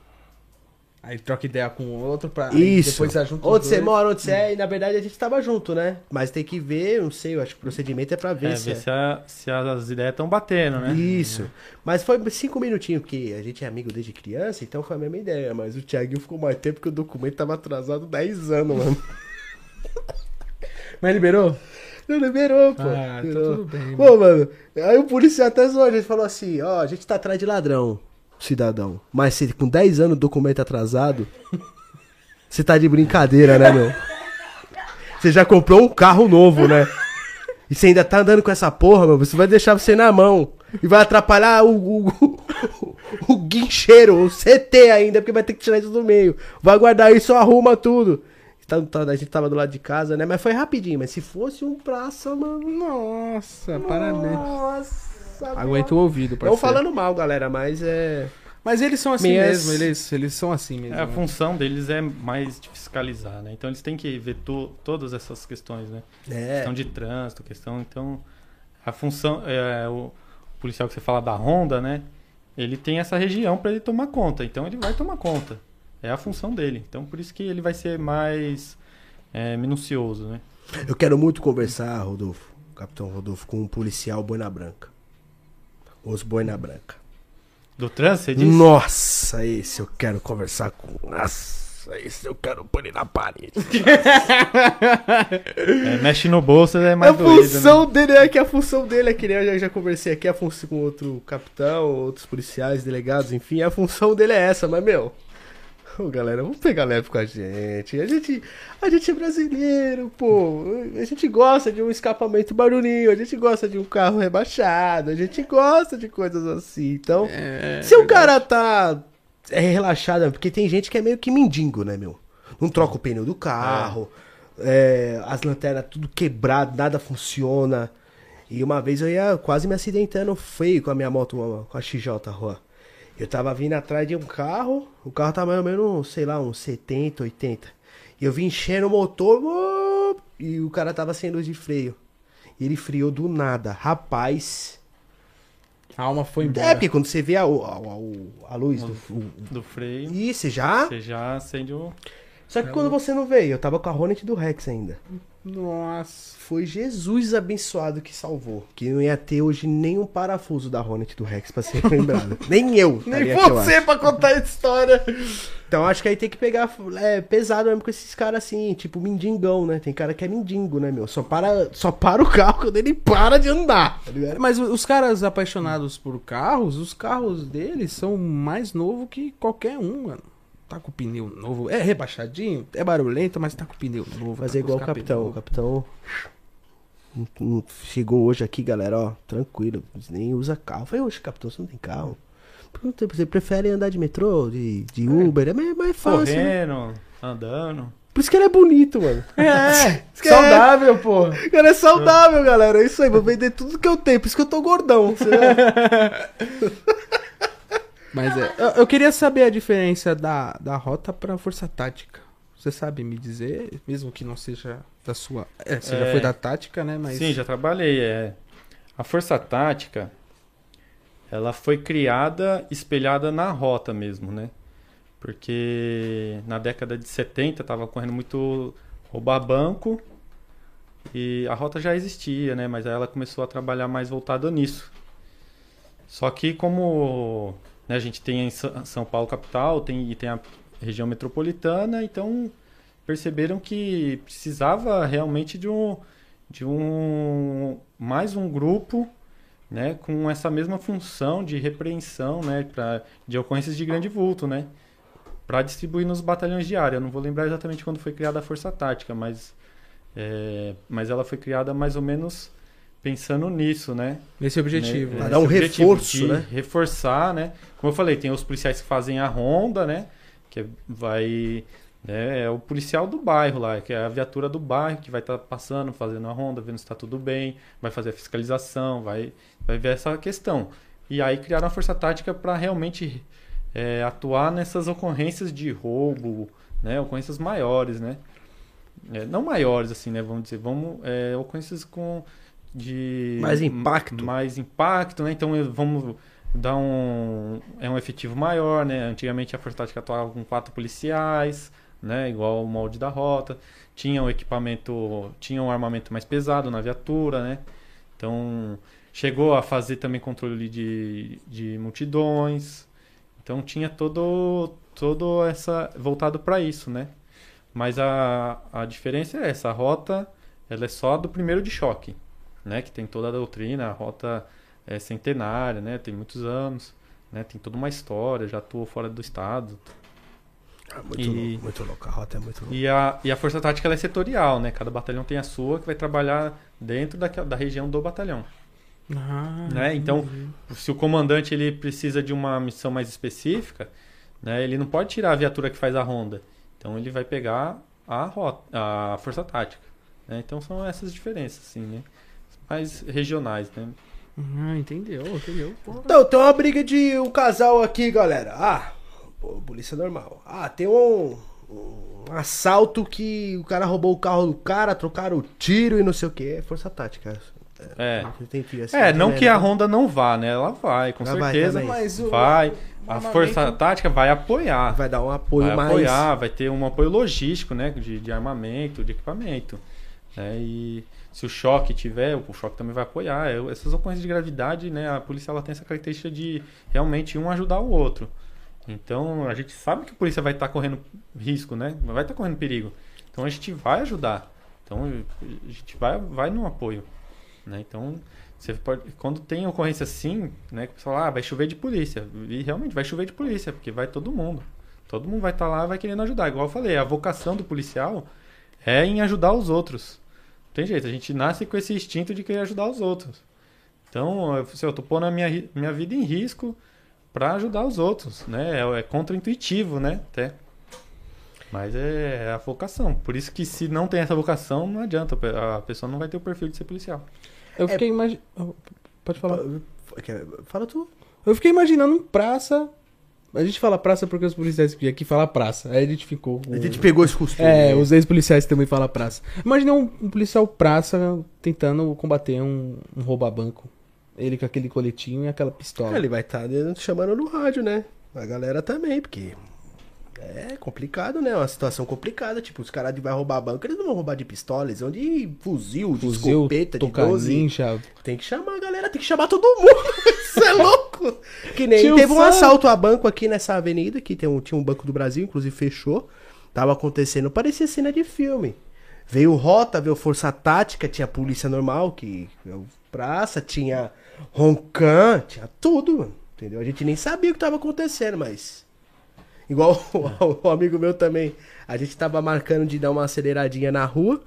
Speaker 2: Aí troca ideia com o outro pra.
Speaker 1: Isso.
Speaker 2: Depois você junta os
Speaker 1: onde você mora, onde você é. E na verdade a gente tava junto, né? Mas tem que ver, não sei, eu acho que o procedimento é pra ver
Speaker 3: É,
Speaker 1: se.
Speaker 3: ver se, a- se as ideias estão batendo, né?
Speaker 1: Isso. Mas foi cinco minutinhos, porque a gente é amigo desde criança, então foi a mesma ideia. Mas o Tiaguinho ficou mais tempo porque o documento tava atrasado 10 anos, mano.
Speaker 2: Mas liberou?
Speaker 1: Não liberou, pô.
Speaker 2: Ah, tá
Speaker 1: Liberou.
Speaker 2: tudo bem,
Speaker 1: Pô, mano, aí o policial até zoou, a gente falou assim, ó, a gente tá atrás de ladrão, cidadão. Mas se com 10 anos o documento atrasado, você tá de brincadeira, né, meu? Você já comprou um carro novo, né? E você ainda tá andando com essa porra, meu, você vai deixar você na mão. E vai atrapalhar o, o, o, o guincheiro, o CT ainda, porque vai ter que tirar isso do meio. Vai guardar isso, arruma tudo. Tá- tá- a gente tava do lado de casa, né? Mas foi rapidinho. Mas se fosse um praça, mano.
Speaker 2: Nossa, parabéns.
Speaker 1: Nossa,
Speaker 2: Aguenta o ouvido,
Speaker 1: Não
Speaker 2: parceiro.
Speaker 1: falando mal, galera, mas é.
Speaker 2: Mas eles são assim
Speaker 1: Minhas-
Speaker 2: mesmo, eles, eles são assim mesmo.
Speaker 3: É, a
Speaker 2: né?
Speaker 3: função deles é mais de fiscalizar, né? Então eles têm que ver to- todas essas questões, né?
Speaker 1: É.
Speaker 3: Questão de trânsito, questão. Então, a função. É, o policial que você fala da Honda, né? Ele tem essa região para ele tomar conta. Então ele vai tomar conta. É a função dele. Então por isso que ele vai ser mais é, minucioso, né?
Speaker 1: Eu quero muito conversar, Rodolfo, Capitão Rodolfo, com um policial boina branca. Os boina branca.
Speaker 3: Do trânsito, você disse?
Speaker 1: Nossa, esse eu quero conversar com. Nossa. Esse eu quero pôr ele na parede.
Speaker 3: É, mexe no bolso é
Speaker 1: A
Speaker 3: mais doído, né?
Speaker 1: função dele é que a função dele é que nem eu já, já conversei aqui, a função com outro capitão, outros policiais, delegados, enfim, a função dele é essa, mas meu. Ô, galera, vamos pegar leve com a gente. A gente, a gente é brasileiro, pô. A gente gosta de um escapamento barulhinho, a gente gosta de um carro rebaixado, a gente gosta de coisas assim. Então,
Speaker 2: É,
Speaker 1: se o cara tá é relaxado, porque tem gente que é meio que mendigo, né, meu? Não troca o pneu do carro, é, as lanternas tudo quebrado, nada funciona. E uma vez eu ia quase me acidentando feio com a minha moto, com a XJ Juan. Eu tava vindo atrás de um carro, o carro tava mais ou menos, sei lá, uns 70, 80. E eu vim enchendo o motor e o cara tava sem luz de freio. E ele friou do nada. Rapaz.
Speaker 2: A alma foi embora.
Speaker 1: É, porque quando você vê a, a, a, a luz do.
Speaker 3: Do freio.
Speaker 1: Ih, você já?
Speaker 3: Você já acende o.
Speaker 1: Só que quando você não veio, eu tava com a Hornet do Rex ainda.
Speaker 2: Nossa.
Speaker 1: Foi Jesus abençoado que salvou. Que não ia ter hoje nenhum parafuso da Hornet do Rex pra ser lembrado. Nem eu.
Speaker 2: Nem
Speaker 1: aqui,
Speaker 2: você pra contar a história.
Speaker 1: Então acho que aí tem que pegar é, pesado mesmo com esses caras assim, tipo mendigão, né? Tem cara que é mendigo, né, meu? Só para, só para o carro quando ele para de andar, tá?
Speaker 2: Mas os caras apaixonados por carros, os carros deles são mais novos que qualquer um, mano. Tá com pneu novo. É rebaixadinho, é barulhento, mas tá com pneu novo.
Speaker 1: Fazer
Speaker 2: tá com
Speaker 1: igual o capitão. O capitão chegou hoje aqui, galera, ó, tranquilo, nem usa carro. Falei, oxe, capitão, você não tem carro? Você prefere andar de metrô, de, de Uber? É mais, mais fácil, né?
Speaker 3: Correndo, andando.
Speaker 1: Por isso que ele é bonito, mano.
Speaker 2: É, saudável, pô.
Speaker 1: O cara é saudável, galera. É isso aí, vou vender tudo que eu tenho. Por isso que eu tô gordão.
Speaker 2: Mas é. Eu, eu queria saber a diferença da, da rota pra força tática. Você sabe me dizer, mesmo que não seja da sua. É, você já
Speaker 3: É.
Speaker 2: foi da tática, né? Mas.
Speaker 3: Sim, já trabalhei. É. A força tática, ela foi criada, espelhada na rota mesmo, né? Porque na década de 70 tava correndo muito roubar banco e a rota já existia, né? Mas aí ela começou a trabalhar mais voltada nisso. Só que como né, a gente tem em São Paulo capital, tem e tem a região metropolitana, então perceberam que precisava realmente de um de um mais um grupo né, com essa mesma função de repreensão né, pra, de ocorrências de grande vulto, né, para distribuir nos batalhões de área. Eu não vou lembrar exatamente quando foi criada a Força Tática, mas, é, mas ela foi criada mais ou menos pensando nisso, né?
Speaker 2: Nesse objetivo.
Speaker 3: Né, esse
Speaker 1: dar um reforço, né?
Speaker 3: Reforçar, né? Como eu falei, tem os policiais que fazem a ronda, né? Que vai. né, é o policial do bairro lá, que é a viatura do bairro que vai estar passando, fazendo a ronda, vendo se está tudo bem, vai fazer a fiscalização, vai, vai ver essa questão. E aí criaram a força tática para realmente é, atuar nessas ocorrências de roubo, né? Ocorrências maiores, né? É, não maiores, assim, né? Vamos dizer, vamos. É, ocorrências com. De.
Speaker 1: Mais impacto.
Speaker 3: Mais impacto, né? Então vamos dar um. É um efetivo maior, né? Antigamente a Força Tática atuava com quatro policiais, né? Igual o molde da rota. Tinha um equipamento. Tinha um armamento mais pesado na viatura, né? Então chegou a fazer também controle de, de multidões. Então tinha todo. Todo essa. voltado para isso, né? Mas a, a diferença é essa, a rota ela é só do primeiro de choque, né? Que tem toda a doutrina, a rota é centenária, né? Tem muitos anos, né? Tem toda uma história, já atuou fora do estado.
Speaker 1: Ah, muito
Speaker 3: E-
Speaker 1: louco, muito louco. A rota é muito louca.
Speaker 3: E a, e a força tática ela é setorial, né? Cada batalhão tem a sua que vai trabalhar dentro da, da região do batalhão,
Speaker 2: Ah,
Speaker 3: né? Então,
Speaker 2: entendi.
Speaker 3: se o comandante ele precisa de uma missão mais específica, né? Ele não pode tirar a viatura que faz a ronda. Então ele vai pegar a rota, a força tática. né? Então são essas diferenças, assim, né? Mais regionais, né?
Speaker 2: Ah, entendeu, entendeu. Porra.
Speaker 1: Então, tem uma briga de um casal aqui, galera. Ah, polícia normal. Ah, tem um, um assalto que o cara roubou o carro do cara, trocaram o tiro e não sei o que. É força tática.
Speaker 3: É.
Speaker 1: Assim,
Speaker 3: É, não
Speaker 1: também,
Speaker 3: que a
Speaker 1: né?
Speaker 3: Honda não vá, né? Ela vai, com
Speaker 1: Ela vai
Speaker 3: certeza.
Speaker 1: também.
Speaker 2: Mas o-
Speaker 3: vai. A força tática vai apoiar.
Speaker 1: Vai dar um apoio
Speaker 3: vai
Speaker 1: mais.
Speaker 3: apoiar, vai ter um apoio logístico, né? De, de armamento, de equipamento. Né? E se o choque tiver, o choque também vai apoiar. Essas ocorrências de gravidade, né? A polícia ela tem essa característica de realmente um ajudar o outro. Então a gente sabe que a polícia vai estar correndo risco, né? Vai estar correndo perigo. Então a gente vai ajudar. Então a gente vai, vai no apoio, né? Então você pode, quando tem ocorrência assim, né? Que o pessoal, ah, vai chover de polícia. E realmente vai chover de polícia, porque vai todo mundo. Todo mundo vai estar lá, vai querendo ajudar. Igual eu falei, a vocação do policial é em ajudar os outros. Não tem jeito, a gente nasce com esse instinto de querer ajudar os outros. Então, eu, se eu tô pondo a minha, minha vida em risco para ajudar os outros, né? É, é contra-intuitivo, né? Até. Mas é, é a vocação. Por isso que se não tem essa vocação, não adianta. A pessoa não vai ter o perfil de ser policial.
Speaker 2: Eu fiquei imaginando. Pode falar.
Speaker 1: Fala tu.
Speaker 2: Eu fiquei imaginando um praça. A gente fala praça porque os policiais aqui falam praça. Aí a gente ficou.
Speaker 1: A gente pegou esse costume.
Speaker 2: É,
Speaker 1: né?
Speaker 2: os ex-policiais também falam praça. Imaginei um, um policial praça tentando combater um, um rouba-banco. Ele com aquele coletinho e aquela pistola.
Speaker 1: Ele vai estar chamando no rádio, né? A galera também, porque é complicado, né? Uma situação complicada. Tipo, os caras vai roubar banco, eles não vão roubar de pistola, eles vão de fuzil, de
Speaker 2: Fuzil,
Speaker 1: escopeta, de
Speaker 2: tocar
Speaker 1: 12.
Speaker 2: ninja.
Speaker 1: Tem que chamar a galera, tem que chamar todo mundo. Isso é louco. Que nem
Speaker 2: Tio
Speaker 1: teve um assalto a banco aqui nessa avenida, que tem um, tinha um Banco do Brasil, inclusive fechou. Tava acontecendo, parecia cena de filme. Veio Rota, veio Força Tática, tinha polícia normal, que é praça, tinha Roncan, tinha tudo, mano. Entendeu? A gente nem sabia o que tava acontecendo, mas. Igual o, o amigo meu também. A gente tava marcando de dar uma aceleradinha na rua.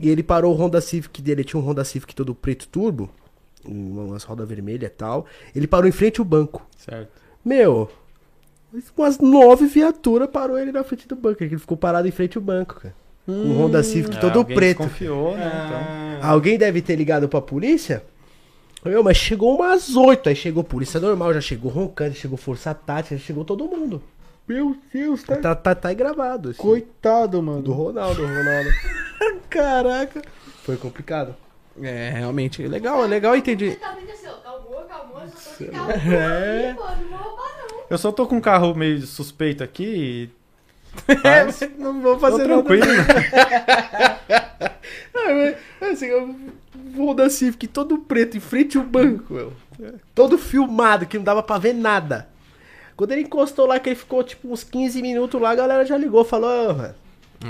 Speaker 1: E ele parou o Honda Civic dele. Tinha um Honda Civic todo preto turbo. Umas rodas vermelhas e tal. Ele parou em frente ao banco.
Speaker 3: Certo?
Speaker 1: Meu. Umas nove viaturas parou ele na frente do banco. Ele ficou parado em frente ao banco, cara. Com um Honda Civic
Speaker 3: É,
Speaker 1: todo
Speaker 3: alguém
Speaker 1: preto.
Speaker 3: desconfiou, né? Então,
Speaker 1: Alguém deve ter ligado pra polícia? Meu, mas chegou umas oito. Aí chegou polícia normal, já chegou roncando, chegou força tática, já chegou todo mundo.
Speaker 2: Meu Deus, tá.
Speaker 1: Tá, tá, tá aí gravado. esse-
Speaker 2: Coitado, mano.
Speaker 1: Do Ronaldo, Ronaldo. Caraca. Foi complicado.
Speaker 2: É, realmente. é Legal, é legal entender.
Speaker 4: Tá assim, calmou, eu só tô de calma.
Speaker 2: É.
Speaker 4: Pô, não vou roubar não.
Speaker 3: eu só tô com um carro meio suspeito aqui
Speaker 2: É,
Speaker 3: Mas-
Speaker 2: não vou
Speaker 3: e tô
Speaker 2: fazer nada.
Speaker 3: tranquilo.
Speaker 1: Ah, assim, o Honda Civic todo preto em frente ao banco, meu. Todo filmado, que não dava pra ver nada. Quando ele encostou lá, que ele ficou tipo uns 15 minutos lá, a galera já ligou, falou, "Ô, mano.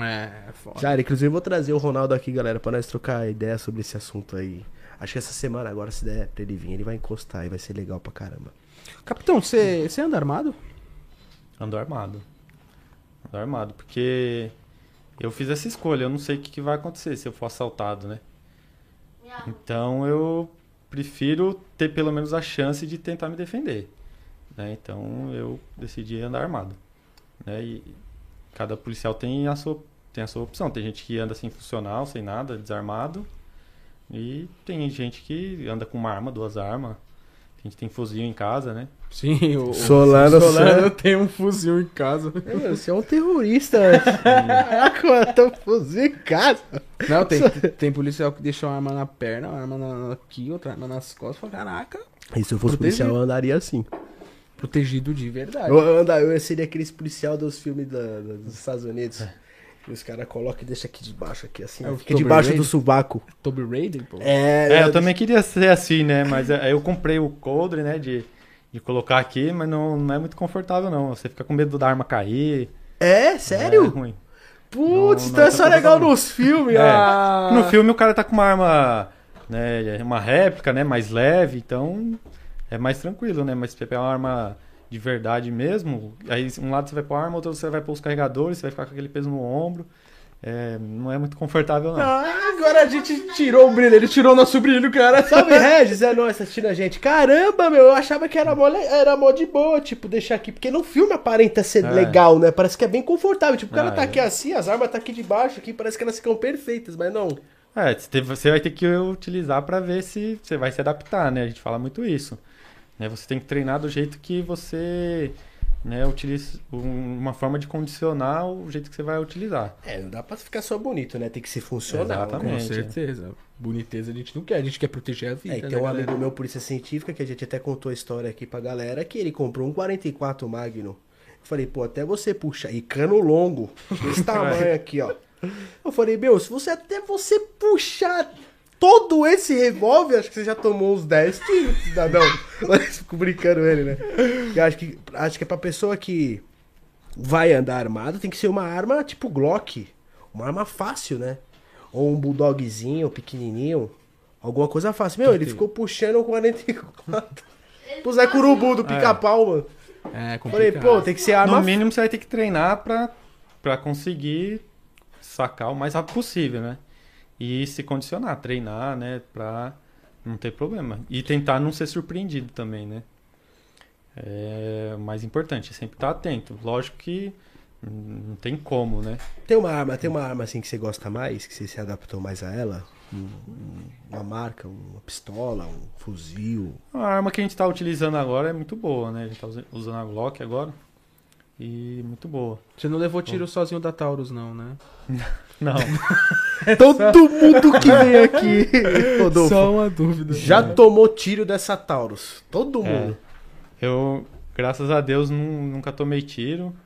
Speaker 2: É, foda.
Speaker 1: Já, inclusive eu vou trazer o Ronaldo aqui, galera, pra nós trocar ideia sobre esse assunto aí. Acho que essa semana agora, se der pra ele vir, ele vai encostar e vai ser legal pra caramba.
Speaker 2: Capitão, você anda armado?
Speaker 3: Ando armado. Ando armado, porque eu fiz essa escolha, eu não sei o que, que vai acontecer se eu for assaltado, né? Então eu prefiro ter pelo menos a chance de tentar me defender. Né? Então eu decidi andar armado. Né? E cada policial tem a, sua, tem a sua opção. Tem gente que anda sem funcional, sem nada, desarmado. E tem gente que anda com uma arma, duas armas. A gente tem fuzil em casa, né?
Speaker 2: Sim, o, o
Speaker 1: Solano,
Speaker 2: Solano tem um fuzil em casa.
Speaker 1: É, Você é um terrorista. Caraca, mano, tá um fuzil em casa.
Speaker 2: Não, tem, tem policial que deixa uma arma na perna, uma arma na- aqui, outra arma nas costas. Fala, caraca,
Speaker 1: E se eu fosse policial, eu andaria assim.
Speaker 2: Protegido de verdade.
Speaker 1: Eu, eu, anda- eu seria aqueles policial dos filmes da- da- dos Estados Unidos. Que os caras colocam e deixam aqui debaixo, aqui assim.
Speaker 2: É
Speaker 1: fica debaixo
Speaker 2: Raider?
Speaker 1: do sovaco.
Speaker 2: Toby Raider, pô.
Speaker 1: É,
Speaker 3: É, eu também queria ser assim, né? Mas é, eu comprei o coldre, né? De, de colocar aqui, mas não, não é muito confortável, não. Você fica com medo da arma cair.
Speaker 1: É,
Speaker 3: É
Speaker 1: sério?
Speaker 3: ruim.
Speaker 1: Putz,
Speaker 3: Não-
Speaker 1: então
Speaker 3: não
Speaker 1: é
Speaker 3: é
Speaker 1: só
Speaker 3: tão
Speaker 1: legal nos filmes.
Speaker 3: É.
Speaker 1: Ah.
Speaker 3: No filme o cara tá com uma arma, né? Uma réplica, né? Mais leve, então é mais tranquilo, né? Mas se você pegar uma arma de verdade mesmo, aí um lado você vai pôr a arma, outro você vai pôr os carregadores, você vai ficar com aquele peso no ombro. É, não é muito confortável, não.
Speaker 2: Ah, agora a gente tirou o brilho, ele tirou o nosso brilho, cara.
Speaker 1: Salve Regis, é nóis assistindo a gente. Caramba, meu, eu achava que era mó, era mó de boa, tipo, deixar aqui. Porque no filme aparenta ser
Speaker 3: É.
Speaker 1: legal, né? Parece que é bem confortável. Tipo, o cara
Speaker 3: Ah,
Speaker 1: tá
Speaker 3: é.
Speaker 1: aqui assim, as armas tá aqui de baixo, aqui, parece que elas ficam perfeitas, mas não.
Speaker 3: É, você vai ter que utilizar pra ver se você vai se adaptar, né? A gente fala muito isso. Né? Você tem que treinar do jeito que você né, utiliza um- uma forma de condicionar o jeito que você vai utilizar.
Speaker 1: É, não dá pra ficar só bonito, né? Tem que ser funcional.
Speaker 3: Exatamente.
Speaker 1: né?
Speaker 2: Com certeza. Boniteza a gente não quer, a gente quer proteger a vida.
Speaker 1: É, tem
Speaker 2: né,
Speaker 1: um
Speaker 2: galera?
Speaker 1: amigo meu, polícia científica, que a gente até contou a história aqui pra galera, que ele comprou um 44 Magnum. Eu falei, pô, até você puxar, e cano longo, desse tamanho aqui, ó. Eu falei, meu, se você até você puxar todo esse revólver, acho que você já tomou uns 10 tiros, cidadão. Mas fico brincando ele, né? Eu acho que, acho que é pra pessoa que vai andar armado, tem que ser uma arma tipo Glock. Uma arma fácil, né? Ou um bulldogzinho pequenininho. Alguma coisa fácil. Meu, ele ficou puxando o 44. Pro Zé Curubu do pica-pau, mano.
Speaker 2: É,
Speaker 1: Falei,
Speaker 2: complicado.
Speaker 1: pô, tem que ser arma
Speaker 3: No mínimo você vai ter que treinar pra, pra conseguir sacar o mais rápido possível, né? E se condicionar, treinar, né? Pra não ter problema. E tentar não ser surpreendido também, né? É o mais importante, sempre estar atento. Lógico que não tem como, né?
Speaker 1: Tem uma arma, tem uma arma assim que você gosta mais, que você se adaptou mais a ela? Um- um- Uma marca, uma pistola, um fuzil.
Speaker 3: A arma que a gente está utilizando agora é muito boa, né? A gente tá usa- usando a Glock agora. E muito boa.
Speaker 2: Você não levou tiro sozinho da Taurus, não, né?
Speaker 3: Não,
Speaker 1: Todo mundo que vem aqui, Rodolfo,
Speaker 2: Só uma dúvida.
Speaker 1: já tomou tiro dessa Taurus. Todo mundo.
Speaker 3: eu, graças a Deus, nu- nunca tomei tiro,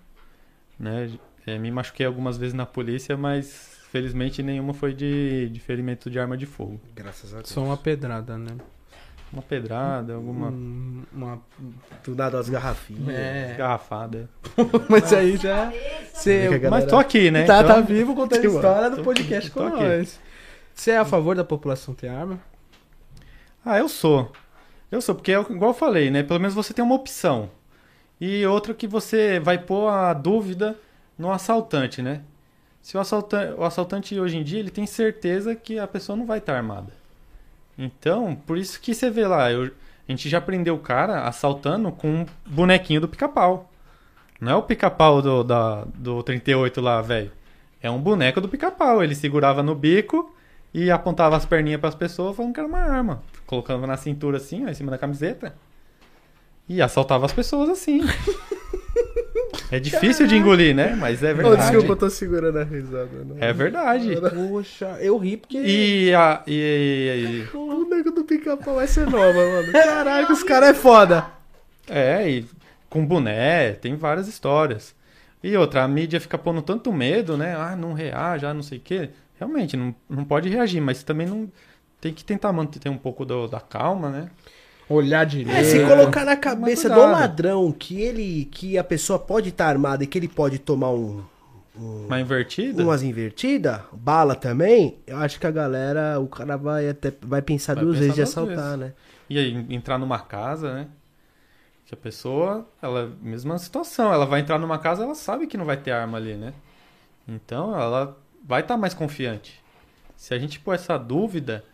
Speaker 3: né? É, me machuquei algumas vezes na polícia, mas felizmente nenhuma foi de, de ferimento de arma de fogo.
Speaker 1: Graças a Deus.
Speaker 2: Só uma pedrada, né?
Speaker 3: Uma pedrada, alguma
Speaker 2: Hum, uma...
Speaker 1: Do nada as garrafinhas.
Speaker 2: É.
Speaker 3: garrafada.
Speaker 2: Mas aí já... Você...
Speaker 1: Vê que a
Speaker 3: Mas
Speaker 1: galera-
Speaker 3: tô aqui, né?
Speaker 2: Tá,
Speaker 3: Então-
Speaker 2: tá vivo contando
Speaker 1: mano.
Speaker 2: história do
Speaker 3: Tô
Speaker 2: podcast
Speaker 3: aqui,
Speaker 2: com
Speaker 3: aqui.
Speaker 2: nós. Você é a favor da população ter arma?
Speaker 3: Ah, eu sou. Eu sou, porque é igual eu falei, né? Pelo menos você tem uma opção. E outra que você vai pôr a dúvida no assaltante, né? Se o assaltante, o assaltante hoje em dia, ele tem certeza que a pessoa não vai estar armada. Então, por isso que você vê lá, eu- a gente já prendeu o cara assaltando com um bonequinho do pica-pau. Não é o pica-pau do, da, do 38 lá, velho. É um boneco do pica-pau. Ele segurava no bico e apontava as perninhas pras pessoas falando que era uma arma. Colocando na cintura assim, ó, em cima da camiseta. E assaltava as pessoas assim. é difícil de engolir, né? Mas é verdade.
Speaker 1: desculpa, eu tô segurando a risada. Não.
Speaker 3: É verdade.
Speaker 2: Poxa, eu ri porque...
Speaker 3: E a. E, e-
Speaker 1: O nego do pica-pau vai ser nova, mano. Caralho, que os caras é foda.
Speaker 3: é, e com boné, tem várias histórias. E outra, a mídia fica pondo tanto medo, né? Ah, não reage, ah, não sei o quê. Realmente, não, não pode reagir, mas também não. Tem que tentar manter um pouco do- da calma, né?
Speaker 2: Olhar direito.
Speaker 1: É, se colocar na cabeça do ladrão que ele, que a pessoa pode estar armada e que ele pode tomar um,
Speaker 3: Uma invertida.
Speaker 1: umas invertidas, bala também, eu acho que a galera, o cara vai até vai pensar
Speaker 3: Vai
Speaker 1: duas
Speaker 3: pensar
Speaker 1: vezes de assaltar,
Speaker 3: vezes.
Speaker 1: né?
Speaker 3: E aí, entrar numa casa, né? Que a pessoa, ela, mesma situação, ela vai entrar numa casa, ela sabe que não vai ter arma ali, né? Então, ela vai estar mais confiante. Se a gente pôr essa dúvida,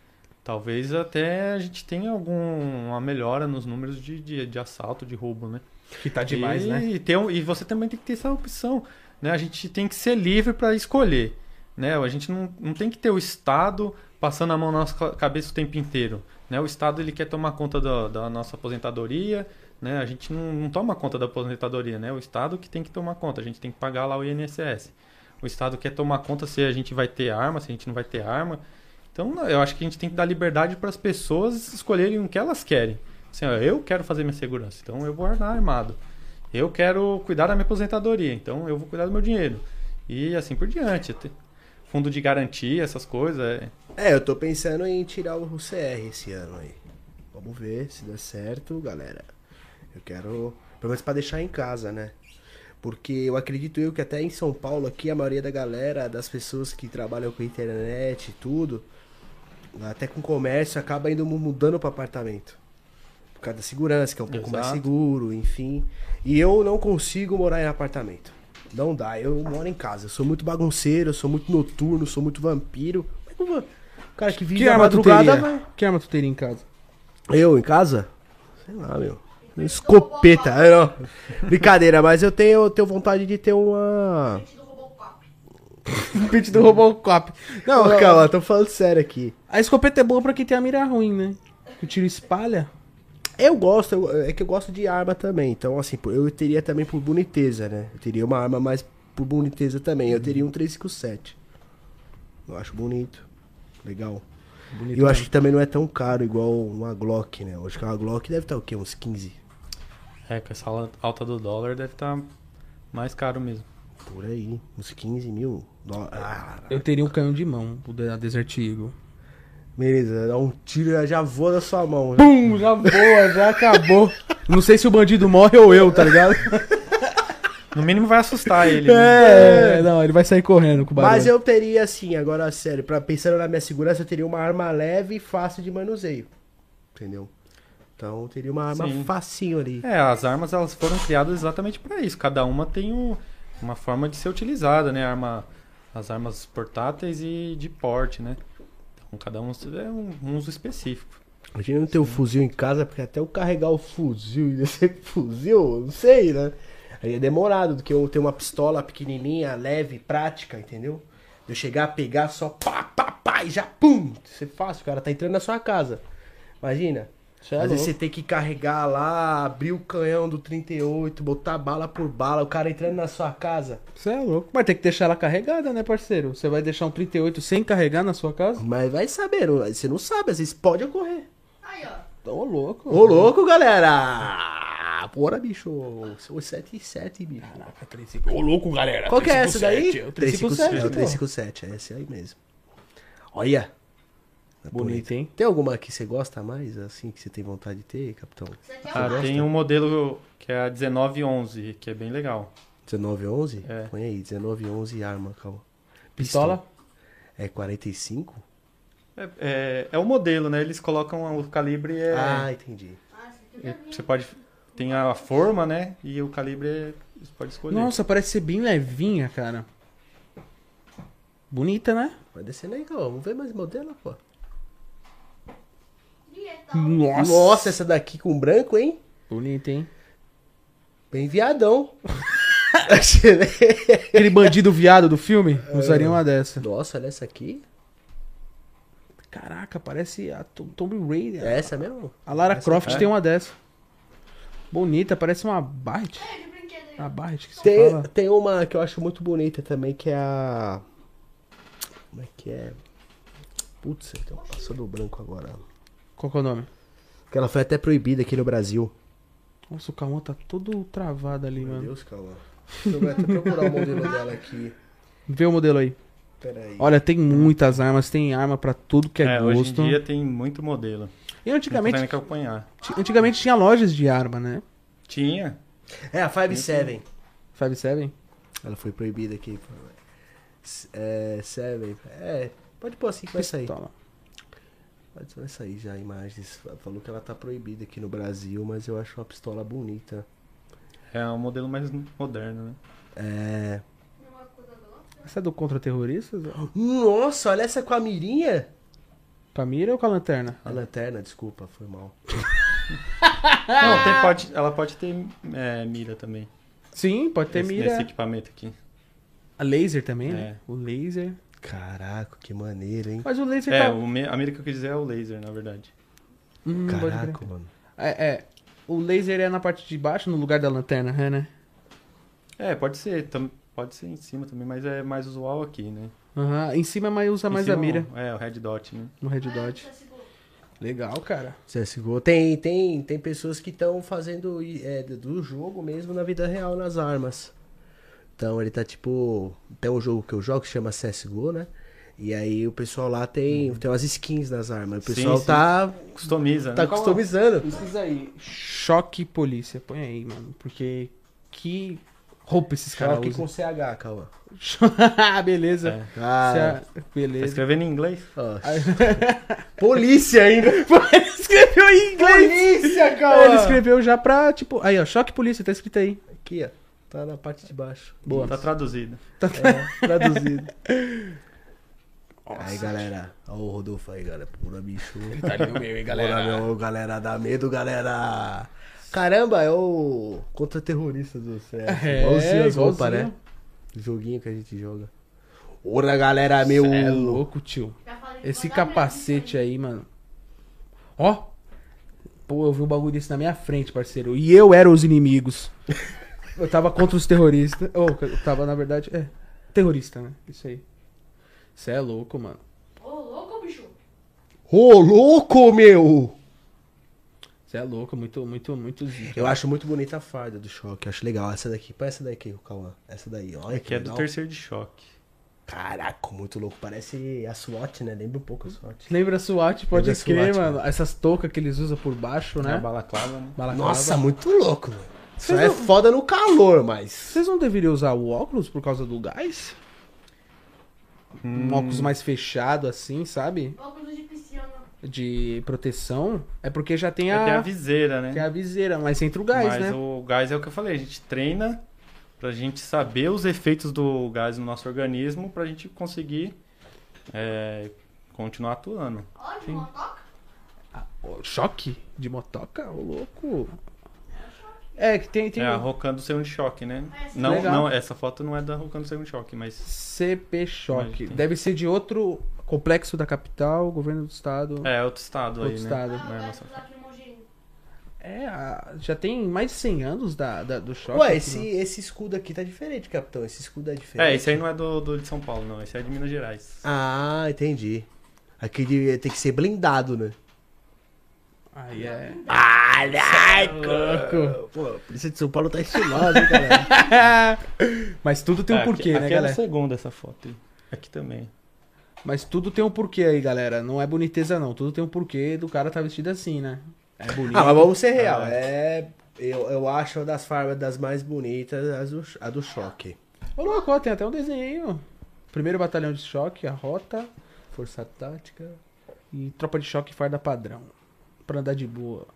Speaker 3: talvez até a gente tenha alguma melhora nos números de, de, de assalto, de roubo, né?
Speaker 2: Que tá demais,
Speaker 3: e,
Speaker 2: né?
Speaker 3: ter um- e você também tem que ter essa opção, né? A gente tem que ser livre para escolher, né? A gente não, não tem que ter o Estado passando a mão na nossa ca- cabeça o tempo inteiro, né? O Estado ele quer tomar conta da, da nossa aposentadoria, né? A gente não, não toma conta da aposentadoria, né? O Estado que tem que tomar conta, a gente tem que pagar lá o INSS. O Estado quer tomar conta se a gente vai ter arma, se a gente não vai ter arma. Então, eu acho que a gente tem que dar liberdade para as pessoas escolherem o que elas querem. Assim, ó, eu quero fazer minha segurança, então eu vou andar armado. Eu quero cuidar da minha aposentadoria, então eu vou cuidar do meu dinheiro. E assim por diante. Te- Fundo de garantia, essas coisas. é-
Speaker 1: É, eu tô pensando em tirar o CR esse ano aí. Vamos ver se der certo, galera. Eu quero, pelo menos pra deixar em casa, né? Porque eu acredito eu que até em São Paulo aqui a maioria da galera, das pessoas que trabalham com internet e tudo, até com comércio, acaba indo mu- mudando para apartamento. Por causa da segurança, que é um pouco mais
Speaker 3: Exato.
Speaker 1: seguro, enfim. E eu não consigo morar em apartamento. Não dá, eu moro em casa. Eu sou muito bagunceiro, eu sou muito noturno, sou muito vampiro. O cara que vive
Speaker 2: Que
Speaker 1: na madrugada vai.
Speaker 2: Que arma tu teria em casa?
Speaker 1: Eu em casa? Sei lá, meu. Escopeta. É, não. Brincadeira, mas eu tenho, eu tenho vontade de ter uma.
Speaker 4: Gente do Robocop.
Speaker 2: O pitch do Robocop.
Speaker 1: Não,
Speaker 2: Não,
Speaker 1: calma, tô falando sério aqui.
Speaker 2: A escopeta é boa pra quem tem a mira ruim, né? O tiro espalha.
Speaker 1: Eu gosto, eu- é que eu gosto de arma também. Então, assim, eu teria também por boniteza, né? Eu teria uma arma mais por boniteza também. Eu teria um 357. Eu acho bonito. Legal.
Speaker 2: Bonito.
Speaker 1: E eu acho que também não é tão caro igual uma Glock, né? Eu acho que uma Glock deve estar o quê? Uns 15
Speaker 3: É, com essa alta do dólar deve estar mais caro mesmo.
Speaker 1: Por aí. Uns 15 mil dólares. Ah,
Speaker 2: Eu teria um canhão de mão, o da Desert Eagle.
Speaker 1: Beleza, dá um tiro e já voa na sua mão. né?
Speaker 2: Pum, já boa, já acabou. Não sei se o bandido morre ou eu, tá ligado?
Speaker 3: No mínimo vai assustar ele. né?
Speaker 2: É, não, ele vai sair correndo com o barulho.
Speaker 1: Mas eu teria, assim, agora sério, pra, pensando na minha segurança, eu teria uma arma leve e fácil de manuseio. Entendeu? Então eu teria uma arma
Speaker 3: Sim.
Speaker 1: facinho ali.
Speaker 3: É, as armas elas foram criadas exatamente para isso. Cada uma tem um- uma forma de ser utilizada, né? Arma, as armas portáteis e de porte, né? Então cada um é um, um uso específico.
Speaker 1: Imagina não ter o fuzil em casa, porque até eu carregar o fuzil e descer fuzil, não sei, né? Aí é demorado do que eu ter uma pistola pequenininha, leve, prática, entendeu? De eu chegar, pegar só pá, pá, pá e já pum! Isso é fácil, o cara tá entrando na sua casa. Imagina.
Speaker 2: É
Speaker 1: Às vezes
Speaker 2: louco.
Speaker 1: você tem que carregar lá, abrir o canhão do 38, botar bala por bala, o cara entrando na sua casa.
Speaker 2: Você é louco. Mas tem que deixar ela carregada, né, parceiro? Você vai deixar um 38 sem carregar na sua casa?
Speaker 1: Mas vai saber, você não sabe, às vezes pode ocorrer.
Speaker 4: Aí, ó.
Speaker 2: Tô louco.
Speaker 1: Ô louco, galera! Bora, bicho. São 7 e 7, bicho.
Speaker 2: Caraca, 357. Ô louco, galera.
Speaker 1: Qual que é essa daí?
Speaker 2: 357, É o 357,
Speaker 1: É. 357, é esse aí mesmo. Olha. É
Speaker 2: Bonito, hein?
Speaker 1: Tem alguma que você gosta mais, assim, que você tem vontade de ter, capitão?
Speaker 3: Ah, tem um modelo que é a 1911, que é bem legal.
Speaker 1: 1911?
Speaker 3: É.
Speaker 1: Põe aí, 1911 arma, calma.
Speaker 2: Pistola?
Speaker 1: É 45?
Speaker 3: É, é, é o modelo, né? Eles colocam o calibre. É,
Speaker 1: Ah, entendi.
Speaker 4: Ah,
Speaker 3: você pode. Tem a forma, né? E o calibre é, você pode escolher.
Speaker 2: Nossa, parece ser bem levinha, cara. Bonita, né?
Speaker 1: Vai descendo aí, calma. Vamos ver mais modelo, pô.
Speaker 2: Nossa.
Speaker 1: Nossa, essa daqui com branco, hein?
Speaker 2: Bonita, hein?
Speaker 1: Bem viadão.
Speaker 2: Aquele bandido viado do filme usaria uma dessa.
Speaker 1: Nossa, olha essa aqui.
Speaker 2: Caraca, parece a Tom- Tomb Raider.
Speaker 1: É essa mesmo?
Speaker 2: A Lara
Speaker 1: Essa
Speaker 2: Croft
Speaker 3: é.
Speaker 2: tem uma dessa. Bonita, parece uma Barret.
Speaker 4: É, de brinquedo aí.
Speaker 2: A Barret que se
Speaker 1: Tem,
Speaker 2: fala.
Speaker 1: tem uma que eu acho muito bonita também, que é a. Como é que é? Putz, então, passou do branco agora.
Speaker 2: Qual que é o nome?
Speaker 1: Que ela foi até proibida aqui no Brasil.
Speaker 2: Nossa, o Cauã tá todo travado ali,
Speaker 1: Meu
Speaker 2: mano.
Speaker 1: Deus, calma. Eu vou até procurar o modelo dela aqui.
Speaker 2: Vê o modelo aí.
Speaker 1: Pera aí.
Speaker 2: Olha, tem muitas armas, tem arma pra tudo que é,
Speaker 3: É, hoje
Speaker 2: gosto.
Speaker 3: em dia tem muito modelo.
Speaker 2: E
Speaker 3: Não
Speaker 2: antigamente,
Speaker 3: nem acompanhar.
Speaker 2: ti- antigamente tinha lojas de arma, né?
Speaker 3: Tinha.
Speaker 1: É a 5-7.
Speaker 2: 5-7?
Speaker 1: Ela foi proibida aqui. É, 7. É, pode pôr assim que vai sair.
Speaker 2: Pistola.
Speaker 1: Pode vai sair já imagens. Falou que ela tá proibida aqui no Brasil, mas eu acho uma pistola bonita.
Speaker 3: É um modelo mais moderno, né?
Speaker 1: É.
Speaker 2: Essa é do contra-terroristas?
Speaker 1: Nossa, olha essa com a mirinha.
Speaker 2: Com a mira ou com a lanterna?
Speaker 1: A lanterna, desculpa, foi mal.
Speaker 3: Não, tem, pode, ela pode ter é, mira também.
Speaker 2: Sim, pode ter
Speaker 3: Nesse-
Speaker 2: mira.
Speaker 3: Nesse equipamento aqui.
Speaker 2: A laser também,
Speaker 3: É.
Speaker 2: né? O laser.
Speaker 1: Caraca, que maneiro, hein?
Speaker 2: Mas o laser
Speaker 3: É,
Speaker 2: tá...
Speaker 3: o me- a mira que eu quis dizer é o laser, na verdade.
Speaker 2: Hum,
Speaker 1: Caraca, mano.
Speaker 2: É, é. O laser é na parte de baixo, no lugar da lanterna, é, né?
Speaker 3: É, pode ser. tam- pode ser em cima também, mas é mais usual aqui, né?
Speaker 2: Aham. Em cima mas usa
Speaker 3: Em
Speaker 2: mais
Speaker 3: cima,
Speaker 2: a mira.
Speaker 3: É, o red dot, né?
Speaker 2: No red
Speaker 4: Ah,
Speaker 2: dot.
Speaker 4: é seguro.
Speaker 2: Legal, cara.
Speaker 1: CSGO. Tem, tem, tem pessoas que estão fazendo é, do jogo mesmo na vida real nas armas. Então ele tá tipo. Tem um jogo que eu jogo que chama CSGO, né? E aí o pessoal lá tem, tem umas skins nas armas. O
Speaker 3: Sim,
Speaker 1: pessoal
Speaker 3: sim.
Speaker 1: tá,
Speaker 3: Customiza,
Speaker 1: tá
Speaker 3: né?
Speaker 1: customizando.
Speaker 2: Pesquisa aí. Choque polícia. Põe aí, mano. Porque que roupa esses caras
Speaker 1: Choque
Speaker 2: usam.
Speaker 1: com CH, calma.
Speaker 2: Beleza.
Speaker 3: É.
Speaker 1: Ah,
Speaker 2: Se a-
Speaker 3: Tá
Speaker 2: Beleza.
Speaker 3: escrevendo em inglês?
Speaker 1: ó. Polícia ainda.
Speaker 2: Ele escreveu em inglês.
Speaker 1: Polícia,
Speaker 2: Ele
Speaker 1: calma.
Speaker 2: escreveu já pra, tipo... Aí, ó. Choque polícia. Tá escrito aí.
Speaker 1: Aqui, ó. Tá na parte de baixo.
Speaker 2: Boa.
Speaker 3: Tá traduzido.
Speaker 1: É, traduzido. Aí, galera. Ó o Rodolfo aí, galera. Pura bicho.
Speaker 2: Tá ali no meio, hein,
Speaker 1: Bora, meu, galera, dá medo, galera. Caramba, é o contra-terrorista do CS.
Speaker 2: É,
Speaker 1: igualzinho as roupas, né? O joguinho que a gente joga. Ora, galera, meu.
Speaker 2: É louco, tio. Esse capacete aí, mano. Ó. Pô, eu vi um bagulho desse na minha frente, parceiro. E eu era os inimigos. Eu tava contra os terroristas. Ou, eu tava, na verdade, é. Terrorista, né? Isso aí. Você é louco, mano.
Speaker 4: Ô, louco, bicho.
Speaker 1: Ô, louco, meu.
Speaker 2: Você é louco, muito, muito, muito zica.
Speaker 1: Eu acho muito bonita a farda do choque. Acho legal. Essa daqui. Põe essa daqui, o Cauã. Essa daí, olha
Speaker 3: Que é do
Speaker 1: legal.
Speaker 3: terceiro de choque.
Speaker 1: Caraca, muito louco. Parece a SWAT, né? Lembra um pouco a SWAT.
Speaker 2: Lembra SWAT, pode
Speaker 1: Lembra
Speaker 2: crer,
Speaker 1: SWAT,
Speaker 2: mano. Essas toucas que eles usam por baixo,
Speaker 3: né?
Speaker 2: né?
Speaker 3: A balaclava, né?
Speaker 2: Balaclava.
Speaker 1: Nossa, muito louco, mano. Isso
Speaker 2: Vocês
Speaker 1: é
Speaker 2: não-
Speaker 1: foda no calor, mas.
Speaker 2: Vocês não deveriam usar o óculos por causa do gás? Um óculos mais fechado, assim, sabe?
Speaker 4: Óculos de piscina.
Speaker 2: De proteção. É porque já tem
Speaker 3: É, tem a
Speaker 2: a,
Speaker 3: viseira, né?
Speaker 2: tem a viseira, mas entra o gás,
Speaker 3: Mas
Speaker 2: né?
Speaker 3: o gás é o que eu falei, a gente treina pra gente saber os efeitos do gás no nosso organismo pra gente conseguir é, continuar atuando.
Speaker 4: Ó, de motoca.
Speaker 2: Ô, choque de motoca? Ô, louco. É, que tem, tem
Speaker 3: É a
Speaker 2: o
Speaker 3: Rocando Segundo Choque, né?
Speaker 4: É, sim.
Speaker 3: Não,
Speaker 2: Legal.
Speaker 3: não, essa foto não é da Rocando Segundo Choque, mas
Speaker 2: CP Choque.
Speaker 3: Mas tem.
Speaker 2: Deve ser de outro complexo da capital, governo do estado.
Speaker 3: é outro estado
Speaker 2: Outro
Speaker 3: aí,
Speaker 2: estado.
Speaker 3: né?
Speaker 4: Ah,
Speaker 3: Não é
Speaker 4: aqui.
Speaker 2: É, a- já tem mais de 100 anos da, da- do choque.
Speaker 1: Ué,
Speaker 2: aqui,
Speaker 1: esse,
Speaker 2: né?
Speaker 1: esse escudo aqui tá diferente, capitão. Esse escudo é diferente.
Speaker 3: É, esse aí não é do, do de São Paulo, não. Esse é de Minas Gerais.
Speaker 1: Ah, entendi. Aqui ter que ser blindado, né?
Speaker 2: Aí é.
Speaker 1: Caraca! Pô, a polícia de São Paulo tá estilosa, hein, galera?
Speaker 2: Mas tudo tem um
Speaker 3: É, aqui-
Speaker 2: porquê,
Speaker 3: aqui,
Speaker 2: né,
Speaker 3: é
Speaker 2: galera?
Speaker 3: a segunda essa foto. aí. Aqui também.
Speaker 2: Mas tudo tem um porquê aí, galera. Não é boniteza, não. Tudo tem um porquê do cara tá vestido assim, né? É bonito.
Speaker 1: Ah, mas vamos ser real. É. Eu, eu acho uma das farmas das mais bonitas as do, a do choque.
Speaker 2: Ô, louco, ó, tem até um desenho. Primeiro batalhão de choque, a rota
Speaker 1: Força tática.
Speaker 2: e tropa de choque farda padrão. Pra andar de boa.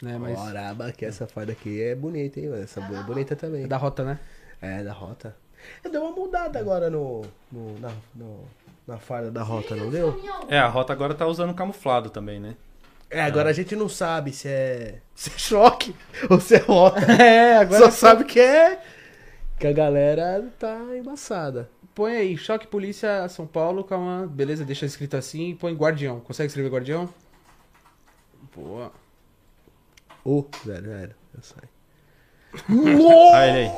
Speaker 2: Né, mas.
Speaker 1: Oraba, que essa farda aqui é bonita, hein, mano? Essa é bonita também.
Speaker 2: É da rota, né?
Speaker 1: É, da rota. É, deu uma mudada agora no, no- na, no- na farda da rota, não deu?
Speaker 3: É, a rota agora tá usando camuflado também, né?
Speaker 1: É, agora a gente não sabe se é, se é choque ou se é rota.
Speaker 2: É, agora
Speaker 1: Só sabe que é. Que a galera tá embaçada.
Speaker 2: põe aí, choque polícia São Paulo, calma. Beleza, deixa escrito assim e põe guardião. Consegue escrever guardião? Boa.
Speaker 1: Ô, velho, velho, eu saio.
Speaker 3: Ah, ele aí.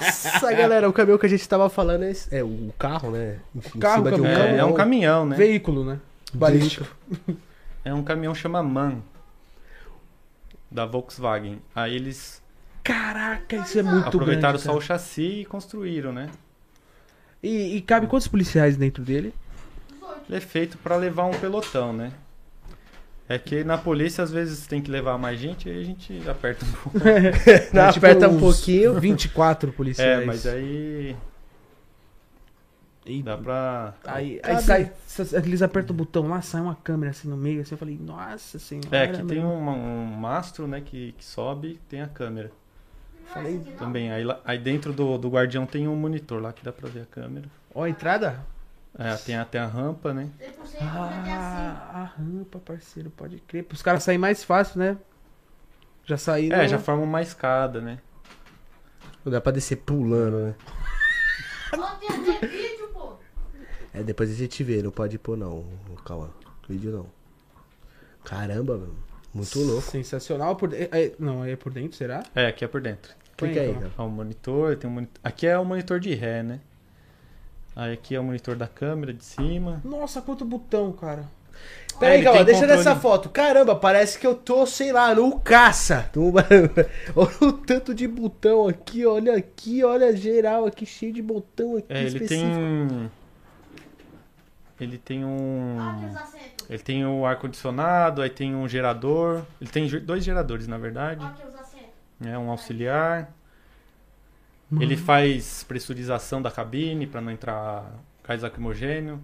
Speaker 1: Nossa, galera, o caminhão que a gente tava falando é, esse- é o carro, né? Enfim,
Speaker 2: Carro,
Speaker 1: em cima de um
Speaker 2: caminhão.
Speaker 3: É, é um
Speaker 1: caminhão.
Speaker 3: caminhão, né?
Speaker 2: Veículo, né? Balístico.
Speaker 3: É um caminhão chama MAN. Da Volkswagen. Aí eles
Speaker 2: Caraca, isso é muito
Speaker 3: aproveitaram
Speaker 2: grande.
Speaker 3: só o chassi e construíram, né?
Speaker 2: E, e cabe quantos policiais dentro dele?
Speaker 3: Ele é feito pra levar um pelotão, né? É que na polícia às vezes tem que levar mais gente, aí a gente aperta um pouco.
Speaker 1: Não,
Speaker 2: É tipo
Speaker 1: aperta um pouquinho.
Speaker 2: 24 policiais.
Speaker 3: É, mas aí
Speaker 2: E-
Speaker 3: dá pra.
Speaker 2: Aí, aí sai, eles apertam o botão lá, sai uma câmera assim no meio, assim, eu falei, nossa senhora.
Speaker 3: É, que tem um, um mastro, né, que, que sobe tem a câmera.
Speaker 2: Falei,
Speaker 3: Também. Aí, aí dentro do, do guardião tem um monitor lá que dá pra ver a câmera.
Speaker 2: ó, a entrada?
Speaker 3: É, tem até a rampa, né?
Speaker 4: 100% já tem assim.
Speaker 2: Ah, a rampa, parceiro, pode crer. Os caras saírem mais fácil, né? Já saíram.
Speaker 3: É, já forma uma escada, né?
Speaker 1: Não dá pra descer pulando, né?
Speaker 4: Até vídeo, pô.
Speaker 1: É, depois a gente vê, não pode pôr não. Calma, vídeo não. Caramba, mano. Muito louco.
Speaker 2: Sensacional. Por... de- é- não, é por dentro, será?
Speaker 3: É, aqui é por dentro.
Speaker 1: Clica aí,
Speaker 2: então.
Speaker 1: cara.
Speaker 3: Ó, o monitor, tem um monitor. Aqui é o monitor de ré, né? Aí aqui é o monitor da câmera de cima.
Speaker 2: Nossa, quanto botão, cara.
Speaker 1: Peraí,
Speaker 3: ele
Speaker 1: calma, deixa
Speaker 3: controle-
Speaker 1: nessa foto. Caramba, parece que eu tô, sei lá, no caça. Olha o tanto de botão aqui, olha aqui, olha geral aqui, cheio de botão aqui
Speaker 3: É, ele
Speaker 1: específico.
Speaker 3: tem. Ele tem um. Ele tem o ar-condicionado, aí tem um gerador. Ele tem dois geradores, na verdade.
Speaker 4: Ó, aqui os assentos.
Speaker 3: né? Um auxiliar. Ele faz pressurização da cabine para não entrar gás lacrimogênio.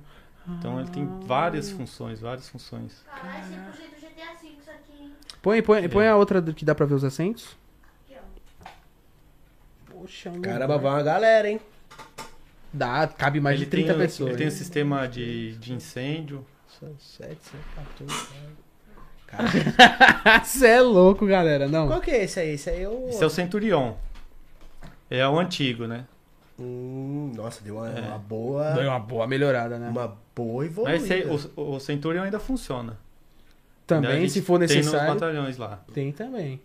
Speaker 3: Então ele tem várias funções, várias funções.
Speaker 4: Caralho, 100% GTA V isso aqui, hein?
Speaker 2: Põe, põe, põe a outra do que dá pra ver os assentos.
Speaker 4: Aqui, ó.
Speaker 2: Poxa,
Speaker 1: Caramba, vai uma galera, hein?
Speaker 2: Dá, cabe mais
Speaker 3: ele
Speaker 2: de 30
Speaker 3: tem,
Speaker 2: pessoas.
Speaker 3: Ele tem um sistema de, de incêndio.
Speaker 1: São 7, 14. Cara,
Speaker 2: Você é louco, galera. Não.
Speaker 1: qual que é esse aí? Esse aí é o.
Speaker 3: Esse é o Centurion. É o antigo, né?
Speaker 1: Hum, nossa, deu uma,
Speaker 3: É.
Speaker 1: uma boa.
Speaker 2: Deu uma boa melhorada, né?
Speaker 1: Uma boa evoluída.
Speaker 3: Mas esse o, o Centurion ainda funciona.
Speaker 2: Também, se for
Speaker 3: Tem
Speaker 2: necessário.
Speaker 3: nos batalhões lá.
Speaker 2: Tem também.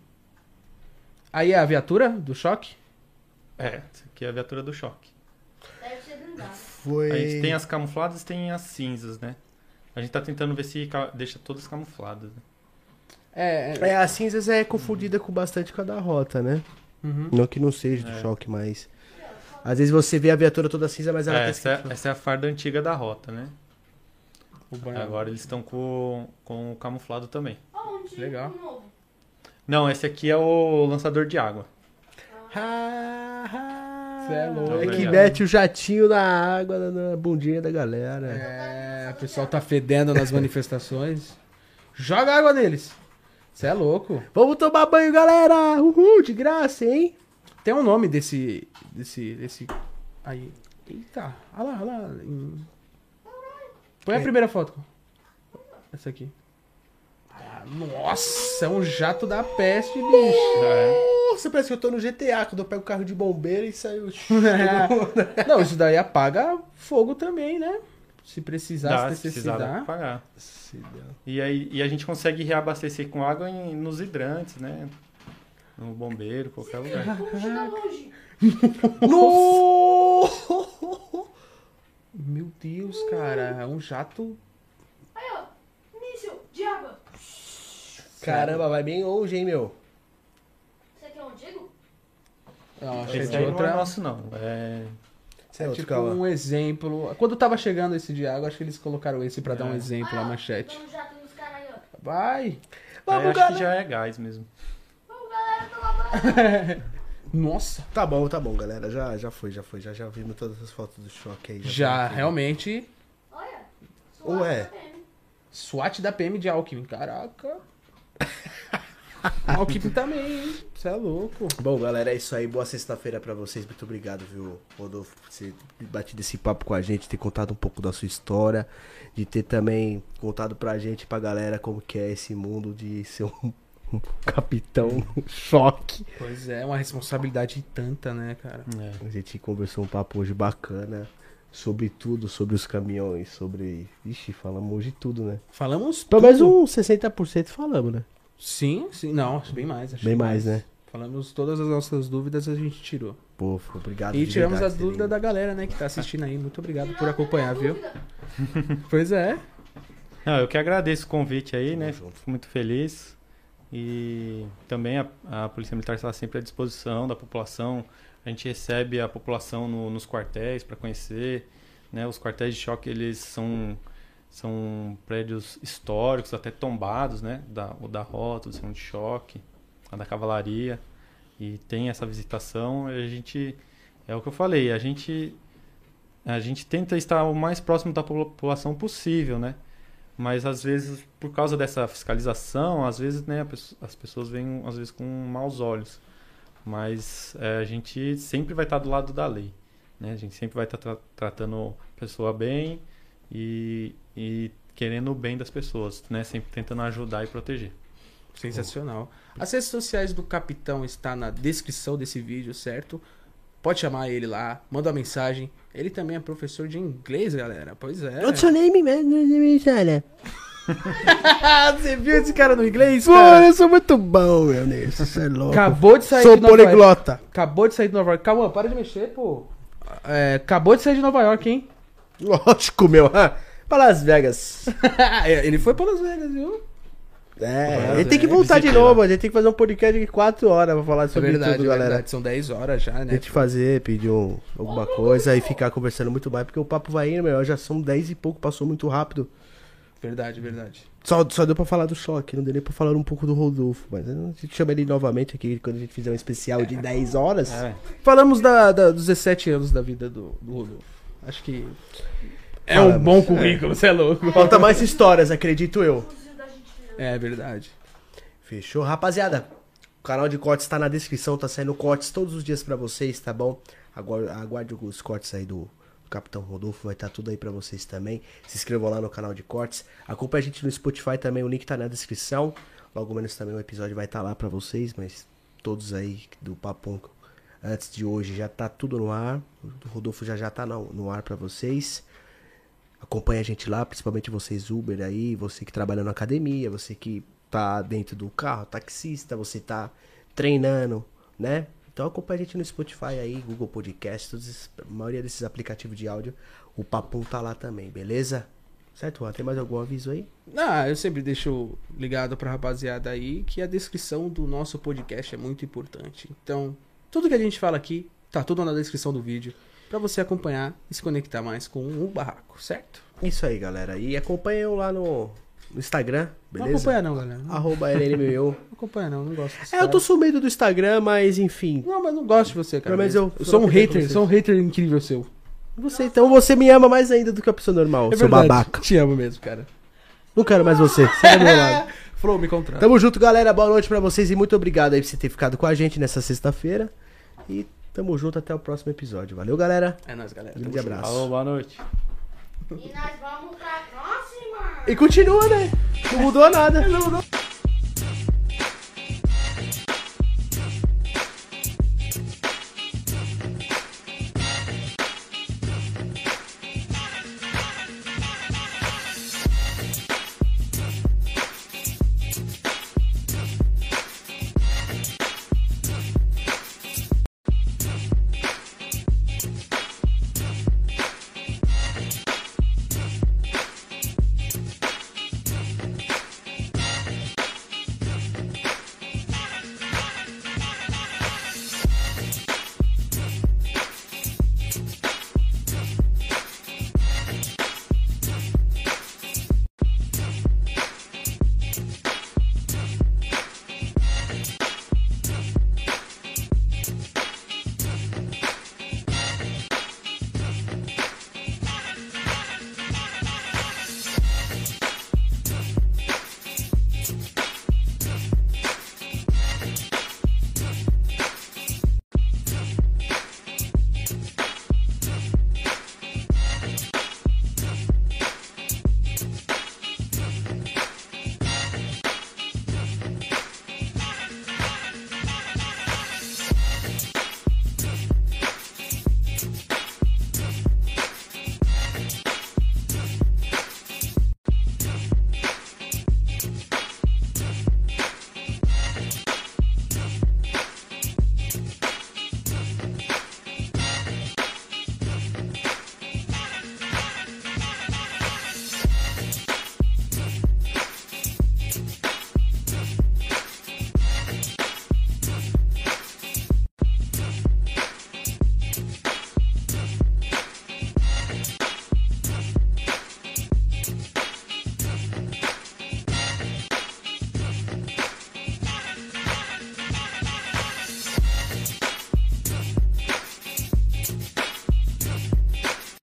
Speaker 2: Aí é a viatura do choque?
Speaker 3: É, essa aqui é a viatura do choque.
Speaker 4: Deve ser.
Speaker 1: Foi.
Speaker 3: A gente tem as camufladas e tem as cinzas, né? A gente tá tentando ver se deixa todas camufladas. né?
Speaker 2: É, é.
Speaker 1: É, a cinzas é confundida com bastante com a da rota, né?
Speaker 2: Uhum.
Speaker 1: Não que não seja do
Speaker 3: É.
Speaker 1: choque, mas. Às vezes você vê a viatura toda cinza, mas ela
Speaker 3: É,
Speaker 1: tá
Speaker 3: essa, é, essa é a farda antiga da rota, né? Agora eles estão com, com o camuflado também.
Speaker 4: Aonde?
Speaker 2: Legal.
Speaker 3: Não, esse aqui é o lançador de água.
Speaker 2: Cê é louco.
Speaker 1: É que mete o jatinho na água, na, na bundinha da galera.
Speaker 2: É, o pessoal tá fedendo nas manifestações. Joga água neles. Você é louco.
Speaker 1: Vamos tomar banho, galera! Uhul, de graça, hein?
Speaker 2: Tem um nome desse. desse. desse. Aí. Eita, olha lá, olha lá. Põe a
Speaker 1: É.
Speaker 2: primeira foto. Essa aqui. Ah, nossa, é um jato da peste, bicho.
Speaker 3: É.
Speaker 1: Nossa, parece que eu tô no GTA, quando eu pego o carro de bombeiro e saio.
Speaker 2: Não, isso daí apaga fogo também, né? Se precisar,
Speaker 3: Dá,
Speaker 2: se
Speaker 3: se precisar, dá pagar. E, aí, e a gente consegue reabastecer com água em- nos hidrantes, né? No bombeiro, qualquer lugar.
Speaker 4: Como chega longe?
Speaker 1: No!
Speaker 2: Meu Deus, cara, é um jato.
Speaker 4: Aí, ó. Míssil de água.
Speaker 1: Caramba, vai bem longe, hein, meu?
Speaker 4: Você quer um Diego?
Speaker 2: Não, achei
Speaker 3: Esse
Speaker 2: de
Speaker 3: aí não é
Speaker 2: outra.
Speaker 3: nosso, não. É...
Speaker 1: É
Speaker 2: É tipo
Speaker 1: calma.
Speaker 2: um exemplo. Quando tava chegando esse água, acho que eles colocaram esse pra dar um
Speaker 3: É.
Speaker 2: exemplo, a manchete.
Speaker 4: Jato nos caras aí, ó.
Speaker 2: Vai!
Speaker 3: aí
Speaker 1: Vamos,
Speaker 3: acho
Speaker 1: galera!
Speaker 3: que já é gás mesmo.
Speaker 4: Vamos, galera, pelo amor.
Speaker 2: Nossa!
Speaker 1: Tá bom, tá bom, galera. Já, já foi, já foi. Já, já vimos todas as fotos do choque aí.
Speaker 2: Já,
Speaker 1: vi.
Speaker 2: realmente.
Speaker 4: Olha. Da PM.
Speaker 2: SWAT da PM de Alckmin. Caraca! Alckmin também, hein? Você é louco.
Speaker 1: Bom, galera, é isso aí. Boa sexta-feira pra vocês. Muito obrigado, viu, Rodolfo, por ter batido esse papo com a gente, ter contado um pouco da sua história, de ter também contado pra gente, pra galera, como que é esse mundo de ser um, um capitão choque.
Speaker 2: Pois é, uma responsabilidade tanta, né, cara?
Speaker 3: É.
Speaker 1: A gente conversou um papo hoje bacana sobre tudo, sobre os caminhões, sobre. Ixi, falamos hoje tudo, né?
Speaker 2: Falamos.
Speaker 1: Pelo menos uns 60% falamos, né?
Speaker 2: Sim, sim. Não, acho bem mais. acho
Speaker 1: Bem
Speaker 2: que
Speaker 1: mais, né?
Speaker 2: Falamos todas as nossas dúvidas, a gente tirou.
Speaker 1: Pô, obrigado.
Speaker 2: E tiramos
Speaker 1: verdade,
Speaker 2: as dúvidas da galera, né, que tá assistindo aí. Muito obrigado por acompanhar, viu? Pois é.
Speaker 3: Não, eu que agradeço o convite aí,
Speaker 1: Tamo
Speaker 3: né?
Speaker 1: junto.
Speaker 3: Fico muito feliz. E também a, a Polícia Militar está sempre à disposição da população. A gente recebe a população no- nos quartéis para conhecer. Né? Os quartéis de choque, eles são, são prédios históricos, até tombados, né? Da, o da rota, do centro de choque, a da cavalaria. E tem essa visitação. A gente, é o que eu falei, a gente, a gente tenta estar o mais próximo da população possível, né? Mas às vezes, por causa dessa fiscalização, às vezes né, as pessoas vêm às vezes com maus olhos. Mas é, a gente sempre vai estar do lado da lei. Né? A gente sempre vai estar tra- tratando a pessoa bem e, e querendo o bem das pessoas, né? Sempre tentando ajudar e proteger.
Speaker 2: Sensacional. As redes sociais do Capitão está na descrição desse vídeo, certo? Pode chamar ele lá, manda uma mensagem. Ele também é professor de inglês, galera. Pois é.
Speaker 1: What's your name, man?
Speaker 2: Você viu esse cara no inglês,
Speaker 1: Pô,
Speaker 2: cara?
Speaker 1: eu sou muito bom, meu Deus. Você é louco.
Speaker 2: Acabou de sair
Speaker 1: Sou
Speaker 2: de Nova York.
Speaker 1: poliglota.
Speaker 2: Acabou de sair de Nova York. Calma, para de mexer, pô. É, acabou de sair de Nova York, hein?
Speaker 1: Lógico, meu. Ah, Pra Las Vegas.
Speaker 2: É, ele foi pra Las Vegas, viu?
Speaker 1: É,
Speaker 3: Las
Speaker 1: ele tem que voltar de
Speaker 3: Visitei
Speaker 1: novo. A gente tem que fazer um podcast de 4 horas pra falar
Speaker 2: É
Speaker 1: sobre
Speaker 2: verdade,
Speaker 1: tudo,
Speaker 2: é
Speaker 1: galera.
Speaker 2: verdade. São 10 horas já,
Speaker 1: A
Speaker 2: né?
Speaker 1: gente fazer, pedir um- alguma coisa e ficar conversando muito mais, porque o papo vai indo, meu. Já são 10 e pouco, passou muito rápido.
Speaker 2: Verdade, verdade.
Speaker 1: Só, só deu pra falar do choque, não deu nem pra falar um pouco do Rodolfo. Mas a gente chama ele novamente aqui quando a gente fizer um especial de 10 horas.
Speaker 3: É.
Speaker 2: Falamos da, da- dos 17 anos da vida do, do Rodolfo. Acho que é um bom currículo, você é louco.
Speaker 1: Falta mais histórias, acredito eu.
Speaker 2: É verdade.
Speaker 1: Fechou, rapaziada. O canal de cortes tá na descrição, tá saindo cortes todos os dias pra vocês, tá bom? Agora aguarde os cortes aí do Capitão Rodolfo, vai estar tudo aí pra vocês também. Se inscrevam lá no canal de cortes. Acompanhe a gente no Spotify também, o link tá na descrição. Logo menos também o episódio vai estar lá pra vocês, mas todos aí do Papum antes de hoje já tá tudo no ar. O Rodolfo já já tá no, no ar pra vocês. Acompanhe a gente lá, principalmente vocês Uber aí, você que trabalha na academia, você que tá dentro do carro, taxista, você tá treinando, né? Então acompanhe a gente no Spotify aí, Google Podcast, todos a maioria desses aplicativos de áudio, o Papum tá lá também, beleza? Certo, Juan? Tem mais algum aviso aí?
Speaker 2: Ah, eu sempre deixo ligado pra rapaziada aí que a descrição do nosso podcast é muito importante. Então, tudo que a gente fala aqui Tá tudo na descrição do vídeo. Pra você acompanhar e se conectar mais com o barraco, certo?
Speaker 1: Isso aí, galera. E acompanha eu lá no, no Instagram,
Speaker 2: Não
Speaker 1: beleza?
Speaker 2: acompanha não, galera. Não
Speaker 1: Arroba LNMU.
Speaker 2: acompanha não, não gosto.
Speaker 1: É, eu tô sumido do Instagram, mas enfim.
Speaker 2: Não, mas não gosto de você, cara.
Speaker 1: Não, mas eu-
Speaker 2: eu sou um hater, sou um hater incrível seu.
Speaker 1: Você, então você me ama mais ainda do que a pessoa normal,
Speaker 2: É
Speaker 1: seu
Speaker 2: verdade.
Speaker 1: babaca.
Speaker 2: Te amo mesmo, cara.
Speaker 1: Não quero mais você. Sai do meu lado.
Speaker 2: Flow, me contrata.
Speaker 1: Tamo junto, galera. Boa noite pra vocês e muito obrigado aí por você ter ficado com a gente nessa sexta-feira. E tamo junto até o próximo episódio. Valeu, galera.
Speaker 2: É nóis, galera.
Speaker 1: Grande
Speaker 2: Tamo
Speaker 1: abraço.
Speaker 3: Falou, boa noite.
Speaker 4: E nós vamos pra próxima.
Speaker 1: E continua, né? Não mudou nada.
Speaker 2: Não, não.